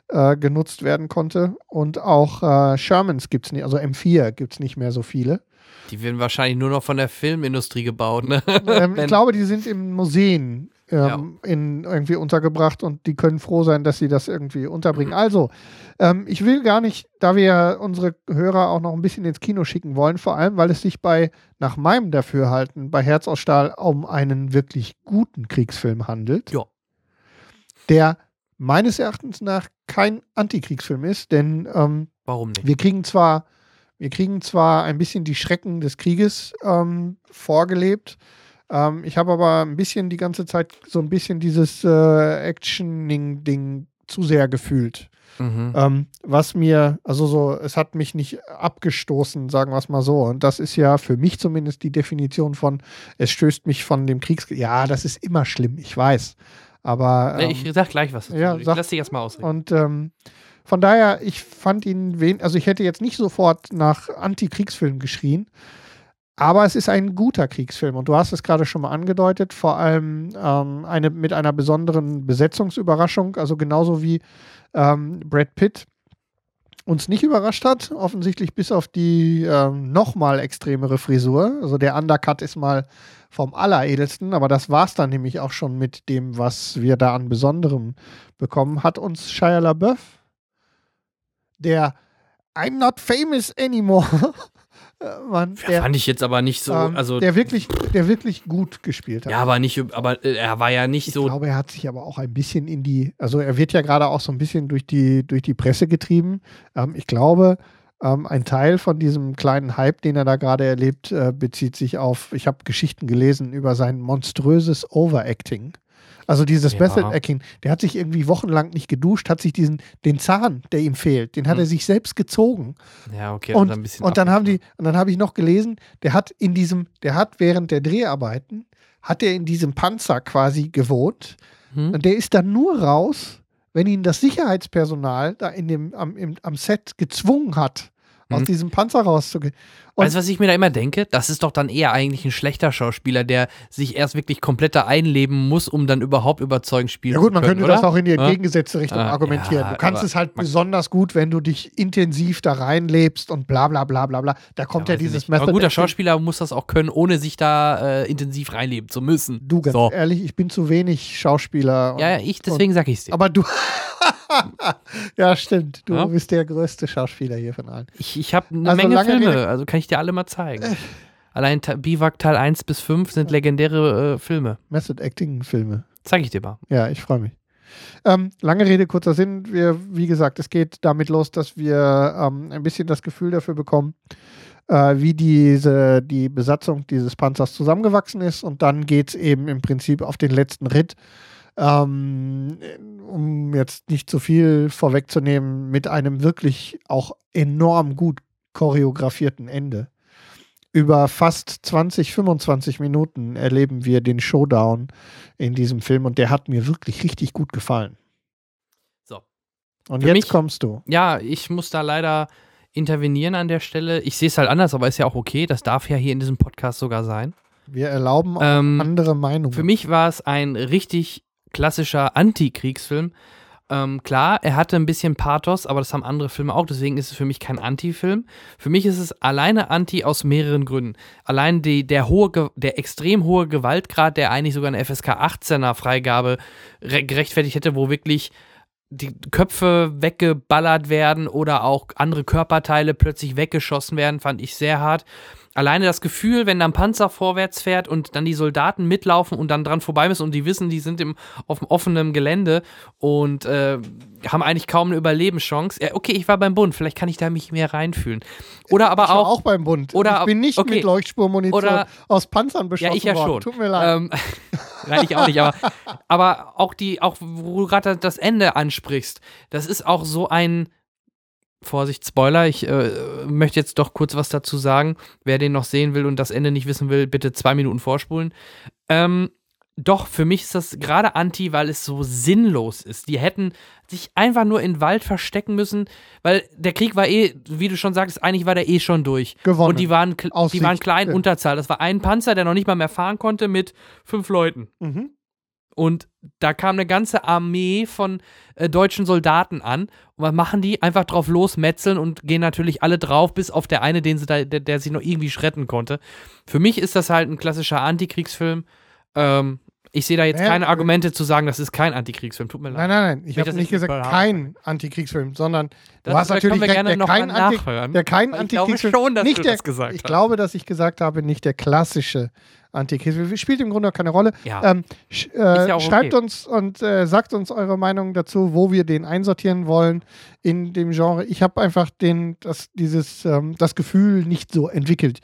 äh, genutzt werden konnte. Und auch äh, Shermans gibt es nicht, also M4 gibt es nicht mehr so viele. Die werden wahrscheinlich nur noch von der Filmindustrie gebaut, ne? Ähm, [laughs] ich glaube, die sind in Museen ähm, in, irgendwie untergebracht und die können froh sein, dass sie das irgendwie unterbringen. Mhm. Also, ähm, ich will gar nicht, da wir unsere Hörer auch noch ein bisschen ins Kino schicken wollen, vor allem, weil es sich bei, nach meinem Dafürhalten, bei Herz aus Stahl um einen wirklich guten Kriegsfilm handelt. Ja. Der meines Erachtens nach kein Antikriegsfilm ist, denn ähm, Warum nicht? wir kriegen zwar, wir kriegen zwar ein bisschen die Schrecken des Krieges ähm, vorgelebt. Ähm, ich habe aber ein bisschen die ganze Zeit so ein bisschen dieses äh, Actioning-Ding zu sehr gefühlt. Mhm. Ähm, was mir, also so, es hat mich nicht abgestoßen, sagen wir es mal so. Und das ist ja für mich zumindest die Definition von, es stößt mich von dem Kriegs. Ja, das ist immer schlimm, ich weiß. Aber. Ähm, ich sag gleich was. dazu. ja, ich sag- lass dich erstmal ausreden. und ähm, von daher, ich fand ihn, wen also ich hätte jetzt nicht sofort nach Anti-Kriegsfilm geschrien, aber es ist ein guter Kriegsfilm und du hast es gerade schon mal angedeutet, vor allem ähm, eine, mit einer besonderen Besetzungsüberraschung, also genauso wie ähm, Brad Pitt uns nicht überrascht hat, offensichtlich bis auf die ähm, nochmal extremere Frisur. Also der Undercut ist mal vom Alleredelsten, aber das war es dann nämlich auch schon mit dem, was wir da an Besonderem bekommen. Hat uns Shia LaBeouf, der I'm not famous anymore, [laughs] äh, Mann, Ja, der, fand ich jetzt aber nicht so, ähm, also der, wirklich, der wirklich gut gespielt hat. ja, aber nicht, aber äh, er war ja nicht Ich so, glaube, er hat sich aber auch ein bisschen in die, also er wird ja gerade auch so ein bisschen durch die, durch die Presse getrieben. Ähm, ich glaube, ähm, ein Teil von diesem kleinen Hype, den er da gerade erlebt, äh, bezieht sich auf, ich habe Geschichten gelesen über sein monströses Overacting. Also dieses Ja. Method Acting, der hat sich irgendwie wochenlang nicht geduscht, hat sich diesen, den Zahn, der ihm fehlt, den hat Hm. er sich selbst gezogen. ja, okay, Und, ein bisschen und dann haben die, und dann habe ich noch gelesen, der hat in diesem, der hat während der Dreharbeiten, hat er in diesem Panzer quasi gewohnt. Hm? Und der ist dann nur raus, wenn ihn das Sicherheitspersonal da in dem, am, im, am Set gezwungen hat, aus Mhm. diesem Panzer rauszugehen. Und- weißt du, was ich mir da immer denke? Das ist doch dann eher eigentlich ein schlechter Schauspieler, der sich erst wirklich komplett da einleben muss, um dann überhaupt überzeugend spielen Ja gut, zu man können, könnte oder? das auch in die Ja? entgegengesetzte Richtung Ah, argumentieren. ja, du kannst es halt besonders gut, wenn du dich intensiv da reinlebst und bla bla bla bla bla. Da kommt ja, ich dieses nicht. Aber guter. Schauspieler muss das auch können, ohne sich da äh, intensiv reinleben zu müssen. Du, ganz so. ehrlich, ich bin zu wenig Schauspieler. und- Ja, ja, ich, deswegen sag ich's dir. Aber du. [laughs] ja, stimmt. Du Ja? bist der größte Schauspieler hier von allen. Ich, ich habe eine Also Menge Filme, also kann ich dir alle mal zeigen. Allein Ta- Biwak Teil 1 bis 5 sind legendäre äh, Filme. Method Acting Filme. Zeig ich dir mal. Ja, ich freue mich. Ähm, lange Rede, kurzer Sinn. Wir, wie gesagt, es geht damit los, dass wir ähm, ein bisschen das Gefühl dafür bekommen, äh, wie diese, die Besatzung dieses Panzers zusammengewachsen ist. Und dann geht es eben im Prinzip auf den letzten Ritt. Ähm, um jetzt nicht zu viel vorwegzunehmen, mit einem wirklich auch enorm gut choreografierten Ende. Über fast 20, 25 Minuten erleben wir den Showdown in diesem Film und der hat mir wirklich richtig gut gefallen. So. Und Für jetzt mich- kommst du. Ja, ich muss da leider intervenieren an der Stelle. Ich sehe es halt anders, aber ist ja auch okay. Das darf ja hier in diesem Podcast sogar sein. Wir erlauben auch Ähm, andere Meinungen. Für mich war es ein richtig klassischer Antikriegsfilm. Ähm, klar, er hatte ein bisschen Pathos, aber das haben andere Filme auch, deswegen ist es für mich kein Anti-Film. Für mich ist es alleine Anti aus mehreren Gründen. Allein die, der, hohe, der extrem hohe Gewaltgrad, der eigentlich sogar eine FSK 18er Freigabe re- gerechtfertigt hätte, wo wirklich die Köpfe weggeballert werden oder auch andere Körperteile plötzlich weggeschossen werden, fand ich sehr hart. Alleine das Gefühl, wenn dann Panzer vorwärts fährt und dann die Soldaten mitlaufen und dann dran vorbei müssen und die wissen, die sind im, auf dem offenen Gelände und äh, haben eigentlich kaum eine Überlebenschance. Ja, okay, ich war beim Bund, vielleicht kann ich da mich mehr reinfühlen. Oder aber ich war auch, auch beim Bund. oder ich bin nicht okay. mit Leuchtspurmunition Oder- aus Panzern beschossen ja, ich ja worden. schon. Tut mir leid. Ähm, [laughs] Nein, ich auch nicht, aber, aber auch die, auch wo du gerade das Ende ansprichst, das ist auch so ein Vorsicht, Spoiler, ich äh, möchte jetzt doch kurz was dazu sagen. Wer den noch sehen will und das Ende nicht wissen will, bitte zwei Minuten vorspulen. Ähm, doch, für mich ist das gerade anti, weil es so sinnlos ist. Die hätten sich einfach nur in den Wald verstecken müssen, weil der Krieg war eh, wie du schon sagst, eigentlich war der eh schon durch. Gewonnen. Und die waren, die waren klein ja. Unterzahl. Das war ein Panzer, der noch nicht mal mehr fahren konnte mit fünf Leuten. mhm. Und da kam eine ganze Armee von äh, deutschen Soldaten an. Und was machen die? Einfach drauf losmetzeln und gehen natürlich alle drauf, bis auf der eine, den sie da, der, der sich noch irgendwie schretten konnte. Für mich ist das halt ein klassischer Antikriegsfilm. Ähm, ich sehe da jetzt Naja, keine Argumente zu sagen, das ist kein Antikriegsfilm. Tut mir leid. Nein, nein, nein. Ich habe nicht ich gesagt, kein Antikriegsfilm, sondern Das- du hast natürlich recht, gerne der noch kein, Anti nachhören. der kein Weil ich glaube Antikriegsfilm. schon, dass nicht du der, das gesagt ich hast. glaube, dass ich gesagt habe, nicht der klassische Antikriegsfilm. Spielt im Grunde auch keine Rolle. Ja. Ähm, sch äh, ja auch schreibt okay. uns und äh, sagt uns eure Meinung dazu, wo wir den einsortieren wollen in dem Genre. Ich habe einfach den, das, dieses, ähm, das Gefühl nicht so entwickelt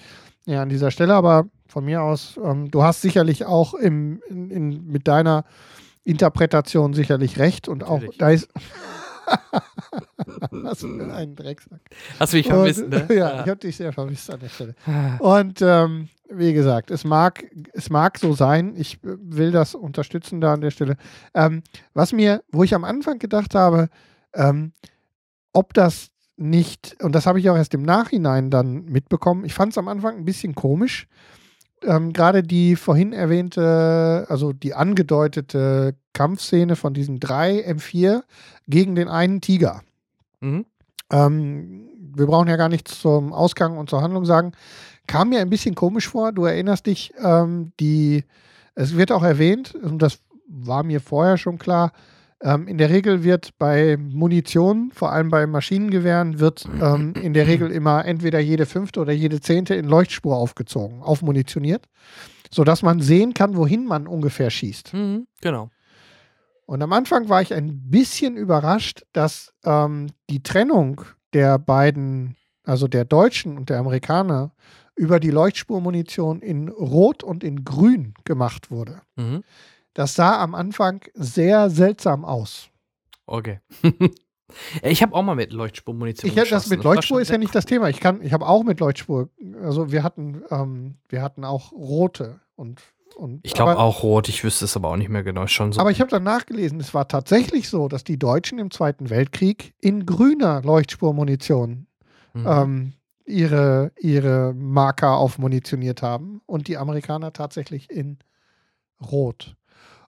ja, an dieser Stelle, aber von mir aus, ähm, du hast sicherlich auch im, in, in, mit deiner Interpretation sicherlich recht und auch Natürlich. da ist. [laughs] Was für ein Drecksack. Hast du mich vermisst, Und, ne? [laughs] Ja, ich habe dich sehr vermisst an der Stelle. Und ähm, wie gesagt, es mag, es mag so sein. Ich äh, will das unterstützen da an der Stelle. Ähm, was mir, wo ich am Anfang gedacht habe, ähm, ob das nicht, und das habe ich auch erst im Nachhinein dann mitbekommen, ich fand es am Anfang ein bisschen komisch. Ähm, Gerade die vorhin erwähnte, also die angedeutete Kampfszene von diesen drei M4 gegen den einen Tiger. Mhm. Ähm, wir brauchen ja gar nichts zum Ausgang und zur Handlung sagen. Kam mir ein bisschen komisch vor. Du erinnerst dich, ähm, die, es wird auch erwähnt, und das war mir vorher schon klar, ähm, in der Regel wird bei Munition, vor allem bei Maschinengewehren, wird ähm, in der Regel immer entweder jede fünfte oder jede zehnte in Leuchtspur aufgezogen, aufmunitioniert, sodass man sehen kann, wohin man ungefähr schießt. Mhm. Genau. Und am Anfang war ich ein bisschen überrascht, dass ähm, die Trennung der beiden, also der Deutschen und der Amerikaner, über die Leuchtspurmunition in Rot und in Grün gemacht wurde. Mhm. Das sah am Anfang sehr seltsam aus. Okay. [laughs] ich habe auch mal mit Leuchtspurmunition Ich, hätte das geschossen. mit Leuchtspur ist ja nicht das Thema. Ich kann, ich habe auch mit Leuchtspur, also wir hatten, ähm, wir hatten auch rote und und. Ich glaube auch rot, ich wüsste es aber auch nicht mehr genau. Schon so. Aber ich habe dann nachgelesen, es war tatsächlich so, dass die Deutschen im Zweiten Weltkrieg in grüner Leuchtspurmunition Mhm. ähm, ihre, ihre Marker aufmunitioniert haben und die Amerikaner tatsächlich in Rot.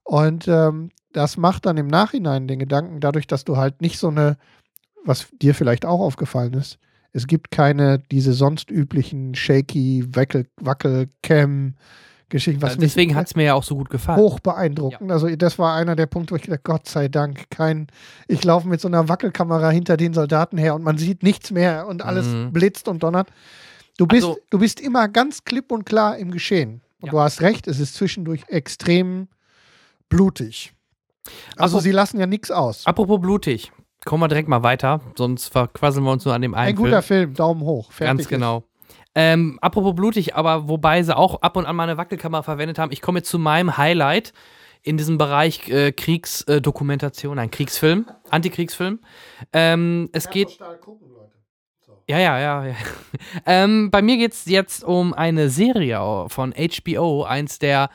Und ähm, das macht dann im Nachhinein den Gedanken, dadurch, dass du halt nicht so eine, was dir vielleicht auch aufgefallen ist, es gibt keine diese sonst üblichen shaky Wackel, Wackel-Cam Geschichten. Was Deswegen hat es mir ja auch so gut gefallen. Hoch beeindruckend. Ja. Also das war einer der Punkte, wo ich gedacht, Gott sei Dank, kein, ich laufe mit so einer Wackelkamera hinter den Soldaten her und man sieht nichts mehr und alles mhm. blitzt und donnert. Du bist, also, du bist immer ganz klipp und klar im Geschehen. Und ja. du hast recht, es ist zwischendurch extrem blutig. Also Apropos, sie lassen ja nichts aus. Apropos blutig, kommen wir direkt mal weiter, sonst verquasseln wir uns nur an dem einen Ein guter Film, Film Daumen hoch. Fertig Ganz genau. Ähm, apropos blutig, aber wobei sie auch ab und an mal eine Wackelkamera verwendet haben. Ich komme jetzt zu meinem Highlight in diesem Bereich äh, Kriegsdokumentation, ein Kriegsfilm, Antikriegsfilm. Ähm, es geht. Ja, ja, ja. ja. [laughs] ähm, bei mir geht es jetzt um eine Serie von HBO, eins der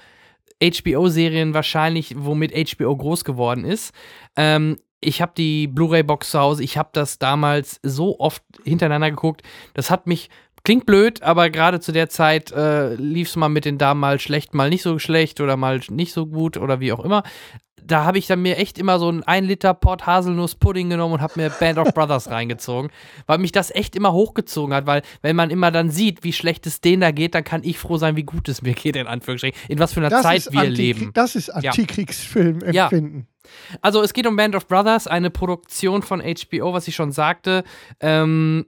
HBO-Serien wahrscheinlich, womit HBO groß geworden ist. Ähm, ich habe die Blu-ray-Box zu Hause. Ich habe das damals so oft hintereinander geguckt. Das hat mich klingt blöd, aber gerade zu der Zeit äh, lief es mal mit den Damen mal schlecht, mal nicht so schlecht oder mal nicht so gut oder wie auch immer. Da habe ich dann mir echt immer so einen 1 Liter Port Haselnuss-Pudding genommen und habe mir Band of Brothers [laughs] reingezogen, weil mich das echt immer hochgezogen hat, weil wenn man immer dann sieht, wie schlecht es denen da geht, dann kann ich froh sein, wie gut es mir geht, in Anführungsstrichen, in was für einer das Zeit wir leben. Das ist Antikriegsfilm-Empfinden. Ja. Also es geht um Band of Brothers, eine Produktion von HBO, was ich schon sagte, ähm,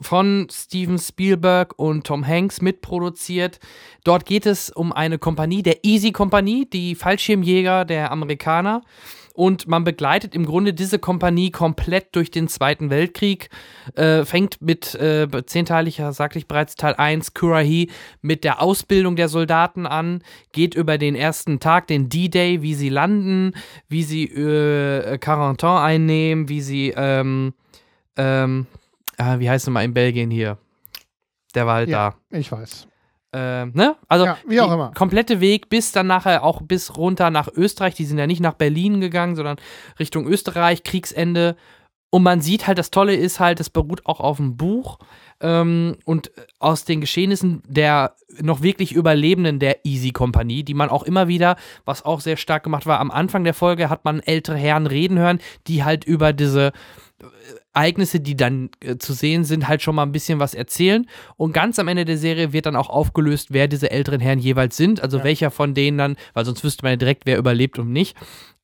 von Steven Spielberg und Tom Hanks mitproduziert. Dort geht es um eine Kompanie, der Easy Kompanie, die Fallschirmjäger der Amerikaner und man begleitet im Grunde diese Kompanie komplett durch den Zweiten Weltkrieg. Äh, fängt mit äh, zehnteiliger, sagte ich bereits, Teil 1, Kurahi, mit der Ausbildung der Soldaten an, geht über den ersten Tag, den D-Day, wie sie landen, wie sie äh, Carentan einnehmen, wie sie, ähm, ähm, äh, wie heißt es mal in Belgien hier? Der war halt ja, da. Ich weiß. Äh, ne? Also ja, wie auch immer. komplette Weg bis dann nachher auch bis runter nach Österreich. Die sind ja nicht nach Berlin gegangen, sondern Richtung Österreich, Kriegsende. Und man sieht halt, das Tolle ist halt, es beruht auch auf einem Buch. Ähm, und aus den Geschehnissen der noch wirklich Überlebenden der Easy Kompanie, die man auch immer wieder, was auch sehr stark gemacht war, am Anfang der Folge hat man ältere Herren reden hören, die halt über diese Ereignisse, die dann äh, zu sehen sind, halt schon mal ein bisschen was erzählen. Und ganz am Ende der Serie wird dann auch aufgelöst, wer diese älteren Herren jeweils sind. Also ja. welcher von denen dann, weil sonst wüsste man ja direkt, wer überlebt und nicht.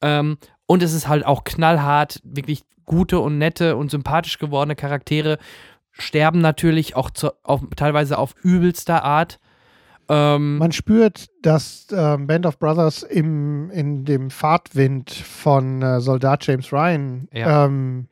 Ähm, und es ist halt auch knallhart, wirklich gute und nette und sympathisch gewordene Charaktere sterben natürlich auch zu, auf, teilweise auf übelster Art. Ähm, Man spürt, dass äh, Band of Brothers im, in dem Fahrtwind von äh, Soldat James Ryan ja. ähm,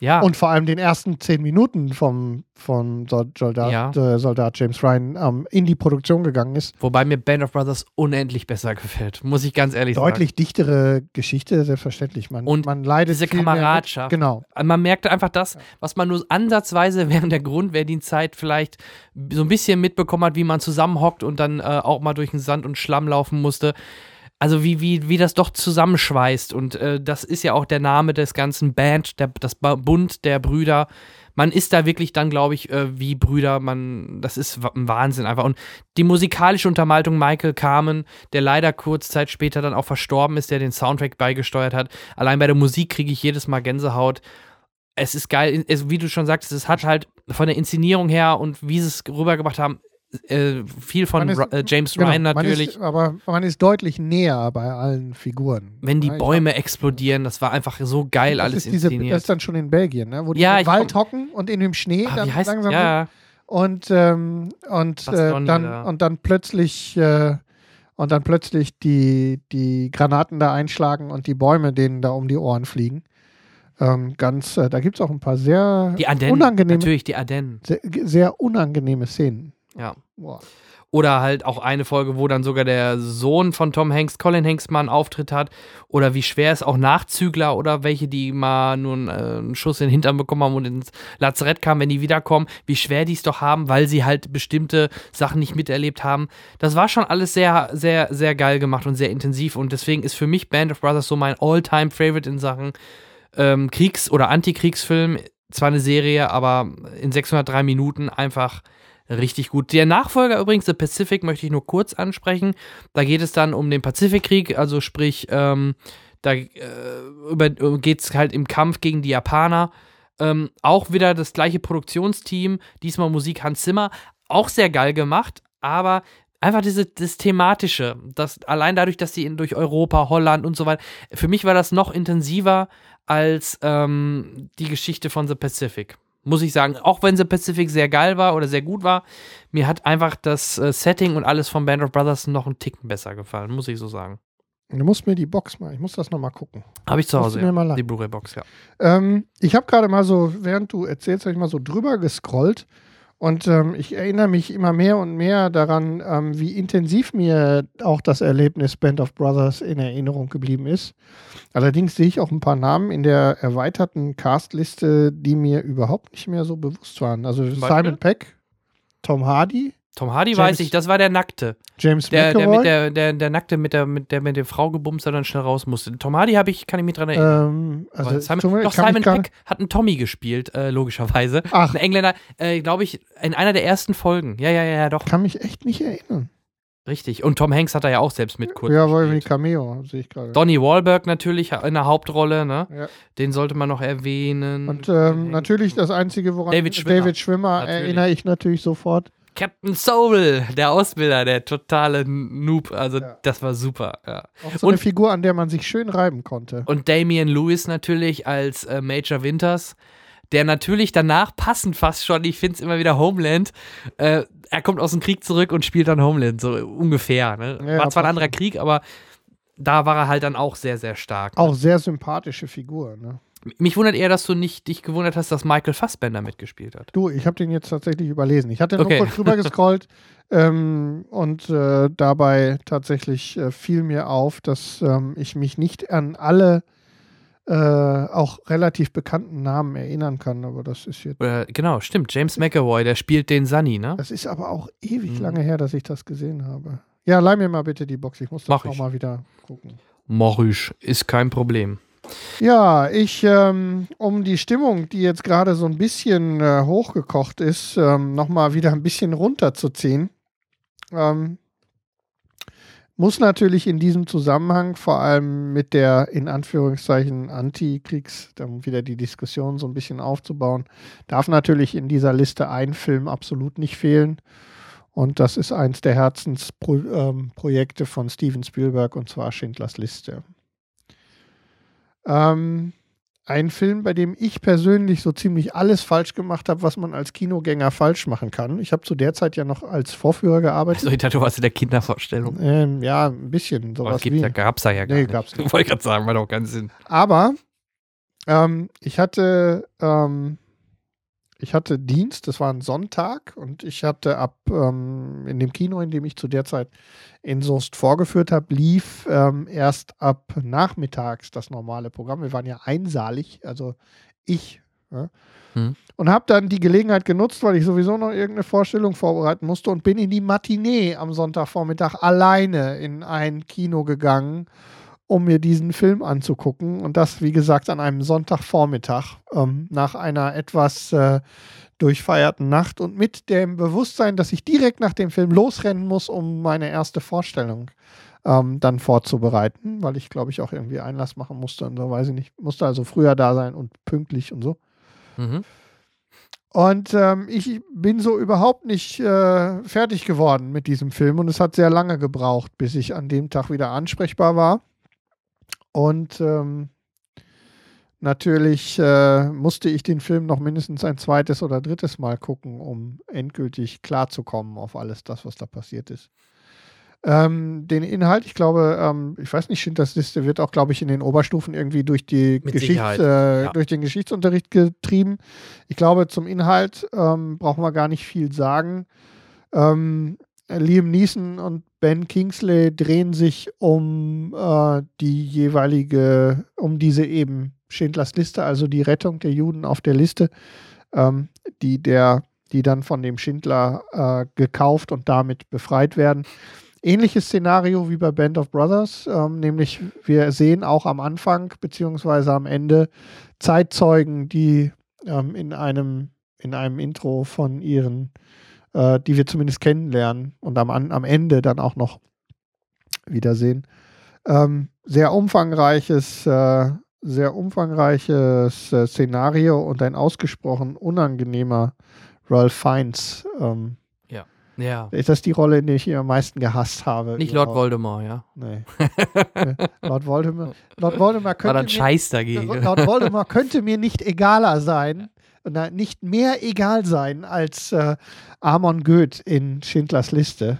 ja. Und vor allem den ersten zehn Minuten vom, von Soldat, ja. äh, Soldat James Ryan ähm, in die Produktion gegangen ist. Wobei mir Band of Brothers unendlich besser gefällt, muss ich ganz ehrlich Deutlich sagen. Deutlich dichtere Geschichte, selbstverständlich. Man, und man leidet diese Kameradschaft. genau. Man merkt einfach das, was man nur ansatzweise [laughs] während der Grundwehrdienstzeit vielleicht so ein bisschen mitbekommen hat, wie man zusammenhockt und dann äh, auch mal durch den Sand und Schlamm laufen musste also wie, wie, wie das doch zusammenschweißt. Und äh, das ist ja auch der Name des ganzen Band, der, das Bund der Brüder. Man ist da wirklich dann, glaube ich, äh, wie Brüder. Man, das ist ein Wahnsinn einfach. Und die musikalische Untermaltung Michael Carmen, der leider kurz Zeit später dann auch verstorben ist, der den Soundtrack beigesteuert hat. Allein bei der Musik kriege ich jedes Mal Gänsehaut. Es ist geil, es, wie du schon sagst, es hat halt von der Inszenierung her und wie sie es rübergebracht haben, äh, viel von ist, äh, James genau, Ryan natürlich. Ist, aber man ist deutlich näher bei allen Figuren. Wenn die Bäume explodieren, das war einfach so geil das alles ist diese, inszeniert. Das ist dann schon in Belgien, ne? wo die ja, im Wald hocken und in dem Schnee ah, dann langsam ja. und ähm, und äh, dann und dann plötzlich äh, und dann plötzlich die die Granaten da einschlagen und die Bäume denen da um die Ohren fliegen. Ähm, ganz, äh, da gibt es auch ein paar sehr die Ardennen, unangenehme, natürlich die Ardennen. Sehr, sehr unangenehme Szenen. Ja. Boah. Oder halt auch eine Folge, wo dann sogar der Sohn von Tom Hanks, Colin Hanks, mal einen Auftritt hat. Oder wie schwer es auch Nachzügler oder welche, die mal nur einen, äh, einen Schuss in den Hintern bekommen haben und ins Lazarett kamen, wenn die wiederkommen, wie schwer die es doch haben, weil sie halt bestimmte Sachen nicht miterlebt haben. Das war schon alles sehr, sehr, sehr geil gemacht und sehr intensiv. Und deswegen ist für mich Band of Brothers so mein All-Time-Favorite in Sachen ähm, Kriegs- oder Antikriegsfilm zwar eine Serie, aber in 603 Minuten einfach richtig gut. Der Nachfolger übrigens, The Pacific, möchte ich nur kurz ansprechen. Da geht es dann um den Pazifikkrieg, also sprich, ähm, da äh, geht es halt im Kampf gegen die Japaner. Ähm, auch wieder das gleiche Produktionsteam, diesmal Musik Hans Zimmer, auch sehr geil gemacht, aber einfach diese, das Thematische, das, allein dadurch, dass sie in, durch Europa, Holland und so weiter, für mich war das noch intensiver als ähm, die Geschichte von The Pacific. Muss ich sagen, auch wenn The Pacific sehr geil war oder sehr gut war, mir hat einfach das äh, Setting und alles von Band of Brothers noch einen Ticken besser gefallen, muss ich so sagen. Du musst mir die Box mal, ich muss das nochmal gucken. Habe ich zu Hause, ja. die Blu-ray-Box, ja. Ähm, ich habe gerade mal so, während du erzählst, habe ich mal so drüber gescrollt und ähm, ich erinnere mich immer mehr und mehr daran, ähm, wie intensiv mir auch das Erlebnis Band of Brothers in Erinnerung geblieben ist. Allerdings sehe ich auch ein paar Namen in der erweiterten Castliste, die mir überhaupt nicht mehr so bewusst waren. Also Simon Peck, Tom Hardy, Tom Hardy James, weiß ich, das war der Nackte. James der, der, mit der, der, der Nackte, mit der, mit der mit der Frau gebumst hat und dann schnell raus musste. Tom Hardy habe ich, kann ich mich dran erinnern. Ähm, also Simon, doch, Simon Peck hat einen Tommy gespielt, äh, logischerweise. Ach. Ein Engländer, äh, glaube ich, in einer der ersten Folgen. Ja, ja, ja, ja, doch. Kann mich echt nicht erinnern. Richtig. Und Tom Hanks hat da ja auch selbst mit kurz. Ja, weil wie Cameo, sehe ich gerade. Donny Wahlberg natürlich in der Hauptrolle, ne? Ja. Den sollte man noch erwähnen. Und ähm, natürlich das Einzige, woran David Schwimmer, David Schwimmer erinnere ich natürlich sofort. Captain Soul, der Ausbilder, der totale Noob. Also, ja. das war super. Ja. Auch so und, eine Figur, an der man sich schön reiben konnte. Und Damian Lewis natürlich als äh, Major Winters, der natürlich danach passend fast schon, ich finde es immer wieder Homeland, äh, er kommt aus dem Krieg zurück und spielt dann Homeland, so ungefähr. Ne? Ja, war zwar ein anderer Krieg, aber da war er halt dann auch sehr, sehr stark. Auch ne? sehr sympathische Figur, ne? Mich wundert eher, dass du nicht dich gewundert hast, dass Michael Fassbender mitgespielt hat. Du, ich habe den jetzt tatsächlich überlesen. Ich hatte nur okay. kurz drüber [laughs] gescrollt ähm, und äh, dabei tatsächlich äh, fiel mir auf, dass ähm, ich mich nicht an alle äh, auch relativ bekannten Namen erinnern kann, aber das ist jetzt. genau, stimmt. James McAvoy, der spielt den Sunny, ne? Das ist aber auch ewig mhm. lange her, dass ich das gesehen habe. Ja, leih mir mal bitte die Box. Ich muss das nochmal wieder gucken. Morisch, ist kein Problem. Ja, ich, ähm, um die Stimmung, die jetzt gerade so ein bisschen äh, hochgekocht ist, ähm, nochmal wieder ein bisschen runterzuziehen, ähm, muss natürlich in diesem Zusammenhang vor allem mit der in Anführungszeichen Antikriegs, dann wieder die Diskussion so ein bisschen aufzubauen, darf natürlich in dieser Liste ein Film absolut nicht fehlen. Und das ist eins der Herzensprojekte ähm, von Steven Spielberg und zwar Schindlers Liste. Ähm, ein Film, bei dem ich persönlich so ziemlich alles falsch gemacht habe, was man als Kinogänger falsch machen kann. Ich habe zu der Zeit ja noch als Vorführer gearbeitet. Also ich dachte, du warst in der Kindervorstellung. Ähm, ja, ein bisschen. Sowas gibt, wie. Da gab es ja gar nee, nicht. Gab's [laughs] nicht. Ich wollte gerade sagen, war doch keinen Sinn. Aber ähm, ich hatte ähm, ich hatte Dienst, das war ein Sonntag und ich hatte ab ähm, in dem Kino, in dem ich zu der Zeit in Soest vorgeführt habe, lief ähm, erst ab nachmittags das normale Programm. Wir waren ja einsalig, also ich. Ja, hm. Und habe dann die Gelegenheit genutzt, weil ich sowieso noch irgendeine Vorstellung vorbereiten musste und bin in die Matinee am Sonntagvormittag alleine in ein Kino gegangen um mir diesen Film anzugucken. Und das, wie gesagt, an einem Sonntagvormittag ähm, nach einer etwas äh, durchfeierten Nacht und mit dem Bewusstsein, dass ich direkt nach dem Film losrennen muss, um meine erste Vorstellung ähm, dann vorzubereiten, weil ich, glaube ich, auch irgendwie Einlass machen musste und so, weiß ich nicht. Musste also früher da sein und pünktlich und so. Mhm. Und ähm, ich bin so überhaupt nicht äh, fertig geworden mit diesem Film und es hat sehr lange gebraucht, bis ich an dem Tag wieder ansprechbar war. Und ähm, natürlich äh, musste ich den Film noch mindestens ein zweites oder drittes Mal gucken, um endgültig klarzukommen auf alles das, was da passiert ist. Ähm, den Inhalt, ich glaube, ähm, ich weiß nicht, das Liste wird auch, glaube ich, in den Oberstufen irgendwie durch, die Geschichts, äh, ja. durch den Geschichtsunterricht getrieben. Ich glaube, zum Inhalt ähm, brauchen wir gar nicht viel sagen. Ähm, Liam Neeson und Ben Kingsley drehen sich um äh, die jeweilige, um diese eben Schindlers Liste, also die Rettung der Juden auf der Liste, ähm, die der, die dann von dem Schindler äh, gekauft und damit befreit werden. Ähnliches Szenario wie bei Band of Brothers, ähm, nämlich wir sehen auch am Anfang beziehungsweise am Ende Zeitzeugen, die ähm, in einem in einem Intro von ihren, äh, die wir zumindest kennenlernen und am, am Ende dann auch noch wiedersehen. Ähm, sehr umfangreiches, äh, sehr umfangreiches äh, Szenario und ein ausgesprochen unangenehmer Ralph Fiennes. Ähm, ja. ja. Ist das die Rolle, in der ich ihn am meisten gehasst habe? Nicht überhaupt. Lord Voldemort, ja. Nee. [laughs] Lord Voldemort. Lord Voldemort könnte War dann Scheiß dagegen. Lord Voldemort könnte mir nicht egaler sein, nicht mehr egal sein als äh, Amon Goeth in Schindlers Liste.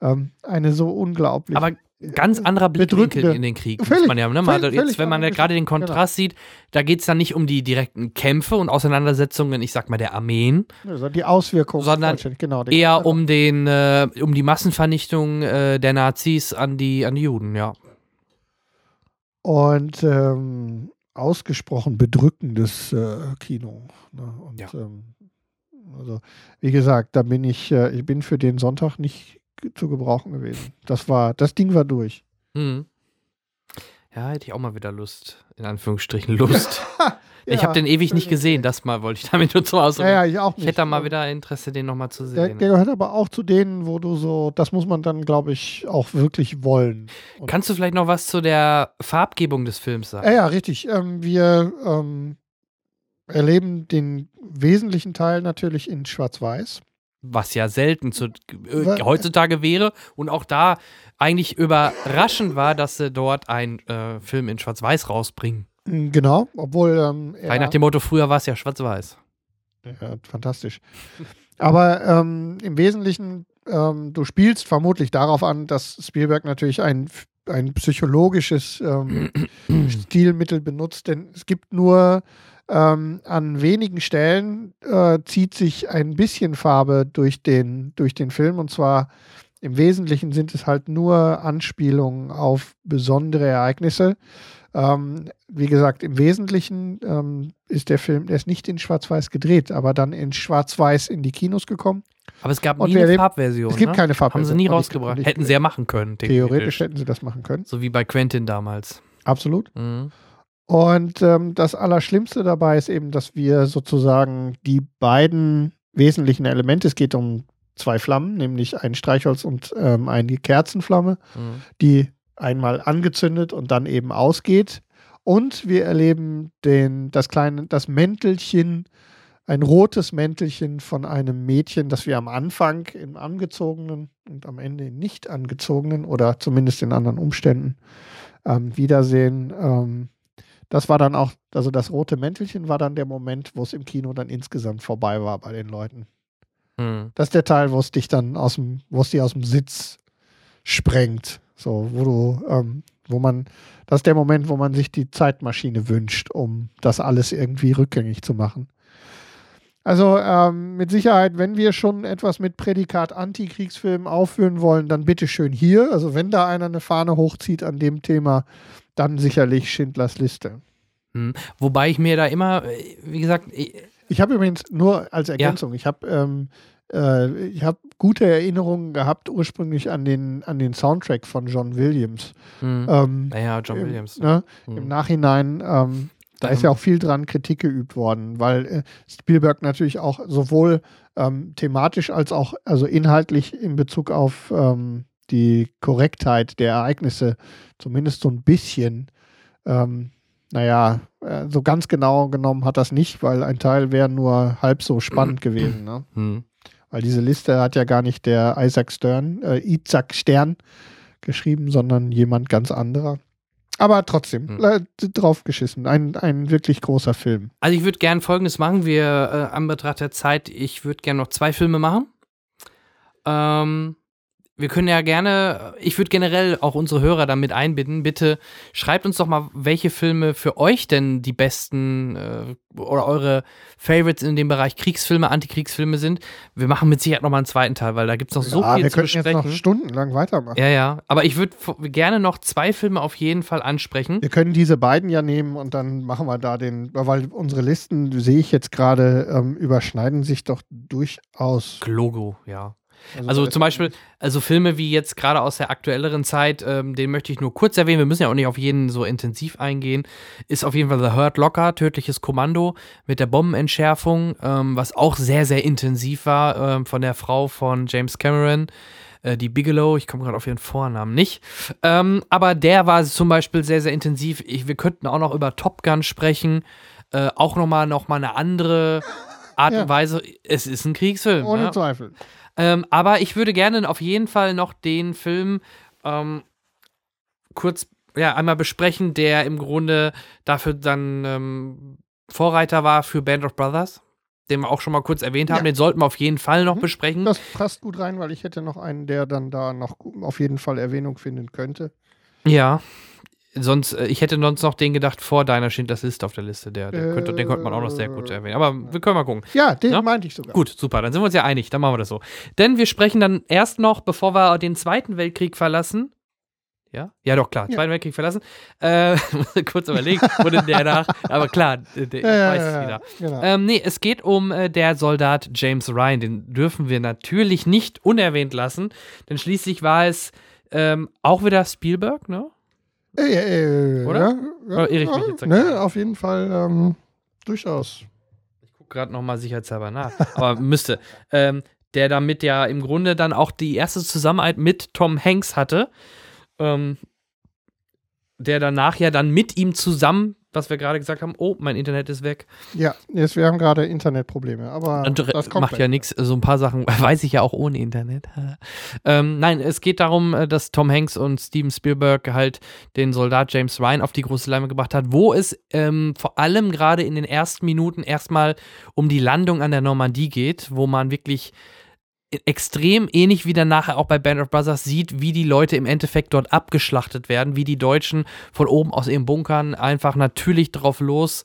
Ähm, eine so unglaublich. Aber ganz anderer Blickwinkel in den Krieg, völlig, man ja. Ne? Völlig, jetzt, wenn man ja gerade den genau. Kontrast genau. sieht, da geht es dann nicht um die direkten Kämpfe und Auseinandersetzungen, ich sag mal, der Armeen. Also die Auswirkungen. Sondern genau, eher um, den, äh, um die Massenvernichtung äh, der Nazis an die, an die Juden, ja. Und ähm, ausgesprochen bedrückendes äh, Kino. Ne? Und, ja. ähm, also, wie gesagt, da bin ich, äh, ich bin für den Sonntag nicht zu gebrauchen gewesen. Das war, das Ding war durch. Mhm. Ja, hätte ich auch mal wieder Lust, in Anführungsstrichen Lust. [laughs] ja, ich habe den ewig nicht gesehen, das mal wollte ich damit nur zum Ausdruck. Ja, ja, ich auch nicht. Ich hätte da mal wieder Interesse, den nochmal zu sehen. Der, der, gehört aber auch zu denen, wo du so, das muss man dann, glaube ich, auch wirklich wollen. Und Kannst du vielleicht noch was zu der Farbgebung des Films sagen? Ja, ja, richtig. Ähm, wir ähm, erleben den wesentlichen Teil natürlich in Schwarz-Weiß was ja selten zu, äh, heutzutage wäre und auch da eigentlich überraschend war, dass sie dort einen äh, Film in Schwarz-Weiß rausbringen. Mm, genau, obwohl. Ähm, ja, nach dem Motto, früher war es ja Schwarz-Weiß. Ja, fantastisch. Aber ähm, im Wesentlichen, ähm, du spielst vermutlich darauf an, dass Spielberg natürlich ein, ein psychologisches ähm, [clears throat] Stilmittel benutzt, denn es gibt nur ähm, an wenigen Stellen äh, zieht sich ein bisschen Farbe durch den, durch den Film und zwar im Wesentlichen sind es halt nur Anspielungen auf besondere Ereignisse. Ähm, wie gesagt, im Wesentlichen ähm, ist der Film, der ist nicht in Schwarz-Weiß gedreht, aber dann in Schwarz-Weiß in die Kinos gekommen. Aber es gab nie eine Farbversion. Es gibt ne? keine Farbversion. Haben sie nie rausgebracht. Hätten sie ja machen können. Theoretisch hätten sie das machen können. So wie bei Quentin damals. Absolut. Mhm. Und ähm, das Allerschlimmste dabei ist eben, dass wir sozusagen die beiden wesentlichen Elemente, es geht um zwei Flammen, nämlich ein Streichholz und ähm, eine Kerzenflamme, mhm. die einmal angezündet und dann eben ausgeht. Und wir erleben den, das kleine, das Mäntelchen, ein rotes Mäntelchen von einem Mädchen, das wir am Anfang im angezogenen und am Ende nicht angezogenen oder zumindest in anderen Umständen ähm, wiedersehen. Ähm, das war dann auch, also das rote Mäntelchen war dann der Moment, wo es im Kino dann insgesamt vorbei war bei den Leuten. Hm. Das ist der Teil, wo es dich dann aus dem, wo es dich aus dem Sitz sprengt. So, wo du, ähm, wo man, das ist der Moment, wo man sich die Zeitmaschine wünscht, um das alles irgendwie rückgängig zu machen. Also ähm, mit Sicherheit, wenn wir schon etwas mit Prädikat Antikriegsfilm aufführen wollen, dann bitte schön hier. Also wenn da einer eine Fahne hochzieht an dem Thema, dann sicherlich Schindlers Liste. Hm. Wobei ich mir da immer, wie gesagt. Ich, ich habe übrigens nur als Ergänzung, ja. ich habe ähm, äh, ich habe gute Erinnerungen gehabt ursprünglich an den, an den Soundtrack von John Williams. Hm. Ähm, naja, John im, Williams. Ne, hm. Im Nachhinein, ähm, da ist ja auch viel dran Kritik geübt worden, weil äh, Spielberg natürlich auch sowohl ähm, thematisch als auch also inhaltlich in Bezug auf ähm, die Korrektheit der Ereignisse zumindest so ein bisschen, ähm, naja, äh, so ganz genau genommen hat das nicht, weil ein Teil wäre nur halb so spannend [clears throat] gewesen. Ne? Mhm. Weil diese Liste hat ja gar nicht der Isaac Stern, äh, Isaac Stern geschrieben, sondern jemand ganz anderer. Aber trotzdem, mhm. äh, drauf geschissen. Ein, ein wirklich großer Film. Also ich würde gern Folgendes machen. Wir, äh, an Betracht der Zeit, ich würde gern noch zwei Filme machen. Ähm, wir können ja gerne, ich würde generell auch unsere Hörer damit einbinden. Bitte schreibt uns doch mal, welche Filme für euch denn die besten äh, oder eure Favorites in dem Bereich Kriegsfilme, Antikriegsfilme sind. Wir machen mit Sicherheit nochmal einen zweiten Teil, weil da gibt es noch so ja, viel wir zu besprechen. Jetzt noch stundenlang weitermachen. Ja, ja. Aber ich würde gerne noch zwei Filme auf jeden Fall ansprechen. Wir können diese beiden ja nehmen und dann machen wir da den, weil unsere Listen, sehe ich jetzt gerade, ähm, überschneiden sich doch durchaus. Logo, ja. Also da zum Beispiel, also Filme wie jetzt gerade aus der aktuelleren Zeit, ähm, den möchte ich nur kurz erwähnen, wir müssen ja auch nicht auf jeden so intensiv eingehen, ist auf jeden Fall The Hurt Locker, tödliches Kommando mit der Bombenentschärfung, ähm, was auch sehr, sehr intensiv war ähm, von der Frau von James Cameron, äh, die Bigelow, ich komme gerade auf ihren Vornamen nicht, ähm, aber der war zum Beispiel sehr, sehr intensiv. Ich, wir könnten auch noch über Top Gun sprechen, äh, auch nochmal noch mal eine andere Art Ja. und Weise. Es ist ein Kriegsfilm. Ohne ja. Zweifel. Ähm, aber ich würde gerne auf jeden Fall noch den Film ähm, kurz ja, einmal besprechen, der im Grunde dafür dann ähm, Vorreiter war für Band of Brothers, den wir auch schon mal kurz erwähnt haben. Ja. Den sollten wir auf jeden Fall noch Mhm. besprechen. Das passt gut rein, weil ich hätte noch einen, der dann da noch auf jeden Fall Erwähnung finden könnte. ja. Sonst, äh, ich hätte sonst noch den gedacht vor deiner Schindlers Liste auf der Liste. Der, der könnte, den könnte man auch noch sehr gut Äh, erwähnen. Aber wir können mal gucken. Ja, den Ja? meinte ich sogar. Gut, super, dann sind wir uns ja einig, dann machen wir das so. Denn wir sprechen dann erst noch, bevor wir den Zweiten Weltkrieg verlassen. Ja? Ja, doch, klar, Ja. Zweiten Weltkrieg verlassen. Äh, [laughs] kurz überlegen, denn der nach. Aber klar, der, [laughs] Ja, weiß es wieder. Genau. Ähm, nee, es geht um äh, der Soldat James Ryan. Den dürfen wir natürlich nicht unerwähnt lassen, denn schließlich war es ähm, auch wieder Spielberg, ne? Äh, äh, Oder? Ja, ja, Oder irre ich mich jetzt Ne, auf jeden Fall ähm, durchaus. Ich gucke gerade nochmal sicherheitshalber nach. Aber müsste. Ähm, der damit ja im Grunde dann auch die erste Zusammenarbeit mit Tom Hanks hatte. Ähm, der danach ja dann mit ihm zusammen, was wir gerade gesagt haben, oh, mein Internet ist weg. Ja, jetzt, wir haben gerade Internetprobleme, aber Und das kommt macht gleich. ja nichts, so ein paar Sachen [laughs] weiß ich ja auch ohne Internet. [laughs] ähm, nein, es geht darum, äh, dass Tom Hanks und Steven Spielberg halt den Soldat James Ryan auf die große Leinwand gebracht hat, wo es ähm, vor allem gerade in den ersten Minuten erstmal um die Landung an der Normandie geht, wo man wirklich extrem ähnlich wie dann nachher auch bei Band of Brothers sieht, wie die Leute im Endeffekt dort abgeschlachtet werden, wie die Deutschen von oben aus ihren Bunkern einfach natürlich drauf los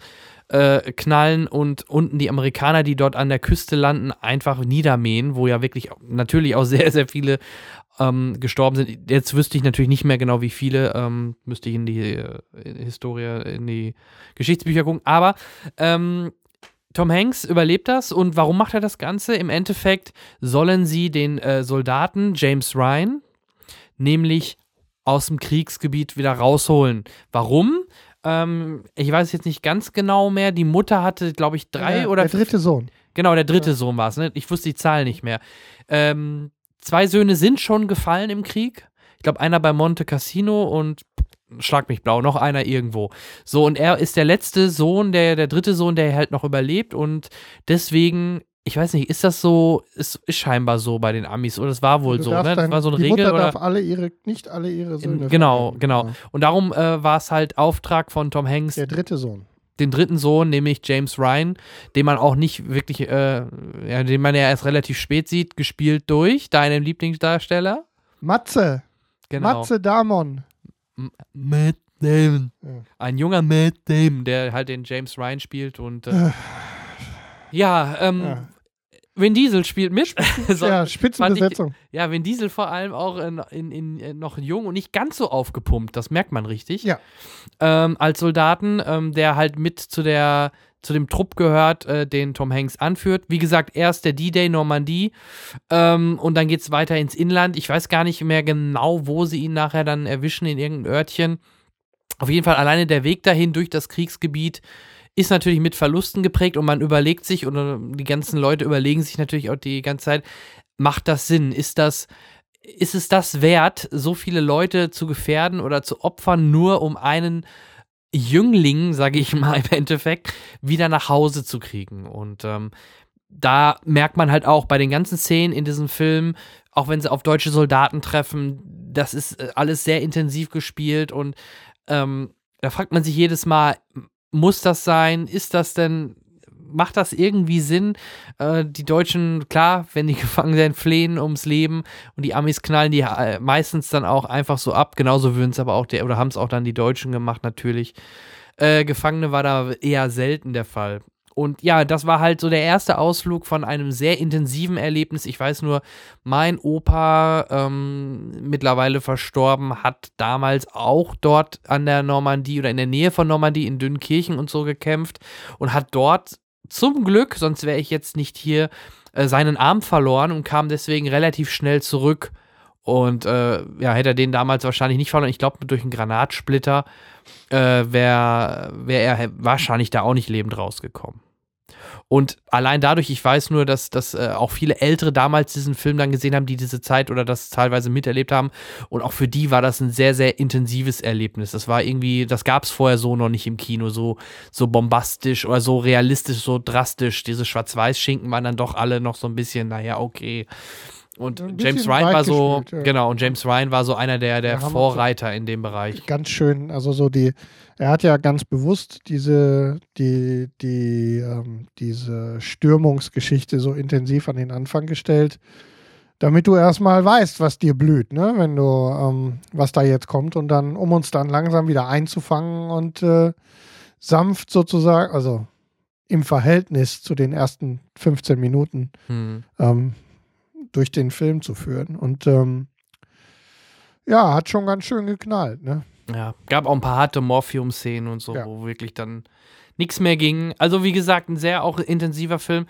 äh, knallen und unten die Amerikaner, die dort an der Küste landen, einfach niedermähen, wo ja wirklich natürlich auch [laughs] sehr, sehr viele ähm, gestorben sind. Jetzt wüsste ich natürlich nicht mehr genau, wie viele, ähm, müsste ich in die äh, Historie, in die Geschichtsbücher gucken, aber ähm, Tom Hanks überlebt das und warum macht er das Ganze? Im Endeffekt sollen sie den äh, Soldaten James Ryan nämlich aus dem Kriegsgebiet wieder rausholen. Warum? Ähm, ich weiß jetzt nicht ganz genau mehr. Die Mutter hatte, glaube ich, drei Ja, oder Der dritte Sohn. Genau, der dritte Sohn war es. Ne? Ich wusste die Zahl nicht mehr. Ähm, zwei Söhne sind schon gefallen im Krieg. Ich glaube, einer bei Monte Cassino und schlag mich blau, noch einer irgendwo. So, und er ist der letzte Sohn, der, der dritte Sohn, der halt noch überlebt und deswegen, ich weiß nicht, ist das so, ist, ist scheinbar so bei den Amis oder es war wohl Du so, ne? Das war so eine die Regel Mutter oder? darf alle ihre, nicht alle ihre Söhne. genau, verlieren. genau. Und darum äh, war es halt Auftrag von Tom Hanks, Der dritte Sohn. den dritten Sohn, nämlich James Ryan, den man auch nicht wirklich, äh, ja, den man ja erst relativ spät sieht, gespielt durch deinen Lieblingsdarsteller. Matze. Genau. Matze Damon. Matt Damon. Ja. Ein junger Matt Damon, der halt den James Ryan spielt und äh, [sighs] ja, ähm, Ja. Vin Diesel spielt mit. [laughs] [laughs] So, ja, Spitzenbesetzung. Ich, ja, Vin Diesel vor allem auch in, in, in, äh, noch jung und nicht ganz so aufgepumpt, das merkt man richtig. Ja. Ähm, als Soldaten, ähm, der halt mit zu der zu dem Trupp gehört, äh, den Tom Hanks anführt. Wie gesagt, erst der D-Day Normandie ähm, und dann geht es weiter ins Inland. Ich weiß gar nicht mehr genau, wo sie ihn nachher dann erwischen, in irgendeinem Örtchen. Auf jeden Fall alleine der Weg dahin durch das Kriegsgebiet ist natürlich mit Verlusten geprägt und man überlegt sich oder die ganzen Leute überlegen sich natürlich auch die ganze Zeit, macht das Sinn? Ist das, ist es das wert, so viele Leute zu gefährden oder zu opfern, nur um einen Jüngling, sage ich mal [laughs] im Endeffekt, wieder nach Hause zu kriegen? Und ähm, da merkt man halt auch bei den ganzen Szenen in diesem Film, auch wenn sie auf deutsche Soldaten treffen, das ist äh, alles sehr intensiv gespielt und ähm, da fragt man sich jedes Mal, muss das sein? Ist das denn, macht das irgendwie Sinn? Äh, die Deutschen, klar, wenn die [laughs] gefangen sind, flehen ums Leben und die Amis knallen die äh, meistens dann auch einfach so ab. Genauso würden es aber auch, der, oder haben es auch dann die Deutschen gemacht, natürlich. Äh, Gefangene war da eher selten der Fall. Und ja, das war halt so der erste Ausflug von einem sehr intensiven Erlebnis. Ich weiß nur, mein Opa, ähm, mittlerweile verstorben, hat damals auch dort an der Normandie oder in der Nähe von Normandie in Dünnkirchen und so gekämpft und hat dort zum Glück, sonst wäre ich jetzt nicht hier, äh, seinen Arm verloren und kam deswegen relativ schnell zurück. Und äh, ja, hätte er den damals wahrscheinlich nicht verloren. Ich glaube, durch einen Granatsplitter äh, wäre wär er wahrscheinlich da auch nicht lebend rausgekommen. Und allein dadurch, ich weiß nur, dass, dass äh, auch viele Ältere damals diesen Film dann gesehen haben, die diese Zeit oder das teilweise miterlebt haben. Und auch für die war das ein sehr, sehr intensives Erlebnis. Das war irgendwie, das gab es vorher so noch nicht im Kino, so, so bombastisch oder so realistisch, so drastisch. Diese Schwarz-Weiß-Schinken waren dann doch alle noch so ein bisschen, naja, okay. Und James Ryan war so, gespielt, ja. genau, und James Ryan war so einer der, der Vorreiter in dem Bereich. Ganz schön, also so die, er hat ja ganz bewusst diese, die, die, ähm, diese Stürmungsgeschichte so intensiv an den Anfang gestellt, damit du erstmal weißt, was dir blüht, ne? Wenn du, ähm, was da jetzt kommt und dann, um uns dann langsam wieder einzufangen und äh, sanft sozusagen, also im Verhältnis zu den ersten 15 Minuten hm. ähm, durch den Film zu führen. Und ähm, ja, hat schon ganz schön geknallt, ne? Ja, gab auch ein paar harte Morphium-Szenen und so, ja. wo wirklich dann nichts mehr ging. Also, wie gesagt, ein sehr auch intensiver Film.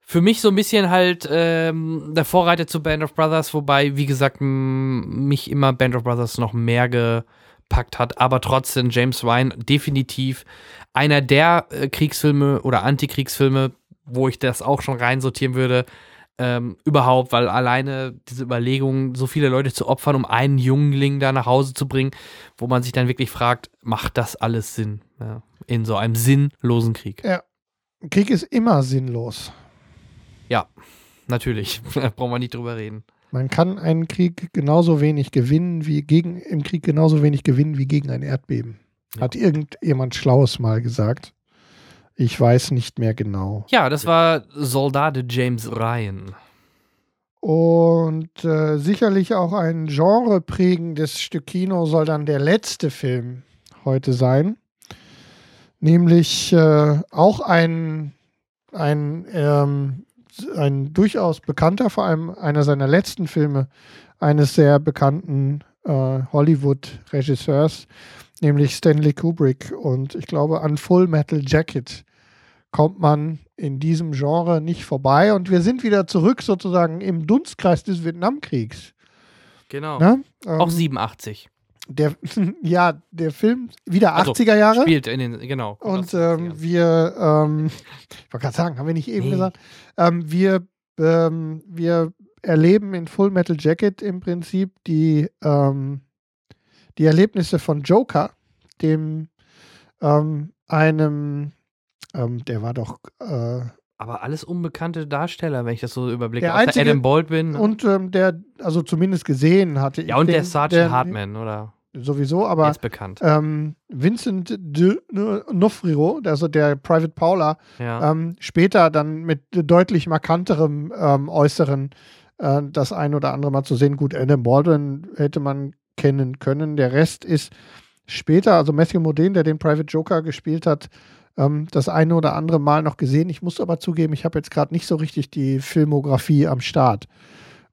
Für mich so ein bisschen halt ähm, der Vorreiter zu Band of Brothers, wobei, wie gesagt, mich immer Band of Brothers noch mehr gepackt hat. Aber trotzdem, James Ryan definitiv einer der äh, Kriegsfilme oder Antikriegsfilme, wo ich das auch schon reinsortieren würde, ähm, überhaupt, weil alleine diese Überlegung, so viele Leute zu opfern, um einen Jungling da nach Hause zu bringen, wo man sich dann wirklich fragt, macht das alles Sinn? Ja, in so einem sinnlosen Krieg. Ja. Krieg ist immer sinnlos. Ja, natürlich. [laughs] da brauchen wir nicht drüber reden. Man kann einen Krieg genauso wenig gewinnen wie gegen im Krieg genauso wenig gewinnen wie gegen ein Erdbeben. Ja. Hat irgendjemand Schlaues mal gesagt. Ich weiß nicht mehr genau. Ja, das war Soldate James Ryan. Und äh, sicherlich auch ein genreprägendes Stück Kino soll dann der letzte Film heute sein. Nämlich äh, auch ein, ein, ähm, ein durchaus bekannter, vor allem einer seiner letzten Filme, eines sehr bekannten äh, Hollywood-Regisseurs, nämlich Stanley Kubrick. Und ich glaube, an Full Metal Jacket kommt man in diesem Genre nicht vorbei. Und wir sind wieder zurück sozusagen im Dunstkreis des Vietnamkriegs. Genau. Ne? Ähm, Auch 87. Der, [laughs] ja, der Film wieder also, 80er Jahre. Spielt in den, genau. Und ähm, wir, ähm, [laughs] ich wollte gerade sagen, haben wir nicht eben nee. gesagt, ähm, wir, ähm, wir erleben in Full Metal Jacket im Prinzip die, ähm, die Erlebnisse von Joker, dem ähm, einem ähm, der war doch. Äh, aber alles unbekannte Darsteller, wenn ich das so überblicke. Der einzige, Adam Baldwin. Ne? Und ähm, der, also zumindest gesehen hatte. Ja, und den, der Sergeant der, Hartman, oder? Sowieso, aber. Ist bekannt. Ähm, Vincent de Nofrio, also der Private Paula, ja. ähm, später dann mit deutlich markanterem ähm, Äußeren äh, das ein oder andere Mal zu sehen. Gut, Adam Baldwin hätte man kennen können. Der Rest ist später, also Matthew Modine, der den Private Joker gespielt hat, ähm, das eine oder andere Mal noch gesehen. Ich muss aber zugeben, ich habe jetzt gerade nicht so richtig die Filmografie am Start,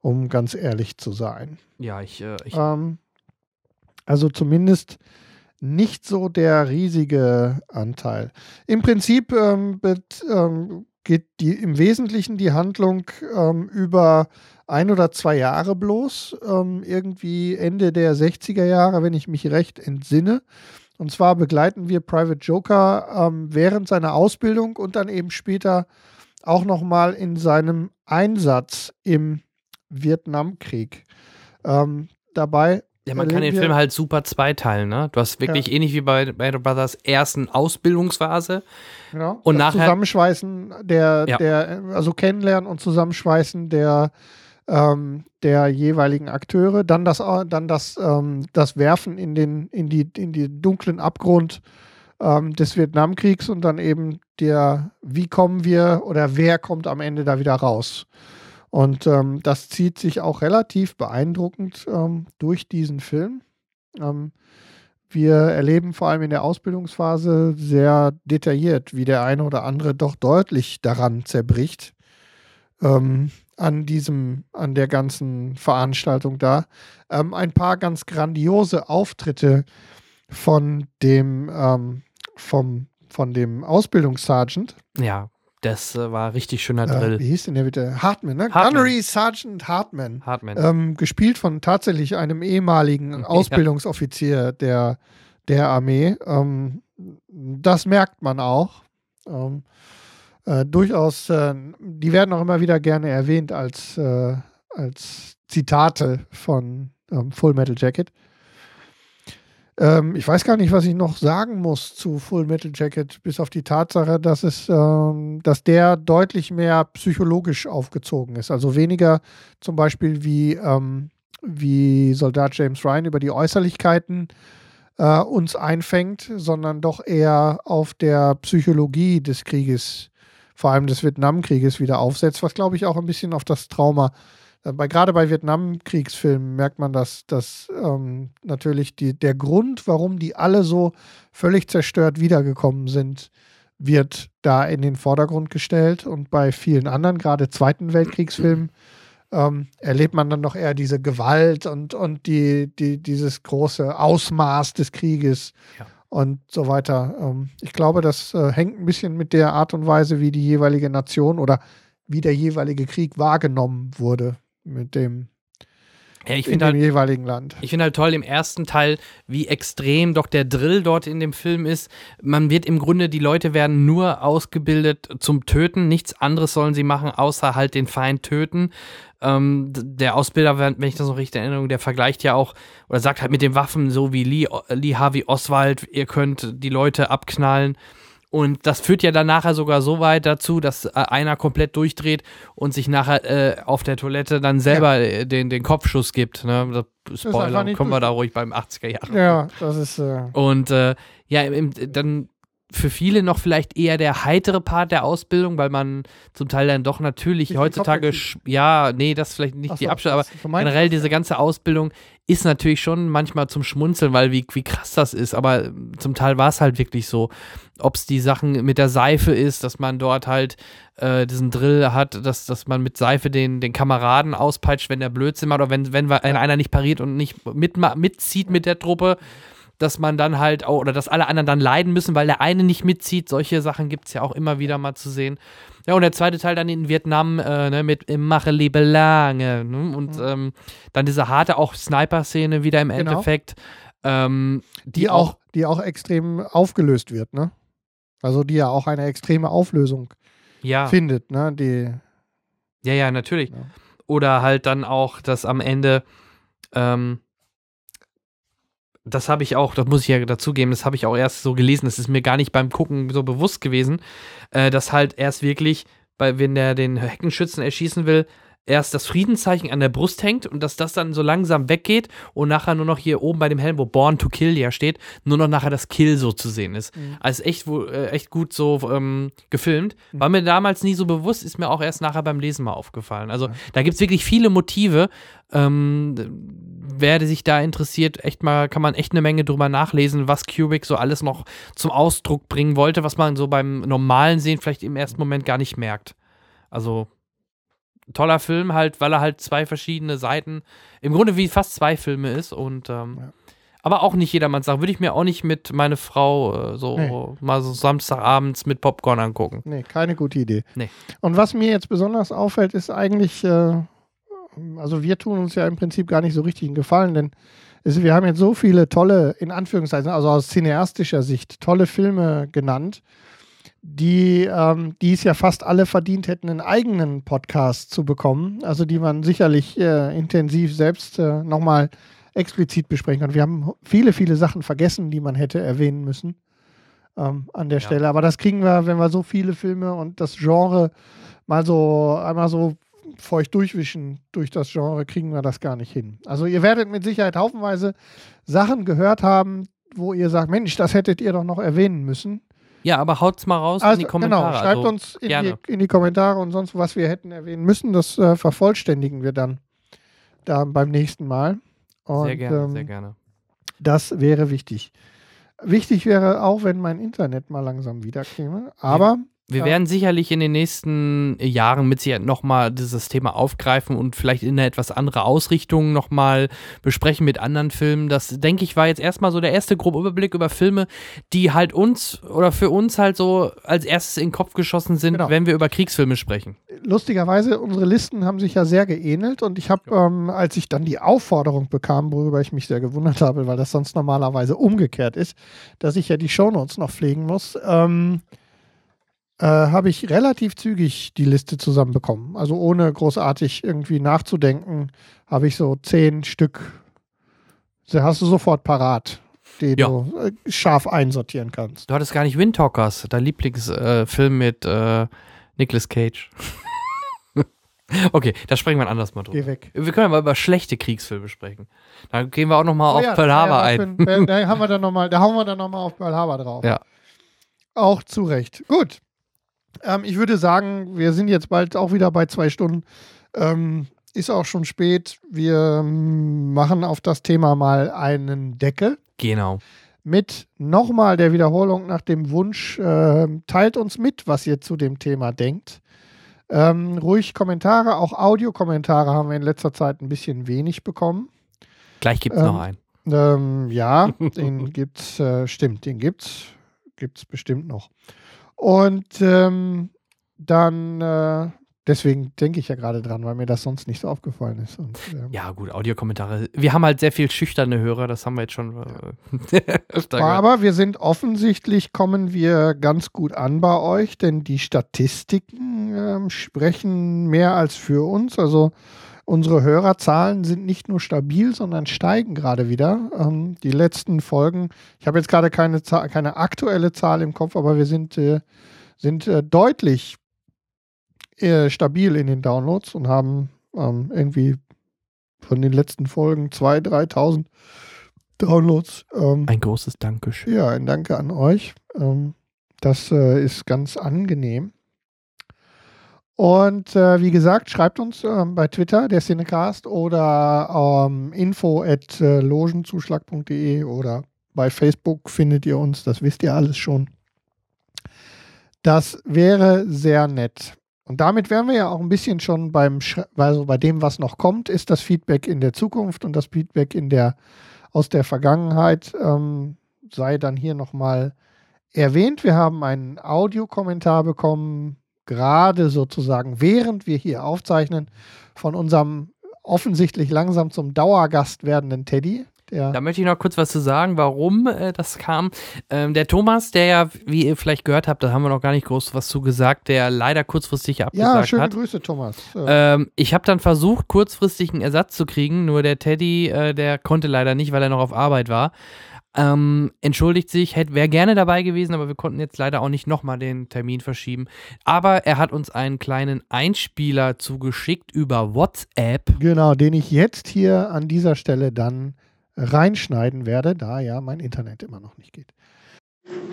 um ganz ehrlich zu sein. Ja, ich. Äh, ich ähm, also zumindest nicht so der riesige Anteil. Im Prinzip ähm, bet, ähm, geht die, im Wesentlichen die Handlung ähm, über ein oder zwei Jahre bloß, ähm, irgendwie Ende der 60er Jahre, wenn ich mich recht entsinne. Und zwar begleiten wir Private Joker ähm, während seiner Ausbildung und dann eben später auch nochmal in seinem Einsatz im Vietnamkrieg. Ähm, dabei. Ja, man kann den Film halt super zweiteilen, ne? Du hast wirklich ja. ähnlich wie bei Band of Brothers ersten Ausbildungsphase. Genau. Und das nachher. Zusammenschweißen der, ja. der, also kennenlernen und Zusammenschweißen der ähm, der jeweiligen Akteure, dann das, dann das, ähm, das Werfen in den, in die, in die dunklen Abgrund ähm, des Vietnamkriegs und dann eben der, wie kommen wir oder wer kommt am Ende da wieder raus. Und ähm, das zieht sich auch relativ beeindruckend ähm, durch diesen Film. Ähm, wir erleben vor allem in der Ausbildungsphase sehr detailliert, wie der eine oder andere doch deutlich daran zerbricht. Ähm, an diesem, an der ganzen Veranstaltung da. Ähm, ein paar ganz grandiose Auftritte von dem, ähm, vom, von dem Ausbildungssergeant. Ja, Das äh, war richtig schöner Äh, Drill. wie hieß denn der bitte? Hartman, ne? Hartman. Gunnery Sergeant Hartman. Hartman. Ähm, gespielt von tatsächlich einem ehemaligen Ja. Ausbildungsoffizier der, der Armee. Ähm, das merkt man auch. Äh, durchaus, äh, die werden auch immer wieder gerne erwähnt als, äh, als Zitate von ähm, Full Metal Jacket. Ähm, ich weiß gar nicht, was ich noch sagen muss zu Full Metal Jacket, bis auf die Tatsache, dass es, ähm, dass der deutlich mehr psychologisch aufgezogen ist. Also weniger zum Beispiel wie, ähm, wie Soldat James Ryan über die Äußerlichkeiten äh, uns einfängt, sondern doch eher auf der Psychologie des Krieges, vor allem des Vietnamkrieges, wieder aufsetzt, was glaube ich auch ein bisschen auf das Trauma äh, bei, gerade bei Vietnamkriegsfilmen merkt man, dass, dass ähm, natürlich die, der Grund, warum die alle so völlig zerstört wiedergekommen sind, wird da in den Vordergrund gestellt. Und bei vielen anderen, gerade Zweiten Weltkriegsfilmen, ähm, erlebt man dann noch eher diese Gewalt und, und die, die, dieses große Ausmaß des Krieges Ja. Und so weiter. Ähm, ich glaube, das äh, hängt ein bisschen mit der Art und Weise, wie die jeweilige Nation oder wie der jeweilige Krieg wahrgenommen wurde mit dem ja, ich in dem halt, jeweiligen Land. Ich finde halt toll im ersten Teil, wie extrem doch der Drill dort in dem Film ist. Man wird im Grunde, die Leute werden nur ausgebildet zum Töten. Nichts anderes sollen sie machen, außer halt den Feind töten. Ähm, der Ausbilder, wenn ich das noch richtig in Erinnerung, der vergleicht ja auch oder sagt halt mit den Waffen so wie Lee, Lee Harvey Oswald, ihr könnt die Leute abknallen. Und das führt ja dann nachher sogar so weit dazu, dass äh, einer komplett durchdreht und sich nachher äh, auf der Toilette dann selber äh, den, den Kopfschuss gibt. Ne? Spoiler, kommen wir da ruhig beim 80er Jahre. Ja, das ist äh, Und äh, ja, im, dann für viele noch vielleicht eher der heitere Part der Ausbildung, weil man zum Teil dann doch natürlich die heutzutage, ja, nee, das vielleicht nicht ach die so, Abschnitte, aber generell diese ganze Ausbildung ist natürlich schon manchmal zum Schmunzeln, weil wie, wie krass das ist, aber zum Teil war es halt wirklich so. Ob es die Sachen mit der Seife ist, dass man dort halt äh, diesen Drill hat, dass, dass man mit Seife den, den Kameraden auspeitscht, wenn der Blödsinn macht oder wenn, wenn, wenn einer nicht pariert und nicht mitma- mitzieht mit der Truppe, dass man dann halt, auch, oder dass alle anderen dann leiden müssen, weil der eine nicht mitzieht. Solche Sachen gibt es ja auch immer wieder mal zu sehen. Ja, und der zweite Teil dann in Vietnam äh, ne, mit Mache Liebe lange. Ne? Und Mhm. ähm, dann diese harte auch Sniper-Szene wieder im Genau. Endeffekt. Ähm, die auch, die auch extrem aufgelöst wird, ne? Also die ja auch eine extreme Auflösung ja, findet, ne? Die, ja, ja, natürlich. Ja. Oder halt dann auch, dass am Ende, ähm, das habe ich auch, das muss ich ja dazugeben, das habe ich auch erst so gelesen, das ist mir gar nicht beim Gucken so bewusst gewesen, äh, dass halt erst wirklich, bei, wenn der den Heckenschützen erschießen will, erst das Friedenszeichen an der Brust hängt und dass das dann so langsam weggeht und nachher nur noch hier oben bei dem Helm, wo Born to Kill ja steht, nur noch nachher das Kill so zu sehen ist. Mhm. Also echt, wo, äh, echt gut so ähm, gefilmt. Mhm. War mir damals nie so bewusst, ist mir auch erst nachher beim Lesen mal aufgefallen. Also da gibt es wirklich viele Motive. Ähm, wer sich da interessiert, echt mal, kann man echt eine Menge drüber nachlesen, was Kubrick so alles noch zum Ausdruck bringen wollte, was man so beim normalen Sehen vielleicht im ersten Moment gar nicht merkt. Also toller Film halt, weil er halt zwei verschiedene Seiten, im Grunde wie fast zwei Filme ist und ähm, Ja. aber auch nicht jedermanns Sache. Würde ich mir auch nicht mit meine Frau äh, so Nee. mal so Samstagabends mit Popcorn angucken. nee, keine gute Idee. Nee. Und was mir jetzt besonders auffällt, ist eigentlich, äh, also wir tun uns ja im Prinzip gar nicht so richtig einen Gefallen, denn es, wir haben jetzt so viele tolle, in Anführungszeichen, also aus cineastischer Sicht, tolle Filme genannt, die, ähm, die es ja fast alle verdient hätten, einen eigenen Podcast zu bekommen, also die man sicherlich äh, intensiv selbst äh, nochmal explizit besprechen kann. Wir haben viele, viele Sachen vergessen, die man hätte erwähnen müssen ähm, an der Ja. Stelle. Aber das kriegen wir, wenn wir so viele Filme und das Genre mal so einmal so feucht durchwischen durch das Genre, kriegen wir das gar nicht hin. Also ihr werdet mit Sicherheit haufenweise Sachen gehört haben, wo ihr sagt, Mensch, das hättet ihr doch noch erwähnen müssen. Ja, aber haut's mal raus in Also die Kommentare. genau, schreibt also, uns in die, in die Kommentare und sonst, was wir hätten erwähnen müssen. Das äh, vervollständigen wir dann da beim nächsten Mal. Und, sehr gerne, ähm, sehr gerne. Das wäre wichtig. Wichtig wäre auch, wenn mein Internet mal langsam wieder käme. Aber Wir Ja. werden sicherlich in den nächsten Jahren mit Sicherheit nochmal dieses Thema aufgreifen und vielleicht in eine etwas andere Ausrichtung nochmal besprechen mit anderen Filmen. Das, denke ich, war jetzt erstmal so der erste grobe Überblick über Filme, die halt uns oder für uns halt so als erstes in den Kopf geschossen sind, Genau. wenn wir über Kriegsfilme sprechen. lustigerweise, unsere Listen haben sich ja sehr geähnelt und ich habe, ähm, als ich dann die Aufforderung bekam, worüber ich mich sehr gewundert habe, weil das sonst normalerweise umgekehrt ist, dass ich ja die Shownotes noch pflegen muss, ähm, äh, habe ich relativ zügig die Liste zusammenbekommen. Also ohne großartig irgendwie nachzudenken, habe ich so zehn Stück, die hast du sofort parat, die Ja. du äh, scharf einsortieren kannst. Du hattest gar nicht Windtalkers, dein Lieblingsfilm äh, mit Nicolas Cage. [laughs] okay, da sprechen wir ein anderes Mal drüber. Geh weg. Wir können mal über schlechte Kriegsfilme sprechen. Da gehen wir auch nochmal Oh auf ja, Pearl Harbor ja, ein. ein- Da haben wir dann noch mal, da hauen wir dann nochmal auf Pearl Harbor drauf. [laughs] Ja. Auch zu Recht. Gut. Ähm, ich würde sagen, wir sind jetzt bald auch wieder bei zwei Stunden. Ähm, ist auch schon spät. Wir ähm, machen auf das Thema mal einen Deckel Genau. mit nochmal der Wiederholung nach dem Wunsch, ähm, teilt uns mit, was ihr zu dem Thema denkt. Ähm, ruhig Kommentare, auch Audiokommentare haben wir in letzter Zeit ein bisschen wenig bekommen. Gleich gibt es Ähm, noch einen. Ähm, ja, [laughs] den gibt's, äh, stimmt, den gibt's, gibt's bestimmt noch. Und ähm, dann, äh, deswegen denke ich ja gerade dran, weil mir das sonst nicht so aufgefallen ist. Und, ähm, Ja, gut, Audiokommentare. Wir haben halt sehr viel schüchterne Hörer, das haben wir jetzt schon äh, [laughs] öfter gehört. Aber wir sind offensichtlich, kommen wir ganz gut an bei euch, denn die Statistiken ähm, sprechen mehr als für uns. Also unsere Hörerzahlen sind nicht nur stabil, sondern steigen gerade wieder. Ähm, die letzten Folgen, ich habe jetzt gerade keine, keine aktuelle Zahl im Kopf, aber wir sind, äh, sind äh, deutlich äh, stabil in den Downloads und haben ähm, irgendwie von den letzten Folgen 2.000, 3.000 Downloads. Ähm, Ein großes Dankeschön. ja, ein Danke an euch. Ähm, das äh, ist ganz angenehm. Und äh, wie gesagt, schreibt uns ähm, bei Twitter, der Cinecast, oder ähm, info at äh, logenzuschlag.de oder bei Facebook findet ihr uns, das wisst ihr alles schon. Das wäre sehr nett. Und damit wären wir ja auch ein bisschen schon beim, also bei dem, was noch kommt, ist das Feedback in der Zukunft und das Feedback in der, aus der Vergangenheit ähm, sei dann hier nochmal erwähnt. Wir haben einen Audiokommentar bekommen, gerade sozusagen, während wir hier aufzeichnen, von unserem offensichtlich langsam zum Dauergast werdenden Teddy. Der Da möchte ich noch kurz was zu sagen, warum äh, das kam. Ähm, der Thomas, der ja, wie ihr vielleicht gehört habt, da haben wir noch gar nicht groß was zu gesagt, der leider kurzfristig ja, abgesagt schöne hat. Grüße, Thomas. Äh, Ähm, ich habe dann versucht, kurzfristig einen Ersatz zu kriegen, nur der Teddy, äh, der konnte leider nicht, weil er noch auf Arbeit war. Ähm, entschuldigt sich, wäre gerne dabei gewesen, aber wir konnten jetzt leider auch nicht nochmal den Termin verschieben. Aber er hat uns einen kleinen Einspieler zugeschickt über WhatsApp. Genau, den ich jetzt hier an dieser Stelle dann reinschneiden werde, da ja mein Internet immer noch nicht geht.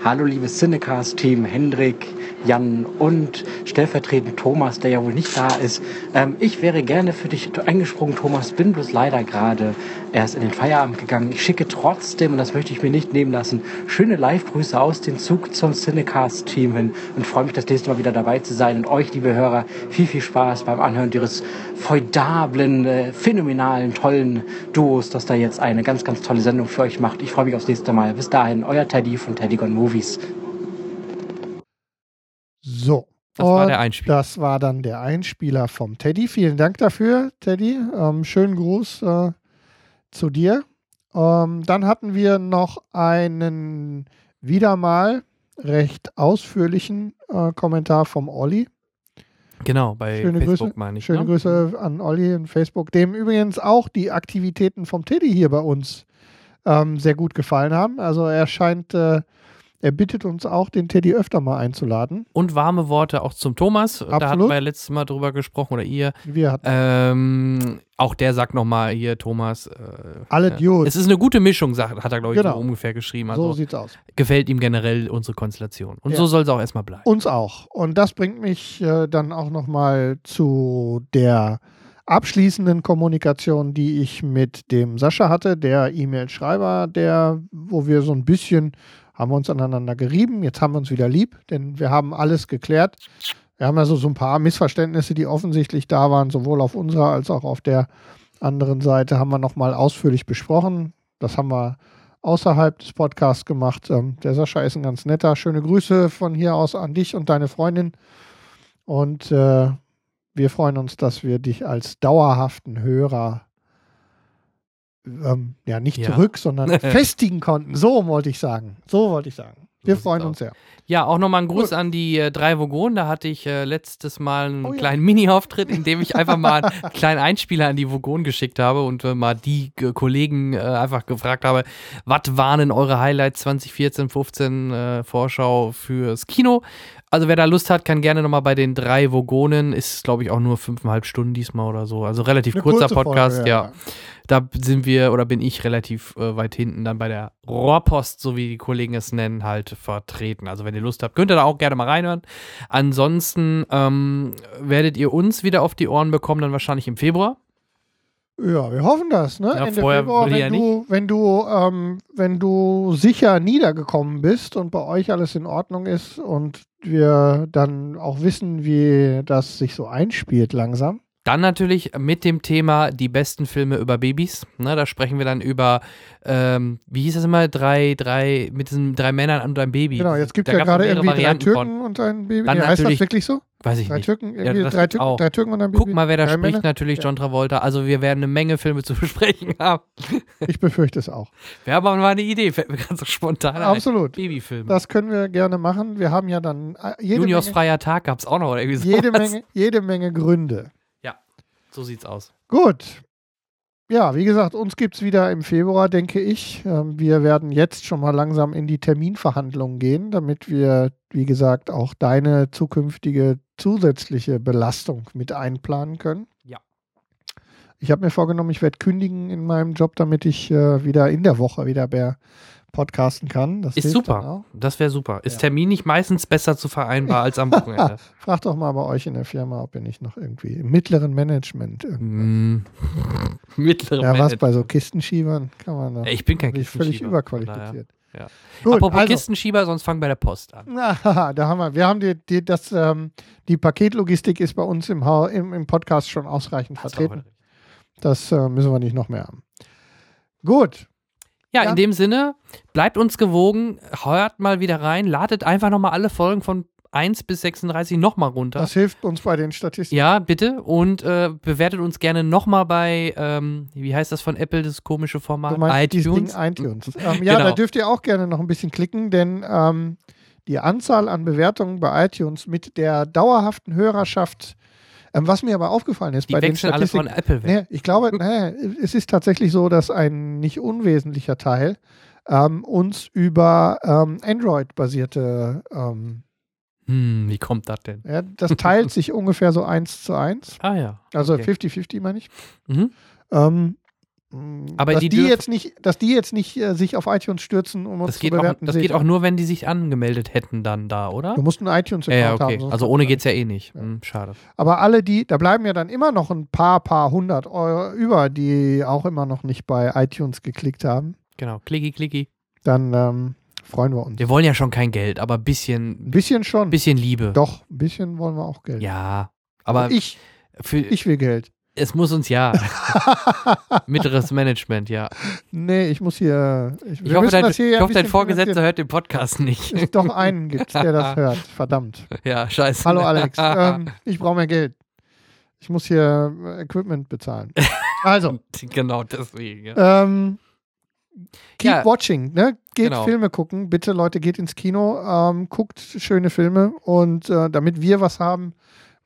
Hallo liebes Cinecast-Team, Hendrik, Jan und stellvertretend Thomas, der ja wohl nicht da ist. Ähm, ich wäre gerne für dich eingesprungen, Thomas, bin bloß leider gerade erst in den Feierabend gegangen. Ich schicke trotzdem, und das möchte ich mir nicht nehmen lassen, schöne Live-Grüße aus dem Zug zum Cinecast-Team hin und freue mich das nächste Mal wieder dabei zu sein. Und euch, liebe Hörer, viel, viel Spaß beim Anhören ihres feudablen, äh, phänomenalen, tollen Duos, das da jetzt eine ganz, ganz tolle Sendung für euch macht. Ich freue mich aufs nächste Mal. Bis dahin, euer Teddy von Teddy Gone Movies. So. Das war der Einspieler. Das war dann der Einspieler vom Teddy. Vielen Dank dafür, Teddy. Ähm, schönen Gruß äh, zu dir. Ähm, dann hatten wir noch einen wieder mal recht ausführlichen äh, Kommentar vom Olli. Genau, bei Schöne Facebook Grüße. meine ich. Schöne ne? Grüße an Olli in Facebook, dem übrigens auch die Aktivitäten vom Teddy hier bei uns ähm, sehr gut gefallen haben. Also er scheint, äh, er bittet uns auch, den Teddy öfter mal einzuladen. Und warme Worte auch zum Thomas. Da hatten Absolut. wir ja letztes Mal drüber gesprochen, oder ihr. Wir hatten Ähm, auch der sagt nochmal hier, Thomas. Äh, alle ja. Dudes. Es ist eine gute Mischung, hat er, glaube ich, Genau. so ungefähr geschrieben. so Also sieht's aus. gefällt ihm generell unsere Konstellation. Und Ja. so soll es auch erstmal bleiben. Uns auch. Und das bringt mich äh, dann auch nochmal zu der abschließenden Kommunikation, die ich mit dem Sascha hatte, der E-Mail-Schreiber, der, wo wir so ein bisschen haben wir uns aneinander gerieben. Jetzt haben wir uns wieder lieb, denn wir haben alles geklärt. Wir haben also so ein paar Missverständnisse, die offensichtlich da waren, sowohl auf unserer als auch auf der anderen Seite, haben wir nochmal ausführlich besprochen. Das haben wir außerhalb des Podcasts gemacht. Ähm, der Sascha ist ein ganz netter. Schöne Grüße von hier aus an dich und deine Freundin. Und äh, wir freuen uns, dass wir dich als dauerhaften Hörer ähm, ja nicht Ja. zurück, sondern [laughs] festigen konnten. So wollte ich sagen. So wollte ich sagen. Wir sieht's freuen uns sehr. Ja, auch nochmal ein Gruß an die äh, drei Vogonen. Da hatte ich äh, letztes Mal einen Oh ja. kleinen Mini-Auftritt, in dem ich einfach mal einen [laughs] kleinen Einspieler an die Vogonen geschickt habe und äh, mal die äh, Kollegen äh, einfach gefragt habe, was waren denn eure Highlights 2014, 15 äh, Vorschau fürs Kino? Also wer da Lust hat, kann gerne nochmal bei den drei Vogonen, ist glaube ich auch nur fünfeinhalb Stunden diesmal oder so. Also relativ Eine kurzer kurze Folge, Podcast, ja. Da sind wir oder bin ich relativ äh, weit hinten dann bei der Rohrpost, so wie die Kollegen es nennen, halt vertreten. Also wenn ihr Lust habt, könnt ihr da auch gerne mal reinhören. Ansonsten ähm, werdet ihr uns wieder auf die Ohren bekommen, dann wahrscheinlich im Februar. Ja, wir hoffen das, ne? Ja, Ende Februar, wenn ja du, wenn du, ähm, wenn du sicher niedergekommen bist und bei euch alles in Ordnung ist und wir dann auch wissen, wie das sich so einspielt langsam. Dann natürlich mit dem Thema die besten Filme über Babys. Ne, da sprechen wir dann über, ähm, wie hieß das immer, drei, drei, mit diesen drei Männern und einem Baby. Genau, jetzt gibt Da ja gerade irgendwie drei Varianten Türken von. und ein Baby. Dann Nee, heißt das wirklich so? Weiß ich Drei nicht. Türken, Ja, drei, Türken auch. drei Türken und ein Baby. Guck mal, wer da Drei spricht, Männer? natürlich Ja. John Travolta. Also wir werden eine Menge Filme zu [laughs] besprechen haben. Ich befürchte es auch. Wäre aber mal eine Idee, fällt mir ganz so spontan ein. Absolut. Babyfilme. Das können wir gerne machen. Wir haben ja dann äh, jede, Juniors Menge, freier Tag gab es auch noch. Oder irgendwie jede. Menge, jede Menge Gründe. So sieht's aus. Gut. Ja, wie gesagt, uns gibt es wieder im Februar, denke ich. Ähm, Wir werden jetzt schon mal langsam in die Terminverhandlungen gehen, damit wir, wie gesagt, auch deine zukünftige zusätzliche Belastung mit einplanen können. Ja. Ich habe mir vorgenommen, ich werde kündigen in meinem Job, damit ich äh, wieder in der Woche wieder mehr podcasten kann. Das Ist super. Das wäre super. Ist Ja. Termin nicht meistens besser zu vereinbar als am [laughs] Wochenende? Frag doch mal bei euch in der Firma, ob ihr nicht noch irgendwie im mittleren Management irgendwas. mm. [laughs] Mittlere Ja, was bei so Kistenschiebern kann man da. Ich bin kein völlig Kistenschieber, von überqualifiziert. Ja. Gut, Apropos also, Kistenschieber, sonst fangen wir bei der Post an. [laughs] na, da haben wir. Wir haben die, die, das, ähm, die Paketlogistik ist bei uns im, im, im Podcast schon ausreichend Das vertreten. Das äh, müssen wir nicht noch mehr haben. Gut, Ja, Ja. in dem Sinne, bleibt uns gewogen, hört mal wieder rein, ladet einfach nochmal alle Folgen von 1 bis 36 nochmal runter. das hilft uns bei den Statistiken. ja, bitte. Und äh, bewertet uns gerne nochmal bei, ähm, wie heißt das von Apple, das komische Format? Du meinst iTunes. Ding iTunes. [laughs] Ähm, ja, Genau. da dürft ihr auch gerne noch ein bisschen klicken, denn ähm, die Anzahl an Bewertungen bei iTunes mit der dauerhaften Hörerschaft, ähm, was mir aber aufgefallen ist Die bei den wechseln alle Statistiken, von Apple weg. Nee, ich glaube, [laughs] nee, es ist tatsächlich so, dass ein nicht unwesentlicher Teil ähm, uns über ähm, Android-basierte, ähm, Hm, wie kommt das denn? ja, das teilt [laughs] sich ungefähr so eins zu eins. Ah ja. Also Okay. 50-50 meine ich. Mhm. Mh, Aber dass die die, jetzt nicht, dass die jetzt nicht äh, sich auf iTunes stürzen, um uns Das, zu geht auch, bewerten. das geht auch nur, wenn die sich angemeldet hätten dann da, oder? Du musst einen iTunes-Account ja, okay. haben. Also ohne geht's ja eh nicht. Ja. Hm, schade. Aber alle die, da bleiben ja dann immer noch ein paar, paar hundert Euro über, die auch immer noch nicht bei iTunes geklickt haben. Genau. Klicki, klicki. Dann ähm, freuen wir uns. Wir wollen ja schon kein Geld, aber ein Ein bisschen, bisschen schon. bisschen Liebe. Doch, ein bisschen wollen wir auch Geld. Ja. Aber ich, für, ich will Geld. Es muss uns ja. [laughs] Mittleres Management, ja. nee, ich muss hier. Ich, Ich hoffe, dein, das hier ich hoffe, dein Vorgesetzter hört den Podcast nicht. Es doch einen gibt, [laughs] der das hört. Verdammt. ja, scheiße. Hallo Alex. [laughs] ähm, ich brauche mehr Geld. Ich muss hier äh, Equipment bezahlen. Also, genau deswegen. Ja. ähm, keep Ja. watching, ne? Geht Genau. Filme gucken. Bitte, Leute, geht ins Kino, ähm, guckt schöne Filme und äh, damit wir was haben,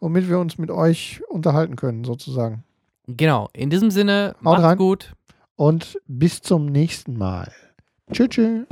womit wir uns mit euch unterhalten können, sozusagen. Genau, in diesem Sinne, Haut macht's rein. gut. Und bis zum nächsten Mal. Tschüss. tschüss.